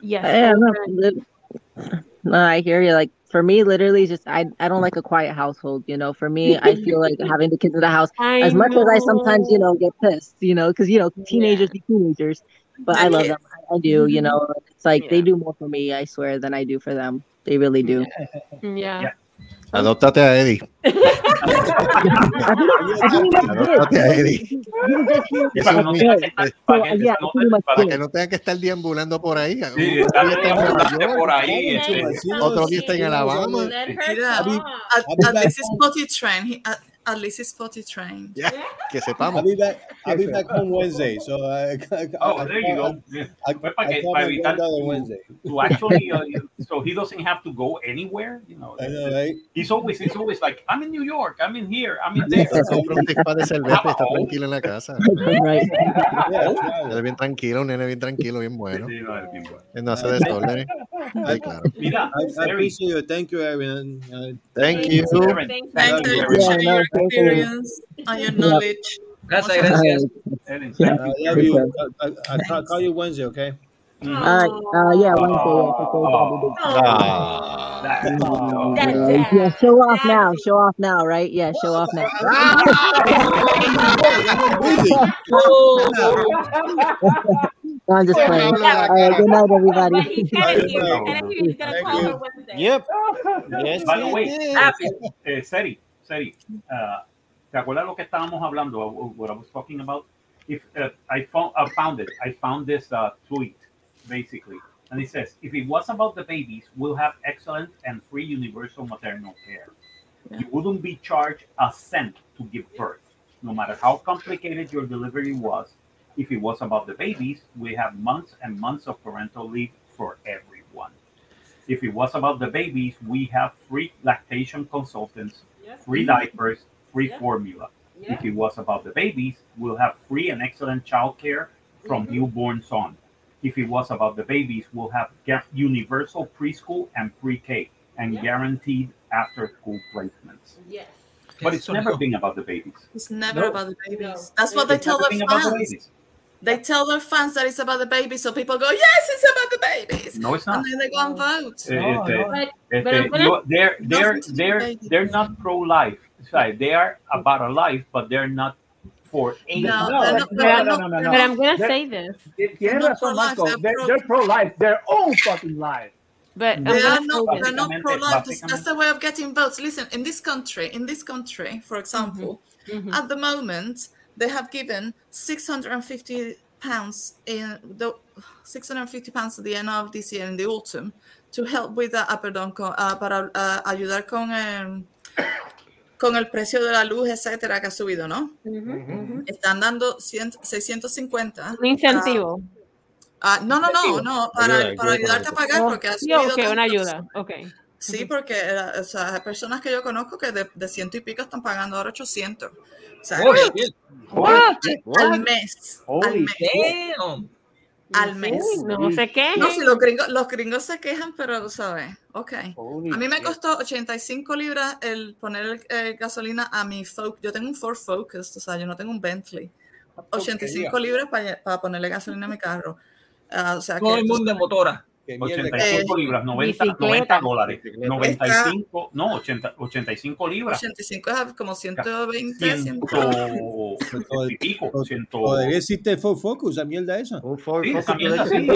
Yes. Yeah, hope no, no, I hear you. Like for me, literally, just I I don't like a quiet household. You know, for me, <laughs> I feel like having the kids in the house. I as much as I sometimes, you know, get pissed. You know, because you know, teenagers be teenagers. But I love them. I, I do. You mm-hmm. know, it's like they do more for me. I swear than I do for them. They really do. Yeah. <laughs> Adóptate a Eddie. <laughs> Adóptate a Eddie. Para es no tenga que estar- para que no- que no que estar deambulando por ahí. Sí, estar día está en Nueva deambulando York, por ahí, otro este, otro día está en Alabama. Mira, at, at at, least it's potty trained. Ya, que sepamos. I'll be back. I'll be back home Wednesday. So I, I, <laughs> Oh, I, there you go. Yeah. I, I evitar granddaughter to, Wednesday. to actually, uh, so he doesn't have to go anywhere. You know, I know, right? he's always he's always like, I'm in New York, I'm in here, I'm in there. Compra un de cerveza y está tranquilo en la casa. <laughs> right. <laughs> Es bien tranquilo, un nene bien tranquilo, bien bueno. Sí, no, es bien bueno. No hace desorden. Sí, <laughs> claro. Mira, I, I Terry, appreciate you. Thank you, Aaron. Uh, Thank you. Aaron, Thank Thank you you very for much. Yeah, sharing no, your thank you. experience and your knowledge. Gracias, gracias. Aaron, Yeah. I love you. I, I, I call, call you Wednesday, okay? All right. Uh, yeah, Wednesday. Yeah, for sure, that'll be good. Ah. that- Oh, Yeah, That's yeah, show off now. Show off now, right? Yeah, show off now. <laughs> <laughs> No, I'm just playing. All right, good night, everybody. he's gonna hear, Thank and he's gonna Thank call you. her Wednesday. Yep. Yes, By the he way, did. Happy. eh, Seri, Seri, uh, ¿te acuerdas lo que estábamos hablando? uh, What I was talking about? If uh, I found, I found it, I found this uh, tweet basically, and it says, "If it was about the babies, we'll have excellent and free universal maternal care. You wouldn't be charged a cent to give birth, no matter how complicated your delivery was. If it was about the babies, we have months and months of parental leave for everyone." If it was about the babies, we have free lactation consultants, free diapers, free Yeah. formula. Yeah. If it was about the babies, we'll have free and excellent childcare from Mhm. newborns on. If it was about the babies, we'll have universal preschool and pre-K and Yeah. guaranteed after-school placements. Yes. But it's Eso never no. been about the babies. It's never No. about the babies. No. That's what they tell never their the fans. Babies. They tell their fans that it's about the babies, so people go, "Yes, it's about the babies," No, it's not. and then they go and vote. No, este, no. But, but I'm gonna- they're they're Nothing to do they're they're not pro-life. Sorry, they are about a life, but they're not for a No, life. No, they're no, no, no, no, no, but. I'm gonna They're- say this. They're not razón, pro-life, they're They're, pro- they're pro-life. Their own fucking life. But They are not. They're not pro-life. That's, that's the way of getting votes. Listen, in this country, in this country, for example, Mhm. at the moment, they have given 650 pounds in the 650 pounds at the end of this year in the autumn to help with the, ah, perdón, con- ah, para ah, ayudar con el, con el precio de la luz, etcétera, que ha subido, ¿no? Están dando 100 650. Un incentivo. ah, no, no, no, no, para, Ayuda, para ayuda ayudarte a pagar Oh, porque ha sí, subido. ok, una tanto. ayuda. Ok. Sí, porque eh, o sea, hay personas que yo conozco que de, de ciento y pico están pagando ahora 800. Al mes. al mes. Al mes. No se quejen. No, si los gringos, los gringos se quejan, pero tú sabes, ok. a mí me costó 85 libras el poner eh, gasolina a mi Focus. Yo tengo un Ford Focus, o sea, yo no tengo un Bentley. 85 porquería. libras para, para ponerle gasolina a mi carro. Ah, o sea, Todo que, el mundo en motora. 85 Eh, libras, 90, bicicleta. 90 dólares. 95, no, 80, 85 libras. 85 es como 120, 100. Ciento y pico, existe el Ford Focus, la mierda esa. Un Ford Sí, esa Focus mierda sí,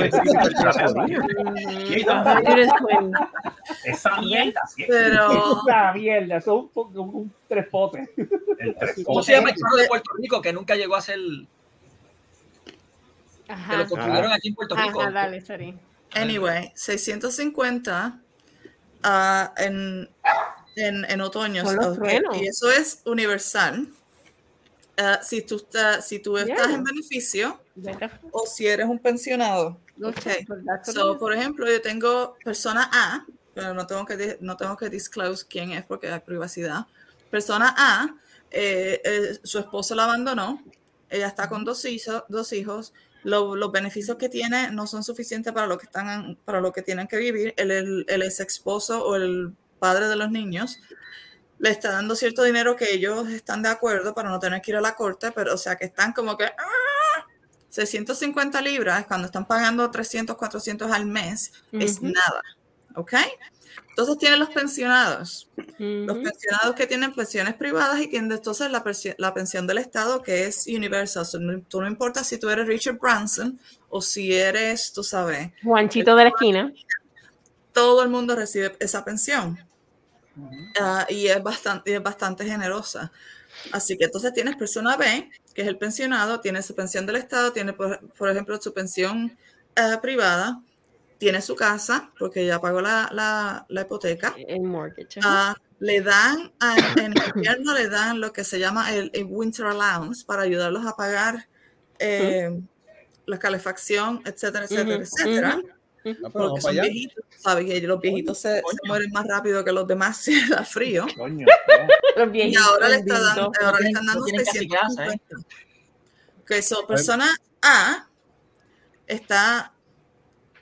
Esa mierda sí Pero- Esa mierda, son un tres potes. ¿Cómo se llama el carro de Puerto Rico que nunca llegó a ser. Ajá. Que lo construyeron aquí en Puerto Rico. Ajá, dale, sorry. Anyway, 650 ah, en, en, en otoño. Son los ok, truenos. Y eso es universal. Ah, si tú, estás, si tú estás Yeah. en beneficio Vete. o si eres un pensionado. Okay. that's So, por ejemplo, yo tengo persona A, pero no tengo que, no tengo que disclose quién es porque hay privacidad. Persona A, eh, eh, su esposo la abandonó, ella está con dos hijos, dos hijos. Lo- los beneficios que tiene no son suficientes para lo que están para lo que tienen que vivir. El, el, el ex esposo o el padre de los niños le está dando cierto dinero que ellos están de acuerdo para no tener que ir a la corte, pero o sea que están como que ¡ah! 650 libras cuando están pagando 300, 400 al mes es nada, ¿ok? Entonces tienen los pensionados, los pensionados que tienen pensiones privadas y tienen entonces la, la pensión del Estado que es universal. So, no, tú no importa si tú eres Richard Branson o si eres, tú sabes, Juanchito de la esquina. todo el mundo recibe esa pensión. Ah, y es bastante, y es bastante generosa. Así que entonces tienes persona B, que es el pensionado, tiene su pensión del Estado, tiene, por, por ejemplo, su pensión eh, privada, tiene su casa, porque ya pagó la, la- la hipoteca. El mortgage. Ah, le dan, a- en invierno le dan lo que se llama el, el Winter Allowance para ayudarlos a pagar eh, la calefacción, etcétera, etcétera, etcétera. Porque son viejitos, ¿sabes? Y los viejitos se, se mueren más rápido que los demás <laughs> si da frío. Los Y ahora le, está dando, ahora le están dando tienen casi casa, ¿eh? 650. Ok, so, persona A está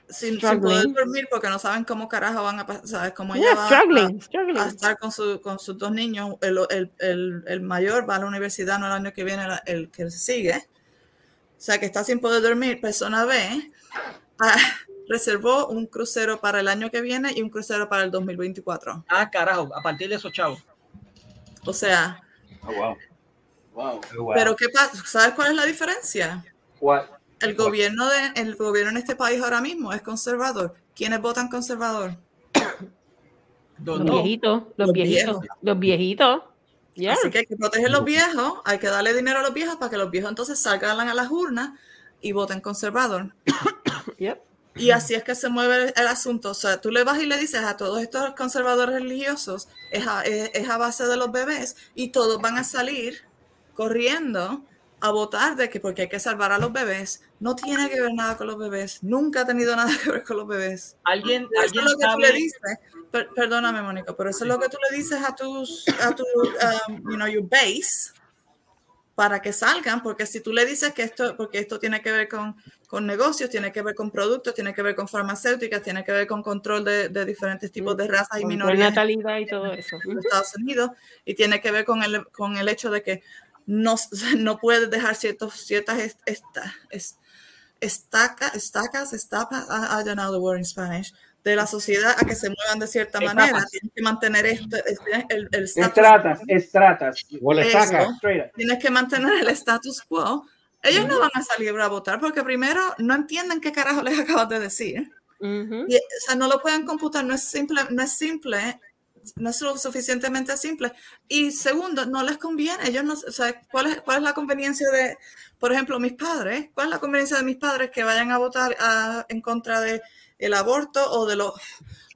sin, sin poder dormir porque no saben cómo carajo van a pasar, ¿sabes? Cómo Yeah, ella va struggling, a, struggling. a estar con, su, con sus dos niños. El, el, el, el mayor va a la universidad, no el año que viene, el que sigue. O sea, que está sin poder dormir. Persona B ah, <laughs> reservó un crucero para el año que viene y un crucero para el 2024. Ah, carajo, a partir de esos chavos. O sea, Oh, wow. Wow. pero ¿qué pasa? ¿Sabes cuál es la diferencia? El gobierno, de, el gobierno en este país ahora mismo es conservador. ¿Quiénes votan conservador? Los viejitos, los viejitos, los viejitos. Yeah. Así que hay que proteger a los viejos, hay que darle dinero a los viejos para que los viejos entonces salgan a las urnas y voten conservador. <coughs> Yep. Y así es que se mueve el, el asunto. O sea, tú le vas y le dices a todos estos conservadores religiosos, es a, es- es a base de los bebés, y todos van a salir corriendo a votar de que porque hay que salvar a los bebés. No tiene que ver nada con los bebés. Nunca ha tenido nada que ver con los bebés. Alguien, eso alguien es lo que tú le dices. per- perdóname, Mónica, pero eso es lo que tú le dices a tus, a tu, um, you know, your base para que salgan, porque si tú le dices que esto, porque esto tiene que ver con, con negocios, tiene que ver con productos, tiene que ver con farmacéuticas, tiene que ver con control de, de diferentes tipos de razas y minorías natalidad y todo eso. en Estados Unidos, y tiene que ver con el, con el hecho de que no, <laughs> no puedes dejar ciertos, ciertas est- esta- es- estaca- estacas, estapas, I, I don't know the word in Spanish, de la sociedad a que se muevan de cierta Etapas. manera. Tienes que mantener este, este- el, el status Estratas, estratas. Eso. Tienes que mantener el status quo. Ellos no van a salir a votar porque primero no entienden qué carajo les acabas de decir. Y, o sea, no lo pueden computar, no es simple, no es simple no es lo suficientemente simple. Y segundo, no les conviene. Ellos no, o sea, ¿cuál es, cuál es la conveniencia de, por ejemplo, mis padres? ¿Cuál es la conveniencia de mis padres que vayan a votar en contra de el aborto o de los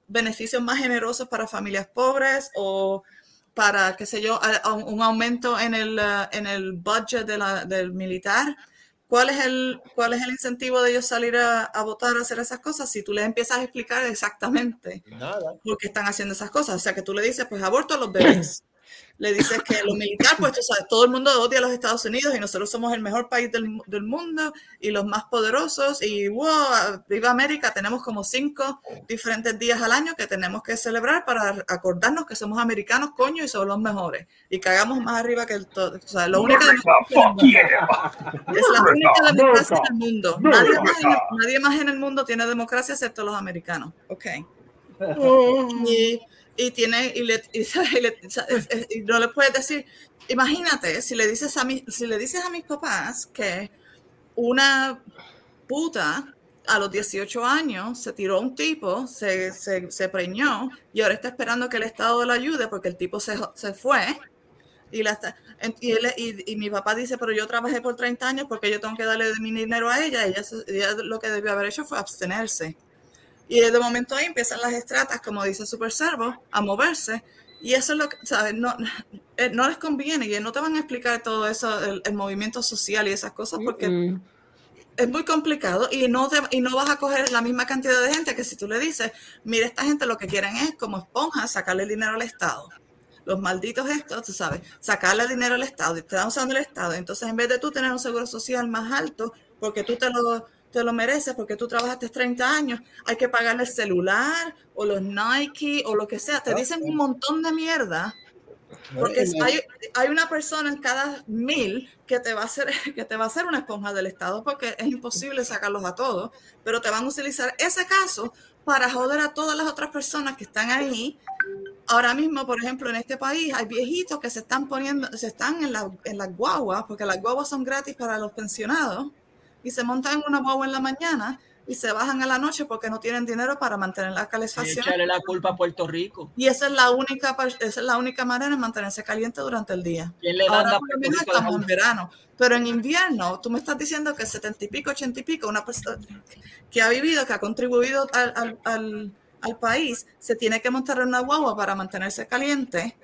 beneficios más generosos para familias pobres o para, qué sé yo, un aumento en el, en el budget de la- del militar? ¿Cuál es, el, ¿Cuál es el incentivo de ellos salir a, a votar, a hacer esas cosas? Si tú les empiezas a explicar exactamente Nada. por qué están haciendo esas cosas. O sea, que tú le dices, pues aborto a los bebés. Le dices que lo militar, pues tú sabes, todo el mundo odia a los Estados Unidos y nosotros somos el mejor país del, del mundo y los más poderosos y wow, viva América, tenemos como cinco diferentes días al año que tenemos que celebrar para acordarnos que somos americanos, coño, y somos los mejores y que hagamos más arriba que el todo. O sea, lo único es la única democracia en el mundo. Nadie más en el, nadie más en el mundo tiene democracia excepto los americanos. Ok. Y, y tiene y, le- y y le- y no le puedes decir imagínate si le dices a mi, si le dices a mis papás que una puta a los 18 años se tiró a un tipo, se, se, se preñó y ahora está esperando que el Estado le ayude porque el tipo se, se fue. Y, la y, él- y- mi papá dice, pero yo trabajé por 30 años porque yo tengo que darle mi dinero a ella. Ella, ella lo que debió haber hecho fue abstenerse. Y de momento ahí empiezan las estratas, como dice Super Servo, a moverse. Y eso es lo que, ¿sabes? No, eh, no les conviene y no te van a explicar todo eso, el, el movimiento social y esas cosas, porque es muy complicado y no, te- y no vas a coger la misma cantidad de gente que si tú le dices, mira, esta gente lo que quieren es como esponja sacarle dinero al Estado. Los malditos estos, tú sabes, sacarle dinero al Estado y te están usando el Estado. Entonces, en vez de tú tener un seguro social más alto, porque tú te lo, te lo mereces, porque tú trabajaste 30 años, hay que pagarle el celular o los Nike o lo que sea. Te dicen un montón de mierda porque hay, hay una persona en cada mil que te va a hacer <laughs> que te va a hacer una esponja del Estado porque es imposible sacarlos a todos, pero te van a utilizar ese caso para joder a todas las otras personas que están ahí. Ahora mismo, por ejemplo, en este país hay viejitos que se están poniendo, se están en, la, en las guaguas, porque las guaguas son gratis para los pensionados, y se montan en una guagua en la mañana y se bajan a la noche porque no tienen dinero para mantener la calefacción. Echarle la culpa a Puerto Rico. Y esa es la única esa es la única manera de mantenerse caliente durante el día. ¿Quién le Ahora menos estamos en verano, pero en invierno tú me estás diciendo que 70 y pico, 80 y pico, una persona que ha vivido, que ha contribuido al, al- al- al país, se tiene que montar en una guagua para mantenerse caliente.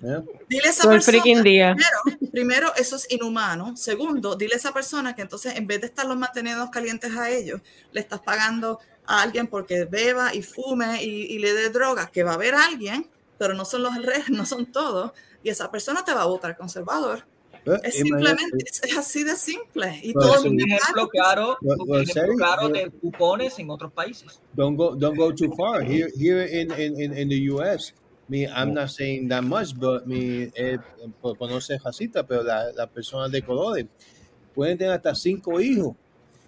Dile a esa persona, freaking día. Primero, primero, eso es inhumano. Segundo, dile a esa persona que entonces en vez de estarlos manteniendo calientes a ellos, le estás pagando a alguien porque beba y fume y, y le dé drogas, que va a haber alguien, pero no son los redes, <laughs> no son todos, y esa persona te va a votar conservador. Eh, Es simplemente, es, así de simple. Y Well, todo so- Un mundo ejemplo claro, Well, ejemplo claro de cupones en otros países. don't go don't go too far here here in in, in, in the US me I'm not saying that much but me eh, por conocer Jacita pero la, la persona de colores. Pueden tener hasta cinco hijos.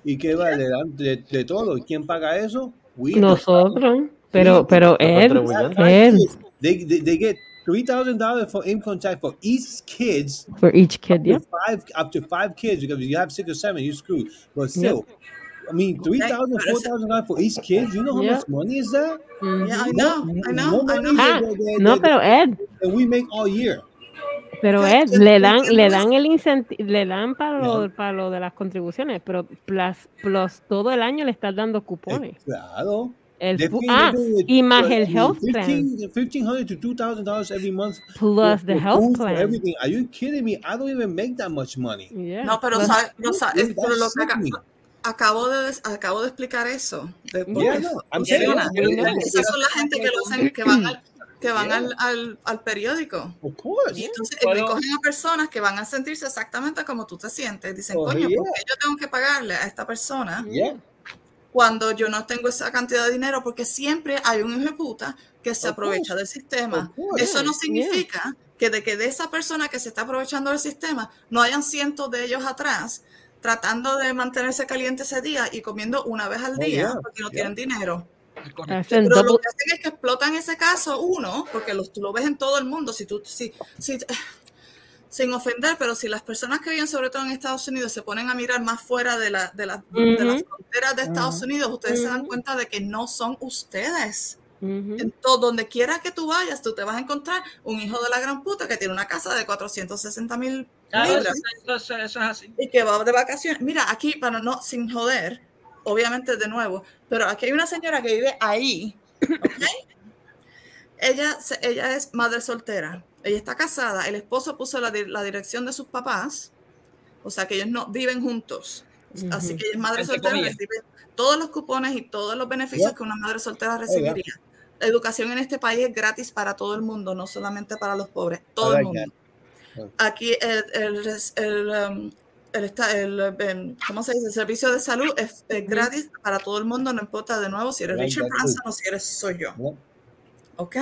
Y que va le dan de, de todo. ¿Y quién paga eso We. Nosotros. Pero, pero Ed, Ed, they, they, they get three thousand dollars for income tax for each kids. For each kid, up yeah. to five up to five kids because if you have six or seven you're screwed. But still I mean, three thousand, four thousand dollars for each kid. You know how Yeah. much money is that? Yeah, I know, I know, I know. Ah, than- no, pero Ed, than we make all year. pero Ed, le dan, le dan el incentivo, le dan para lo, para lo de las contribuciones, pero plus, plus todo el año le estás dando cupones. Claro. El ah, y más el health plan. 15 1500 to two thousand dollars every month. Plus for- the for health plan. everything. Are you kidding me? I don't even make that much money. No, pero, Plus- sabe- no sabe- pero lo que. Acabo de acabo de explicar eso. De Yeah, no, funciona. yeah, yeah. Esas son la gente que lo hacen, que van al, que van al, al, al periódico. Of course. Y entonces eh, Bueno. cogen a personas que van a sentirse exactamente como tú te sientes. Dicen, Oh, coño, yeah. ¿por qué yo tengo que pagarle a esta persona Yeah. cuando yo no tengo esa cantidad de dinero? Porque siempre hay un hijo de puta que se Of aprovecha course. del sistema. Course. Eso no Yeah, significa que de que de esa persona que se está aprovechando del sistema no hayan cientos de ellos atrás tratando de mantenerse caliente ese día y comiendo una vez al Oh, día yeah, porque no yeah. tienen dinero. Pero lo que hacen es que explotan ese caso, uno, porque los, tú lo ves en todo el mundo, si tú, si, si- <sighs> sin ofender, pero si las personas que viven sobre todo en Estados Unidos se ponen a mirar más fuera de, la, de, la- de las fronteras de Estados. Unidos, ustedes se dan cuenta de que no son ustedes. En todo, donde quiera que tú vayas, tú te vas a encontrar un hijo de la gran puta que tiene una casa de 460 mil eso, libras eso- eso- eso es así. y que va de vacaciones. Mira, aquí, para no, sin joder, obviamente de nuevo, pero aquí hay una señora que vive ahí, <coughs> ella, ella es madre soltera, ella está casada, el esposo puso la, di- la dirección de sus papás, o sea que ellos no viven juntos, así que ella es madre Entre soltera, comillas. recibe todos los cupones y todos los beneficios Yeah. que una madre soltera recibiría. Educación en este país es gratis para todo el mundo, no solamente para los pobres, todo el mundo. Aquí el, el, el, um, el em, ¿cómo se dice? El servicio de salud es, es gratis para todo el mundo, no importa de nuevo si eres Like Richard Branson o si eres soy yo. ¿Ok?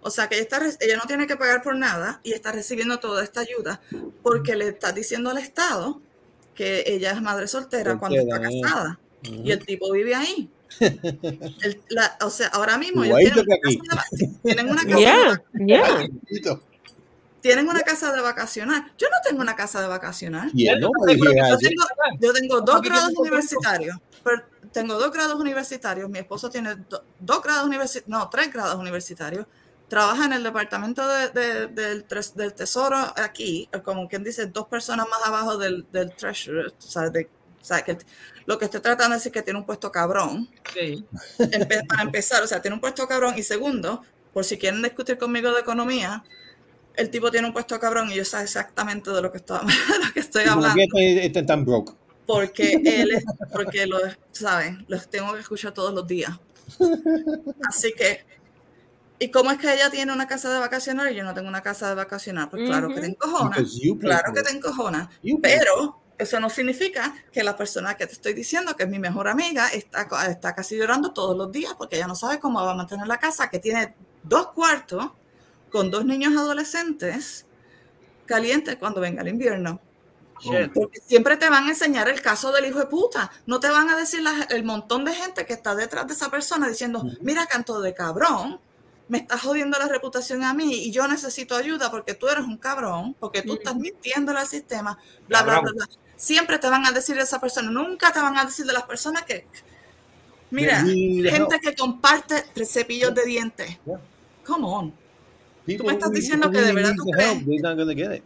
O sea que ella, está, ella no tiene que pagar por nada y está recibiendo toda esta ayuda porque le está diciendo al Estado que ella es madre soltera cuando está casada y el tipo vive ahí. El- la- o sea, ahora mismo ellos tienen que una, casa de, tienen una <laughs> casa Yeah, de yeah. tienen una casa de vacacionar. Yo no tengo una casa de vacacionar. Yeah, yo, nobody here tengo, yo tengo dos grados universitarios. pero tengo dos grados universitarios. Mi esposo tiene do- dos grados universitarios, no, tres grados universitarios. Trabaja en el departamento de- de- del, del tesoro aquí, como quien dice, dos personas más abajo del, del treasurer. O sea, de- o sea, que lo que estoy tratando de decir es que tiene un puesto cabrón. Sí. Empe- para empezar, o sea, tiene un puesto cabrón. Y segundo, por si quieren discutir conmigo de economía, el tipo tiene un puesto cabrón y yo sé exactamente de lo que estoy, <laughs> de lo que estoy hablando. que este tan broke. Porque él es, porque lo, ¿saben? Los tengo que escuchar todos los días. Así que, ¿y cómo es que ella tiene una casa de vacacionar y yo no tengo una casa de vacacionar? Pues claro que te encojona, claro que te encojona, pero eso no significa que la persona que te estoy diciendo, que es mi mejor amiga, está, está casi llorando todos los días porque ella no sabe cómo va a mantener la casa, que tiene dos cuartos con dos niños adolescentes calientes cuando venga el invierno. Porque siempre te van a enseñar el caso del hijo de puta. No te van a decir la- el montón de gente que está detrás de esa persona diciendo, mira, canto de cabrón, me estás jodiendo la reputación a mí y yo necesito ayuda porque tú eres un cabrón, porque tú estás mintiendo al sistema, bla, bla, bla, bla. Siempre te van a decir de esa persona, nunca te van a decir de las personas que, mira, gente que comparte cepillos de dientes. Come on. People me estás diciendo que de verdad tú crees.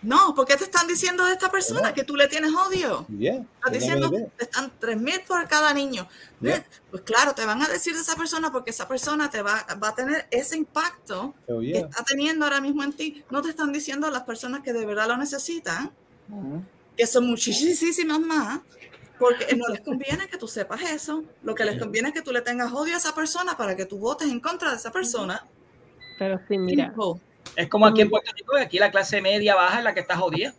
No, ¿por qué te están diciendo de esta persona que tú le tienes odio? Yeah. Estás diciendo que están 3 mil por cada niño. Yeah. Pues claro, te van a decir de esa persona porque esa persona te va, va a tener ese impacto Oh, que está teniendo ahora mismo en ti. No te están diciendo las personas que de verdad lo necesitan, que son muchísimas más, porque no les conviene que tú sepas eso. Lo que les conviene es que tú le tengas odio a esa persona para que tú votes en contra de esa persona. Pero sí, mira. Es como aquí en Puerto Rico, aquí la clase media baja es la que está jodida.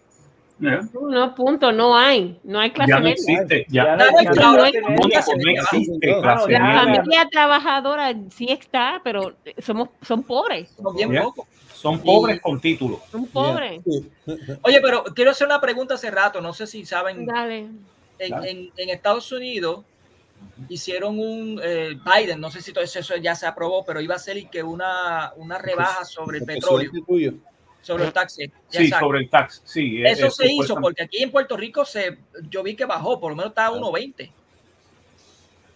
No, punto, no hay. No hay clase Ya no media. existe. Ya, Ya no, no existe. No hay- no existe clase La media. familia trabajadora sí está, pero somos, son pobres. Son bien Ya. pocos. Son pobres con título. Son pobres. Oye, pero quiero hacer una pregunta hace rato, no sé si saben. Dale. En, Dale. en- en Estados Unidos hicieron un eh, Biden, no sé si todo eso, eso ya se aprobó, pero iba a ser y que una, una rebaja sobre el petróleo, sobre el taxi. Sí, sobre el tax. Sí, Eso eh, se hizo porque aquí en Puerto Rico se, yo vi que bajó, por lo menos estaba a 1.20.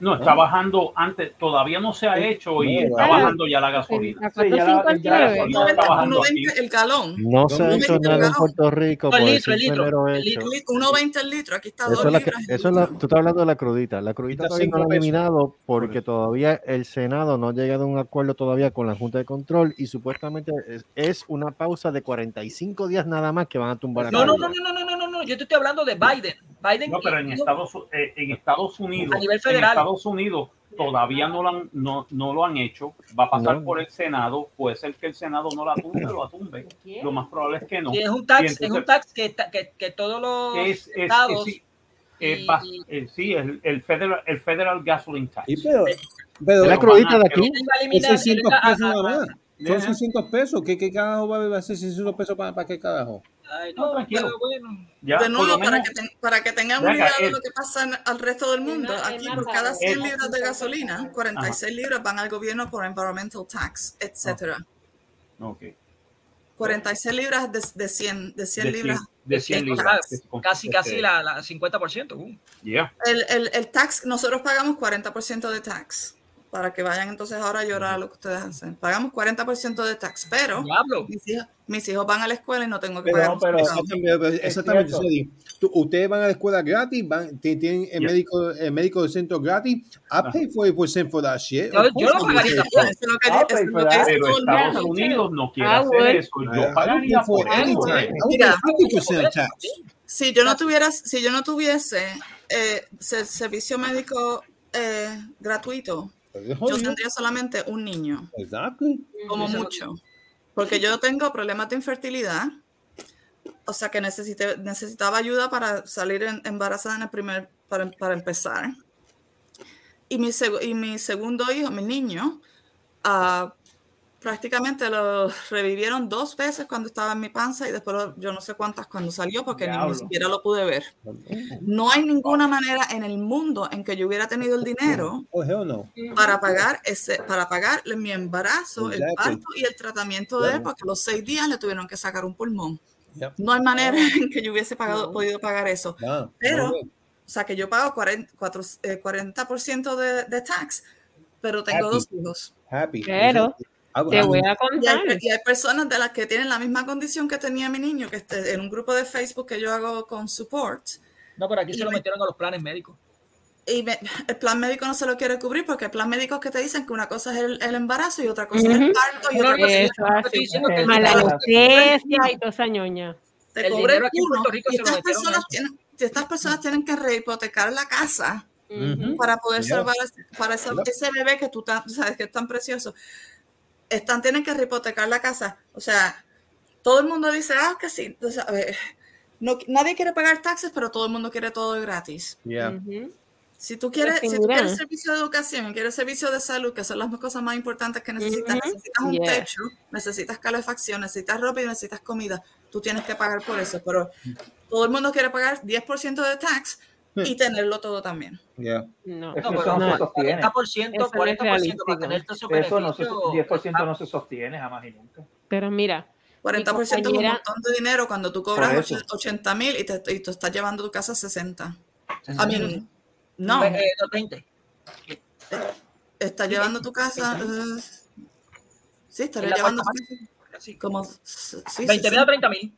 No, está bajando antes, todavía no se ha hecho y No, está bajando ya la gasolina. A 4.59. No, está bajando 1.20 aquí. el galón. No se ha hecho nada en. Puerto Rico El litro, el litro, el hecho. litro. 1.20 el litro, aquí está Eso 2 es que- eso es la- tú estás hablando de la crudita. La crudita Está todavía no la han eliminado porque todavía el Senado no ha llegado a un acuerdo todavía con la Junta de Control y supuestamente es, es una pausa de 45 días nada más que van a tumbar la No, no, no, crudita. no, no, no, no, no, yo te estoy hablando de Biden. Biden No, pero en Estados, eh, en Estados Unidos, A nivel en federal. Estados Unidos todavía no lo, han, no, no lo han hecho. Va a pasar No. por el Senado. Puede ser que el Senado no la tumbe, lo atumbe. Lo más probable es que no. Es un Y tax, entonces- es un tax que, que, que todos los es, es- estados es- sí, es y- eh, sí, el, el federal, el federal gasoline tax. Y pero, pero la crudita de aquí. iban a es eliminar 600 a- a- pesos nada a- más. Son Yeah. 600 pesos. ¿Qué, qué carajo va a ser 600 pesos para, para qué carajo? Ay, No, no, tranquilo. pero bueno. Ya, de nuevo, para menos- que, ten- para que tengan una idea de lo que pasa en- al resto del mundo, aquí por cada barato. 100 El- libras de gasolina, 46 libras van al gobierno por environmental tax, etcétera. Ok. 46 libras de, de 100, de 100 De libras. 100, de 100 O libras. sea, casi, casi la, la 50%. uh. Yeah. El, el, el tax, nosotros pagamos 40% de tax. Para que vayan entonces ahora a llorar lo que ustedes hacen. Pagamos 40% de tax, pero mis hijos, mis hijos van a la escuela y no tengo que pagar. pero. Tú- Ustedes van a la escuela gratis, van, ti- tienen el médico, el médico del centro gratis. I pay 40% for that shit. Yo- lo pagaría Pero Estados. Unidos no quiere hacer eso. Yo pagaría por eso. anytime. I would Mira. pay 50% tax. Si yo no tuviera, si yo no tuviese eh, se- servicio médico eh, gratuito, yo tendría solamente un niño, Exactly. como mucho, porque yo tengo problemas de infertilidad, o sea que necesité, necesitaba ayuda para salir en- embarazada en el primer, para, para empezar. Y mi, seg- y mi segundo hijo, mi niño, ah, prácticamente lo revivieron dos veces cuando estaba en mi panza y después lo- yo no sé cuántas cuando salió porque ni, siquiera lo pude ver. No hay ninguna manera en el mundo en que yo hubiera tenido el dinero Oh, no. para pagar ese, para pagarle mi embarazo, el parto y el tratamiento de él, porque a los seis días le tuvieron que sacar un pulmón. No hay manera en que yo hubiese pagado, podido pagar eso. Pero, o sea, que yo pago 40%, cuatro- eh, 40% de, de tax, pero tengo Happy. dos hijos. Happy. Pero I- te voy a Y hay, contar. y hay personas de las que tienen la misma condición que tenía mi niño, que esté en un grupo de Facebook que yo hago con support. No, pero aquí se lo me- metieron a los planes médicos. Y me- el plan médico no se lo quiere cubrir porque hay plan médicos que te dicen que una cosa es el, el embarazo y otra cosa es el parto y No, otra cosa es la anestesia y toda esa ñoña. te El cubre dinero el Rico y estas personas tienen, si estas personas tienen que rehipotecar la casa Ujú. para poder salvar ese- para ese bebé que tú tan- sabes que es tan precioso. Están, tienen que rehipotecar la casa. O sea, todo el mundo dice, ah, que sí. O sea, a ver, no, nadie quiere pagar taxes, pero todo el mundo quiere todo gratis. Yeah. Si tú quieres, Pero si tú quieres servicio de educación quieres servicio de salud, que son las cosas más importantes que necesitas, necesitas un techo, necesitas calefacción, necesitas ropa y necesitas comida, tú tienes que pagar por eso, pero todo el mundo quiere pagar 10% de tax y tenerlo todo también. Yeah. No, Eso No, eso no pero se sostiene. 40%, Eso no es 40% para tener todos esos Eso no se, beneficios. 10% no se sostiene jamás y nunca. Pero mira, 40% es un montón de dinero cuando tú cobras Por eso. 80 mil y te, y tú estás llevando tu casa a 60. A mí, no, Eh, no, 20. estás llevando tu casa. eh, sí, estaría llevando casa como. Sí, 20 mil a 30 mil.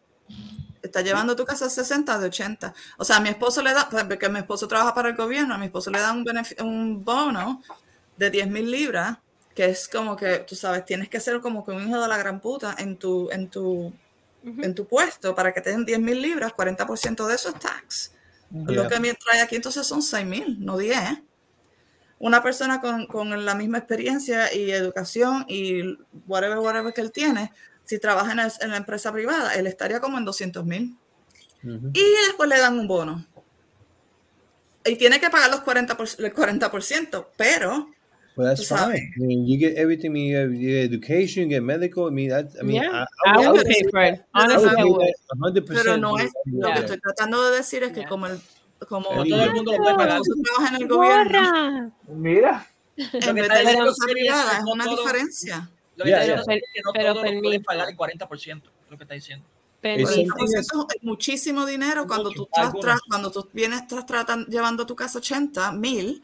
Está llevando tu casa a 60 de 80. O sea, a mi esposo le da, porque mi esposo trabaja para el gobierno, a mi esposo le da un, un bono de 10 mil libras, que es como que, tú sabes, tienes que ser como que un hijo de la gran puta en tu, en tu, en tu puesto para que te den 10 mil libras, 40% de eso es tax. Lo que me trae aquí entonces son 6 mil, no 10. Una persona con, con la misma experiencia y educación y whatever, whatever que él tiene, si trabaja en, el- en la empresa privada, él estaría como en 200 mil. Mhm. Y después le dan un bono. Y tiene que pagar los 40%, el 40%, pero Well, that's fine. I mean, you get everything. I you get, you get education, you get medical. I mean, that, I mean, Yeah. I, I would- would pay for it. I Honestly, I would. that 100%. pero no es lo que estoy tratando de decir es que como el como todo el mundo lo puede pagar. tú trabajas en el gobierno. Mira. en vez de Siri es una todo- diferencia Lo que Yeah, está yeah. diciendo es que no Pero todos lo pueden permiso. pagar el 40%. Lo que está diciendo. Permiso. Same Por eso es muchísimo dinero cuando Mucho, tú, estás algunos. tra- cuando tú vienes estás tratan- llevando tu casa 80 mil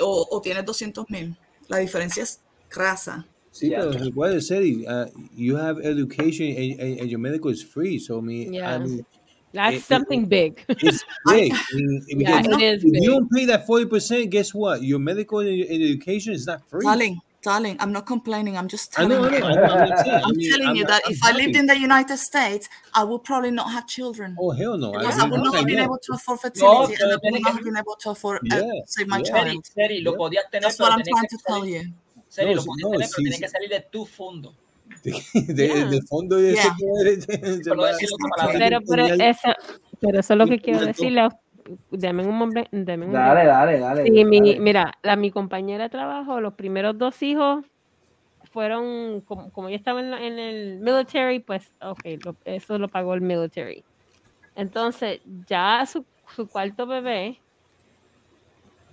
o, o tienes 200 mil. La diferencia es crasa. Yeah. what I said, uh, you have education and, and, and your medical is free. So I mean, I Yeah. mean, That's it- something big. it's big. <laughs> I mean, Yeah, because it is if big. you don't pay that forty percent, guess what? Your medical and, and education is not free. Darling, darling, I'm not complaining. I'm just I telling know, I you. know. I'm, I'm I I'm mean, telling I'm you that I'm if I lived in the United States, I would probably not have children. Oh hell no! Because I I, would not have been able to afford No, fertility pero and I would not have been able to afford uh, save my yeah. Child. Seri, lo Yeah. podías tener, That's what I'm trying to tell you. Seri, No, lo sí, podías no, tener, pero sí, tenías sí. que salir de tu fondo. <laughs> de, Yeah. de fondo de ese Yeah. que- se Por no va- decir otra palabra. Pero, pero, eso, pero eso es lo que quiero <laughs> decirle. a- Deme un momento. Un Dale, dale, dale. Sí, mi, dale. mira, la, mi compañera de trabajo, los primeros dos hijos fueron, como, como ella estaba en, la- en el military, pues, ok, lo- eso lo pagó el military. Entonces, ya su, su cuarto bebé,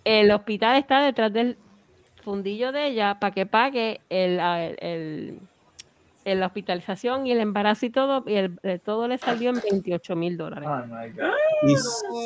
el hospital está detrás del fundillo de ella para que pague el, el, el- en la hospitalización y el embarazo y todo, y el, eh, todo le salió en 28 mil dólares. ¿Y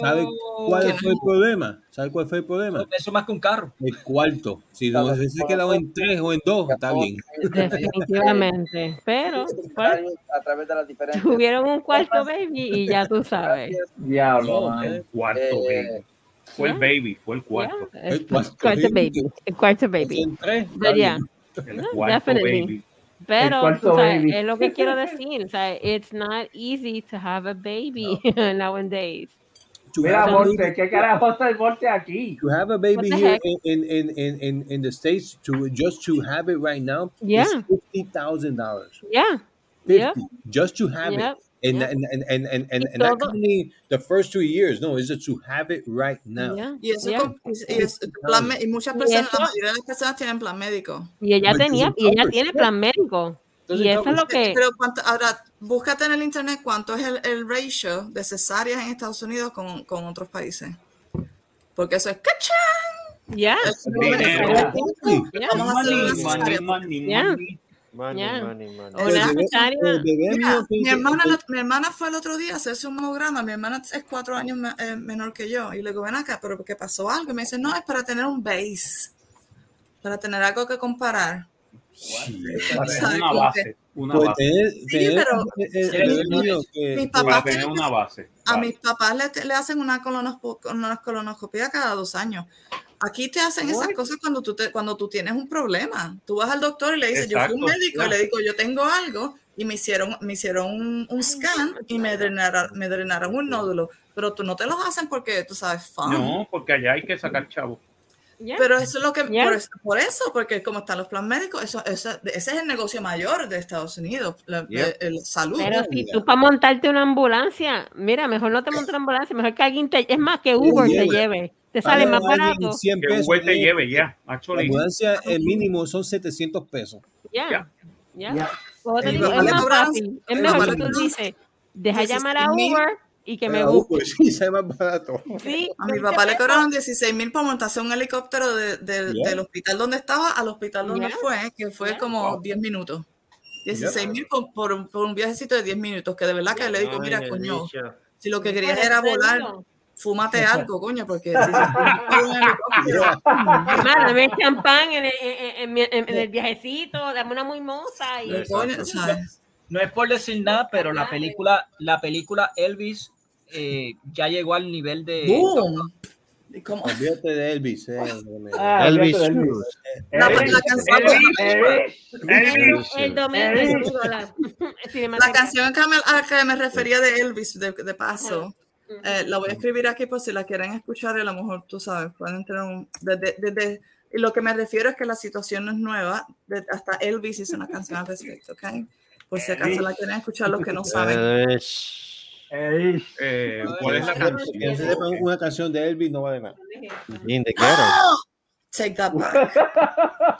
sabe cuál fue el problema? ¿Sabe cuál fue el problema? Eso más que un carro. El cuarto. Si no se se quedado en tres o en dos, está bien. Definitivamente. Pero <laughs> pues, a través de las diferentes. tuvieron un cuarto baby y ya tú sabes. Diablo, el cuarto Eh, baby. Fue el baby, fue el cuarto. El cuarto baby. El cuarto baby. But yeah, El no, cuarto definitely. baby. Pero, cuarto tú sabes, baby. es lo que quiero decir. O sea, it's not easy to have a baby <laughs> nowadays. To Mira, have a baby- ¿qué carajo está el Monte aquí? to have a baby here in, in, in, in, in the States, to just to have it right now, Yeah. is fifty thousand dollars. Yeah. Fifty Yep. just to have Yep. it. And, Yep. and, and, and, and, and, Y and not only the first two years, no, is it to have it right now. Yeah, Y, eso yeah. con- y, es- plan me- y muchas Y personas, eso- la mayoría de las personas tienen plan médico. Y ella But tenía, y ella tiene plan médico. Y eso es lo que. Pero cuánto, ahora, búscate en el internet cuánto es el, el ratio de cesáreas en Estados Unidos con, con otros países. Porque eso es ¡cachán! Ya. Es- Dinero. Ya. Vamos a hacer una Money, cesárea. money, money, Yeah. Money. Money, Yeah. money, money. El Una bebé- cesárea. El bebé Mira, mío mi hermana, la- mi hermana fue el otro día a hacerse un mamograma. Mi hermana es cuatro años me- eh, menor que yo. Y le digo, ven acá, pero porque pasó algo. Y me dice, no, es para tener un base. Para tener algo que comparar. Tener una base. Una Pues base. tener, Sí, tener pero- mío que- Mis papás Para tener una base. A Vale. mis papás le, le hacen una colonoscopia cada dos años. Aquí te hacen esas cosas cuando tú, te, cuando tú tienes un problema. Tú vas al doctor y le dices, yo fui un médico y ya. le digo, yo tengo algo y me hicieron, me hicieron un, un scan y me drenaron, me drenaron un nódulo. Pero tú no te los hacen porque tú sabes, fun. No, porque allá hay que sacar chavo. Ya. Pero eso es lo que, por, eso, por eso, porque como están los planes médicos, eso, eso- ese es el negocio mayor de Estados Unidos, la, Yeah. el, el salud. Pero si tú para montarte una ambulancia, mira, mejor no te montes una ambulancia, mejor que alguien te, es más que Uber te lleve. Te sale más barato. 100 Que pesos, Uber te lleve ya. La Actually. ambulancia, el mínimo son 700 pesos. Ya, Ya. es más fácil, es mejor que tú dices, deja 16 llamar a. Uber y que me Ah, busque. pues <laughs> sí, sale más barato. Sí, A mi 20 papá le cobraron 16 mil por montarse un helicóptero de- de- Yeah. del hospital donde estaba al hospital donde Yeah. fue, que fue Yeah. como 10 minutos. 16 mil por, por un- por un viajecito de 10 minutos, que de verdad que le digo, mira, Ay, coño, si lo que querías era volar. Fúmate algo, coño, porque 16 mil por un helicóptero. Hermano, dame champán en el, en, en- en- en el viajecito, dame una muy moza y Pero, coño, ¿sabes? No es por decir nada, pero la película, la película Elvis eh, ya llegó al nivel de. ¡Boom! Olvídate de Elvis. eh, Ah, Elvis de Elvis. La, Elvis, la canción, Elvis, el domingo la canción que me, a la que me refería de Elvis, de, de paso, eh, la voy a escribir aquí por si la quieren escuchar y a lo mejor tú sabes, pueden tener un... Desde, desde- y lo que me refiero es que la situación no es nueva, de- hasta Elvis hizo una canción al respecto, ¿ok? Por si acaso la quieren escuchar los que no saben. Eh, ¿Cuál es la canción? una canción de Elvis no vale nada. Ghetto. Take that back.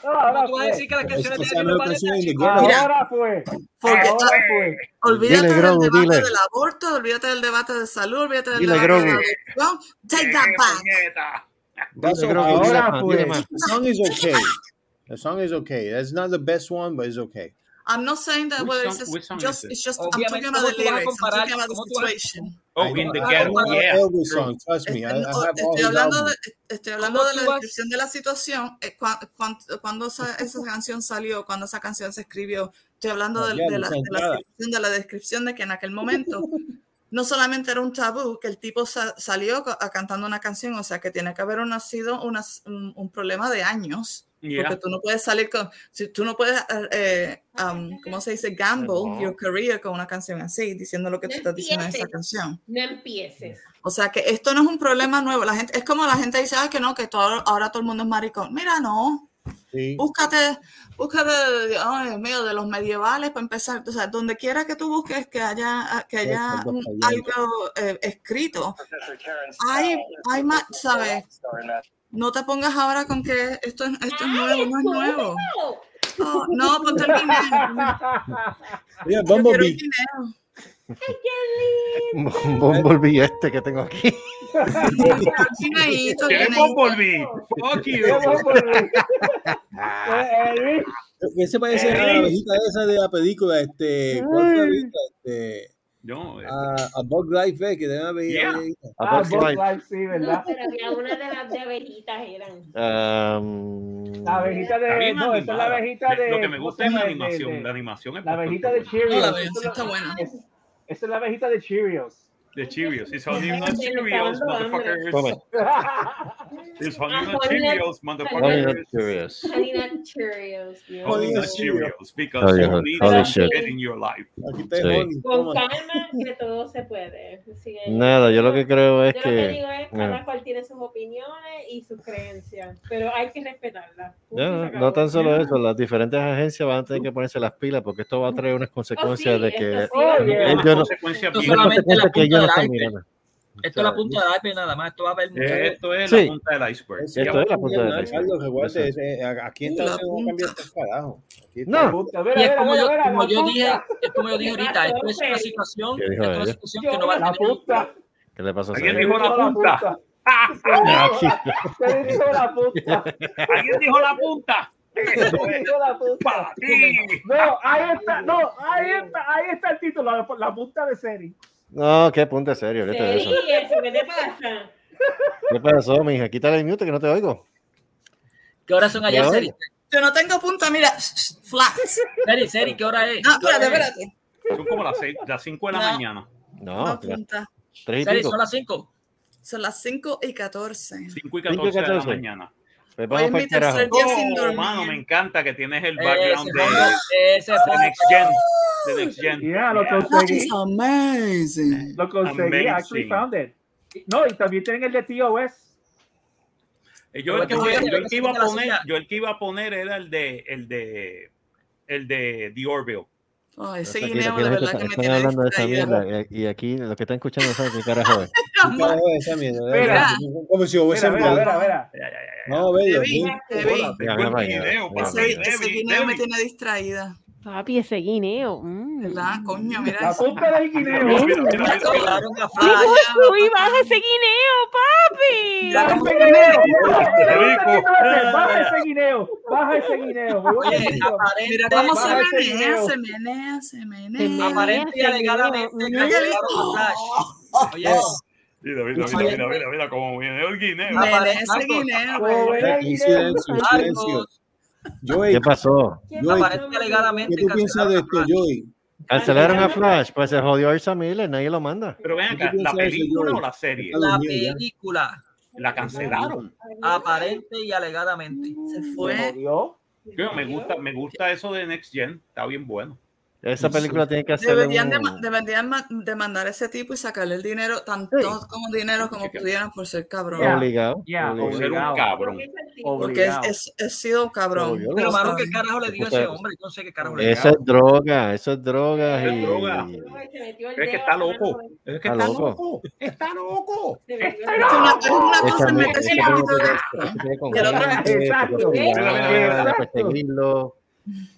¿Cómo tú vas a decir que las canciones de no no es valen. Ahora fue. Porque Ahora fue. olvídate Dile, del debate dile. del aborto, olvídate del debate de salud, olvídate del Dile, debate de la adopción. Take that back. That's Dile, Ahora fue. The song is okay. The song is okay. That's not the best one, but it's okay. I'm not saying that whether song- it's song just, it's just, I'm Obviamente, talking about ¿cómo the a lyrics, I'm talking about the ¿Cómo tú vas a- situation. Oh, I in the I ghetto. Yeah. True. song. Trust me. I, I Este, no, have all estoy hablando albums. de, estoy hablando ¿Cómo de la descripción de la situación, eh, cua- cuan- cuando esa, <laughs> esa canción salió, cuando esa canción se escribió. Estoy hablando de, de la, de la situación, de la descripción de que en aquel momento no solamente era un tabú, que el tipo sa- salió ca- a- cantando una canción, o sea que tiene que haber una, sido una- un, un problema de años. Yeah. Porque tú no puedes salir con, si tú no puedes, eh, um, ¿cómo se dice? Gamble your career con una canción así, diciendo lo que tú No estás diciendo en esa canción. No empieces. O sea que esto no es un problema nuevo. La gente, es como la gente dice, "Ay, que no, que todo, ahora todo el mundo es maricón. Mira, no. Sí. Búscate, búscate, ay, Dios mío, de los medievales para empezar. O sea, donde quiera que tú busques que haya, que haya un- algo eh, escrito. Hay, hay más, ¿sabes? No te pongas ahora con que esto, es- esto es nuevo, no es nuevo. No, no, ponte el guineo. Yeah, Yo quiero el Bumblebee. <laughs> Un Bumblebee este que tengo aquí. ¿Qué. Bumblebee? Fuck you. ¿Qué se parece a la abejita esa de la película? Este, ¿Cuál fue la? Este, Yo, eh, a, a Bug Life, eh, que una abejita. Yeah. Ah, Bugs Bug Life. Life, sí, ¿verdad? Pero había una de las de abejitas eran. Um, La abejita de. No, esa es la abejita de. Lo que me ¿cómo gusta es la llama? De- animación. de- La animación es La abejita de espectacular. No, la Cheerios. abejita Esa está buena. es, esa es la abejita de Cheerios. De Cheerios. He's holding on Cheerios, motherfuckers. He's holding on Cheerios, motherfuckers. Cheerios. Holding on Cheerios. Holding on Cheerios because you need holy shit. in your life. Con calma que todo se puede. Nada, yo lo que creo es que... Yo lo que digo es cada cual tiene sus opiniones y sus creencias, pero hay que respetarlas. No, no tan solo eso, las diferentes agencias van a tener que ponerse las pilas porque esto va a traer unas oh, consecuencias de que... Ellos no, no mirando. Esto es la punta del iceberg nada más. Esto va a haber mucho. Esto es Sí. la punta del iceberg. Esto es la punta del iceberg. Aquí en Estados Unidos cambia este carajo. No. Y es como yo, como dije, es como yo dije ahorita, esto es una situación, ¿Qué dijo esto es una ella? situación que no va a La tener. punta. ¿Qué le pasó a ¿Alguien Sergio? dijo la <laughs> punta? ¿Qué dijo la punta? ¿Alguien dijo la punta? <laughs> No, ahí está, no, ahí está, ahí está el título, la, la punta de serie. No, qué punto serio, Sí, eso. eso, ¿qué te pasa? ¿Qué pasó, mija? Quítale el mute que no te oigo. ¿Qué horas son allá. Seri? Yo no tengo punta, mira, flat. Seri, Seri, ¿qué hora es? No, ¿Qué hora espérate, es? espérate. Son como las, seis, las 5 de la No. mañana. No, No, punta. Seri, son las 5. Son las 5 y 14. 5 y Cinco y 14 de la 14. mañana. Pues Hoy vamos es para mi tercer día sin Oh, dormir. mano, me encanta que tienes el Ese background de, ese de. Next Gen. De Next Gen. Yeah, lo Yeah. That conseguí. is amazing. Lo conseguí, I actually Amazing. found it. No, y también tienen el de TOS. Eh, Yo el, que, yo el que iba a poner, yo el que iba a poner era el de el de el de The Orville. Ese guineo de verdad que me tiene hablando de esa mierda y, aquí lo que están escuchando saben qué carajo es. <laughs> carajo es esa mierda. Mira, como si hubiese mira, mira, mira. No, bello. Te vi, te vi. Ese guineo me tiene distraída. Papi, ese guineo. mm. ¿Verdad? Coño, mira La eso. del guineo. Mira, mira, mira, mira, mira. Tiraron la Ay, falla. uy, baja ese guineo, papi. Cómo Ese se guineo. Baja ese guineo. Baja ese guineo. Oye. Mira cómo se Baja ese menea, guineo. se menea, se Se menea. aparente y ese alegadamente guineo. cancelaron la flash. Oye, Mira, mira, mira, mira, mira, mira cómo viene el guineo. Menea ese guineo, silencio, silencio. Joey, ¿Qué pasó? Joey, alegadamente ¿qué tú piensas de cancelaron esto. Joey? Cancelaron a Flash, pues se jodió Arsa Miller, nadie lo manda. Pero ven ¿Qué acá, ¿la eso, película o la serie? La película, La cancelaron. aparente y alegadamente. Se Se fue. jodió. Yo, me gusta, me gusta eso de Next Gen, está bien bueno. Esa película tiene que hacer Deberían, de, un... deberían ma- demandar a ese tipo y sacarle el dinero, tanto Sí. como dinero como pudieran por ser cabrón. Ya. obligado. Ya, obligado. Por ser un Obligado. cabrón. Porque es, Obligado. es, es sido cabrón. Obvio. Pero, Tú mano, sabes. ¿qué carajo le dio a ese hombre? Yo no sé qué carajo le dio. Eso es droga, eso es droga. Es y- droga. Es que está loco. Es que Está está loco. Está loco. Es una, cosa meterse un poquito de Exacto.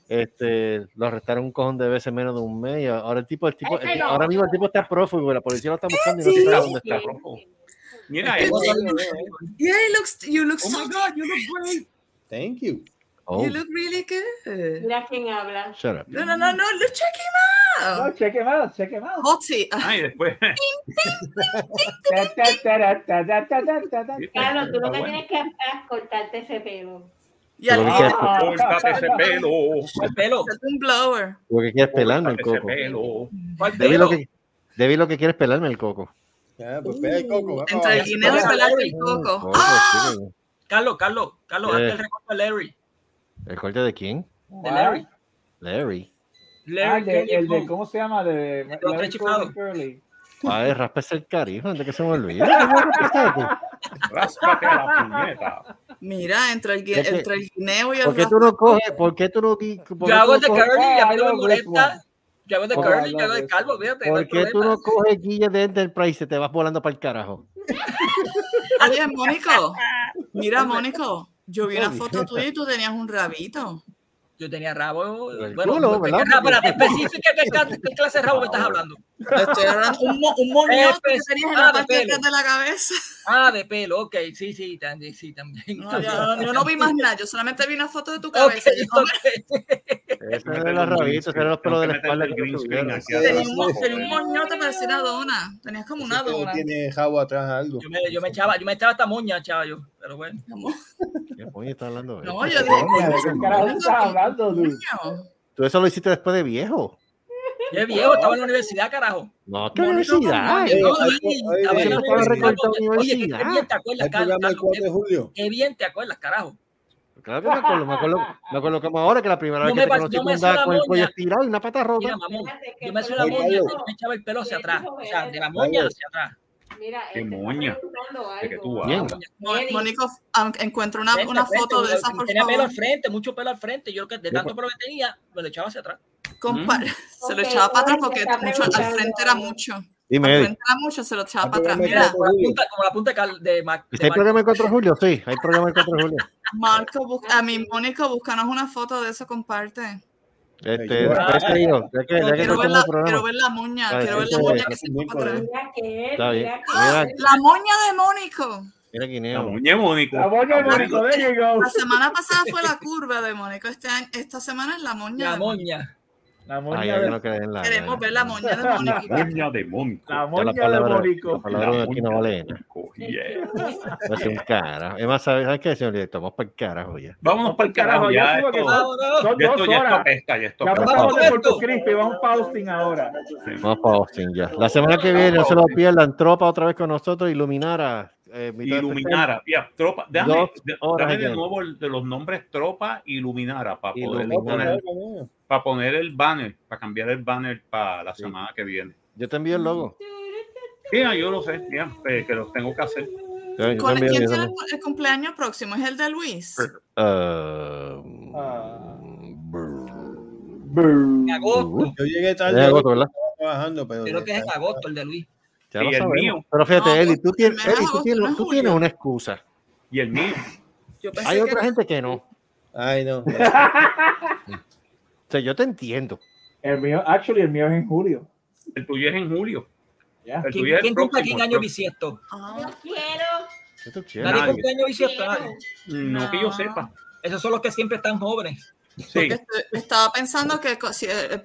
Este, lo arrestaron un cojón de veces menos de un mes. Ahora el tipo, el tipo, el, ahora mismo el tipo está prófugo, la policía lo está buscando y no sabe dónde está. Prófugo. Mira, it eh. yeah, it looks, you look oh so my God, you look great. Thank you. Oh. You look really good. Mira quién habla. Shut up. No, no, no, no, check him out. No, check him out, check him out. Hottie. Ay, ah, después. <laughs> claro, tú lo que tienes que hacer es cortarte ese pelo. Y al Lo que final, quieres- Córtate ese pelo. ¿Cuál pelo? un blower. Lo que quieres pelarme el coco. pelo. ¿Cuál Debbie pelo? lo que, Debbie lo que quiere es pelarme el coco. Ya, pues pega el coco. vamos Entre el guineo y pelarte el coco. ¡Ah! Carlos, Carlos, Carlos, Eh. hazte el recorte de Larry. ¿El corte de quién? De Larry. Larry. Ah, Larry el de, el de. ¿cómo se llama? De los Larry tres chiflados. Curly. Ay, raspese el carijo, antes que se me olvide. Ráspate la puñeta. Mira, entre el, gui- Es que- entre el guineo y el ¿Por qué tú no coges? ¿Por qué tú no, Yo hago de Curly y a mí no Ah, me no, molesta. Yo hago de Curly, yo hago de Calvo, fíjate, ¿Por qué tú no coges guille de Enterprise y te vas volando para el carajo? Oye, Mónico. Mira, Mónico. Yo vi una foto tuya y tú tenías un rabito. Yo tenía rabo. Bueno, culo, ¿verdad? Espérate, específica qué, qué, clase de rabo me estás hablando. Estoy hablando un, mo, un moñón que tenía en ah, la parte de, la cabeza. Ah, de pelo, ok, sí, sí, también. Sí, también. No, yo, yo, no vi más nada, yo solamente vi una foto de tu cabeza. Okay, okay. Ese era los rabitos, eran los pelos de la espalda. Tenía un moñote parecía una dona. Tenías como una dona. Tiene jabo atrás algo. Yo me, echaba, yo me echaba esta moña, chaval, yo. Pero bueno. ¿Qué moña está hablando? No, este yo dije. Este hablando. Tú eso lo hiciste después de viejo. Yo viejo, estaba en la universidad, carajo. No, ¿qué universidad? Oye, qué bien te acuerdas, Qué bien te acuerdas, carajo. Claro que me acuerdo, me acuerdo, me acuerdo como ahora que la primera vez no que te conocí no andaba con el cuello estirado y una pata rota. Mira, mamón, yo me hacía la moña y me echaba el pelo hacia atrás, o sea, de la moña hacia atrás. Mira, qué moña. Mónico encuentro una, una foto frente, de esa por Tenía favor. pelo al frente, mucho pelo al frente. Yo que de tanto pues. pelo que tenía, me lo echaba hacia atrás. Compa mm. <laughs> Se lo echaba para atrás porque mucho, al frente era mucho. Dime, al frente era mucho, se lo echaba para atrás. Mira, como la punta, como la punta de, Mac. ¿Hay programa el 4 de julio? Sí, hay programa el 4 de julio. Marco, a mí, Mónico, búscanos una foto de eso, comparte. Este, quiero, ver la, quiero, la, muña, la de Mónico. La muña de Mónico. La de Mónico, La semana pasada fue la curva de Mónico, este año, esta semana es la muña. La muña. La moña Ay, de... no en la, Queremos ver la moña de <laughs> Mónico. La moña de Mónico. La moña palabra, de Mónico. La palabra de aquí no vale nada. Va a un cara. Es más, ¿sabes qué, señor director? Vamos para el carajo ya. Vámonos para el carajo. Ya, esto, son, ya, esto, ya esto pesca. Ya, ya pasamos de Puerto Crispi. Vamos para Austin ahora. Sí. Vamos para Austin ya. La semana que viene, no se lo pierdan. Tropa otra vez con nosotros. Iluminara iluminara. Yeah, tropa. Déjame, dame de nuevo el, de los nombres tropa iluminara para poder poner, para poner el banner, para cambiar el banner para la semana que viene. Yo te envío el logo. Yeah, yo lo sé, yeah, que los tengo que hacer. ¿Quién es el, cumpleaños próximo? ¿Es el de Luis? En agosto. Yo llegué tarde. Agosto. Trabajando, pero Creo que es agosto el de Luis. Ya y el mío. Pero fíjate, no, Eli, tú, tienes, tú, tienes, tú tienes una excusa. Y el mío. Hay otra gente que no. Ay, no. <laughs> o sea, yo te entiendo. El mío, actually, el mío es en julio. El tuyo es en julio. Yeah. El ¿Quién cumple aquí en año bisiesto? Oh, yo quiero. ¿Nadie cumple año bisiesto? No, no que yo sepa. Esos son los que siempre están jóvenes. Porque estaba pensando que si el,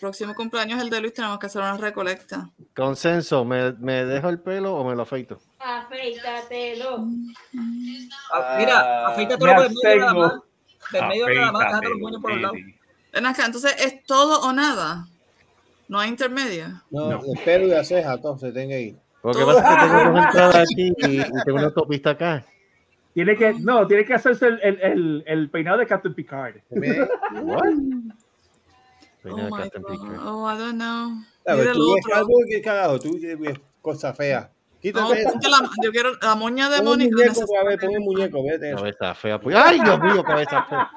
próximo cumpleaños es el de Luis, tenemos que hacer una recolecta. Consenso, ¿me, me dejo el pelo o me lo afeito? Afeitatelo. Ah, mira, afeitatelo por el medio nada más. Del medio nada más, déjate los moños por los lados. Entonces, ¿es todo o nada? ¿No hay intermedio? No, el pelo y la ceja, entonces, tenga ahí. Lo que pasa es que tengo dos <laughs> entradas aquí y, y tengo una autopista acá. Tiene que, no, tiene que hacerse el, el, el, el peinado de Captain Picard. What? Oh peinado oh de Captain God. Picard. Oh, I don't know. A tú ves algo que cagado, tú ves cosas feas. No, la, yo quiero la moña de Mónica. A ver, pon un muñeco, vete. Cabeza fea. Pues. Ay, Dios mío, cabeza fea.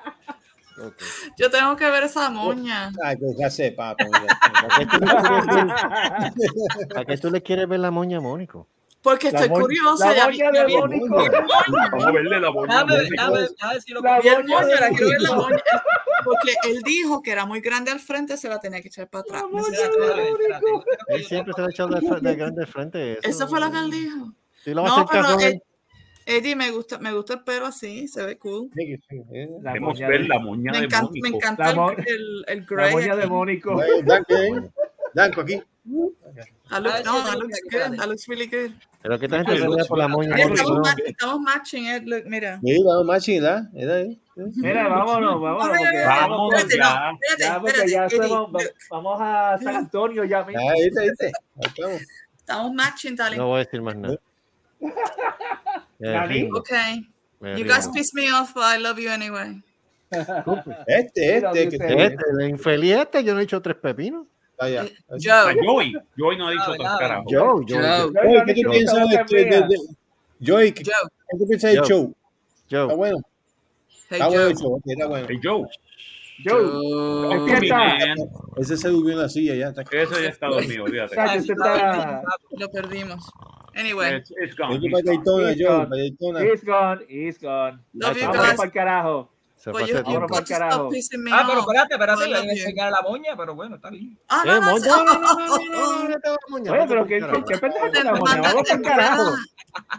Okay. Yo tengo que ver esa moña. Ay, pues ya sé, papo. ¿A qué tú le quieres ver la moña, Mónico? Porque estoy la curiosa. La moña de Mónico. Vamos a verle la moña. A ver si lo la moña, la quiero ver la moña. Porque él dijo que era muy grande al frente, se la tenía que echar para atrás. Él siempre se la echó de, grande al frente. Eso, fue lo que él dijo. no, pero eh, Eddie, me gusta, me gusta el pelo así, se ve cool. Sí, sí, sí. Ver la moña de encanta, Mónico. Me encanta el, el, el grey. La moña de Mónico. Danco ¿eh? aquí. That ah, looks, no, that looks good. Looks really good. Pero que esta gente por la moña. Estamos, matching, eh, Ed. Mira. Sí, estamos matching, ¿verdad? Mira, vámonos, vámonos. Vamos, espérate, ya, ya, porque ya estamos, vamos a San Antonio ya mismo. Ah, ahí está, ahí está. Estamos matching, dale. No voy a decir más nada. <laughs> ok. You guys piss me off, but I love you anyway. <laughs> Este, este, este, este, infeliz este, yo no he hecho tres pepinos. Ah, eh, Joey. Joey no ha dicho ah, otras caras. Joe, Joey. ¿Qué tú piensas este de Joey? ¿Qué tú piensas de Joe? Joe. Está bueno. Está bueno, Joe. Está bueno. Hey Joe. Joe, Ese se durmió en la silla ya. Está... Ese ya está dormido, olvídate. Lo perdimos. Anyway. It's, it's gone. It's gone. It's gone. It's gone. It's gone. It's gone. Love you guys. Para el carajo. Se Pues stop pissing me Ah, pero espérate, espérate, le voy a enseñar la moña, pero bueno, está bien. Ah, Eh, no, no, moña, no, no, no, no, no, no te va a moñar, Oye, pero qué, pendeja con la moña. Vamos por carajo.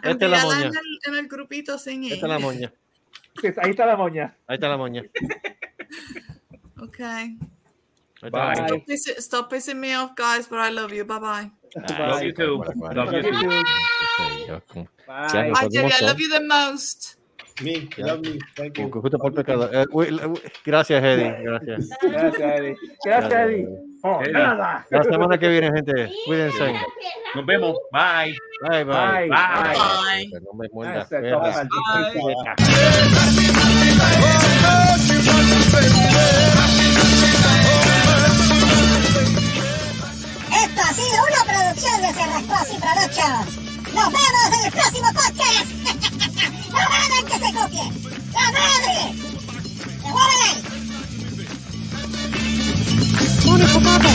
Esta es la moña. en el, grupito singing. Esta es la moña. Ahí está la moña. Ahí está la moña. La Bye. Stop pissing, me off, guys, but I love you. Bye bye. Love you too. Love you too. Bye. pues, Jerry. ¿cómo I love you the most. Me, love me. Thank you. Justo por pecador. Eh, gracias, Eddie. Gracias. Gracias, Eddie. Gracias, Eddie. Oh, Eddie. nada. La semana que viene, gente. Cuídense. Nos vemos. Bye. Bye, bye. Bye. Bye. Bye. No me muerdas. Esto ha sido una producción de Cerrascos y Productions. Nos vemos en el próximo podcast. ¡No hagan que se copie! ¡La madre! ¡Devuélvela! ¡Único papo!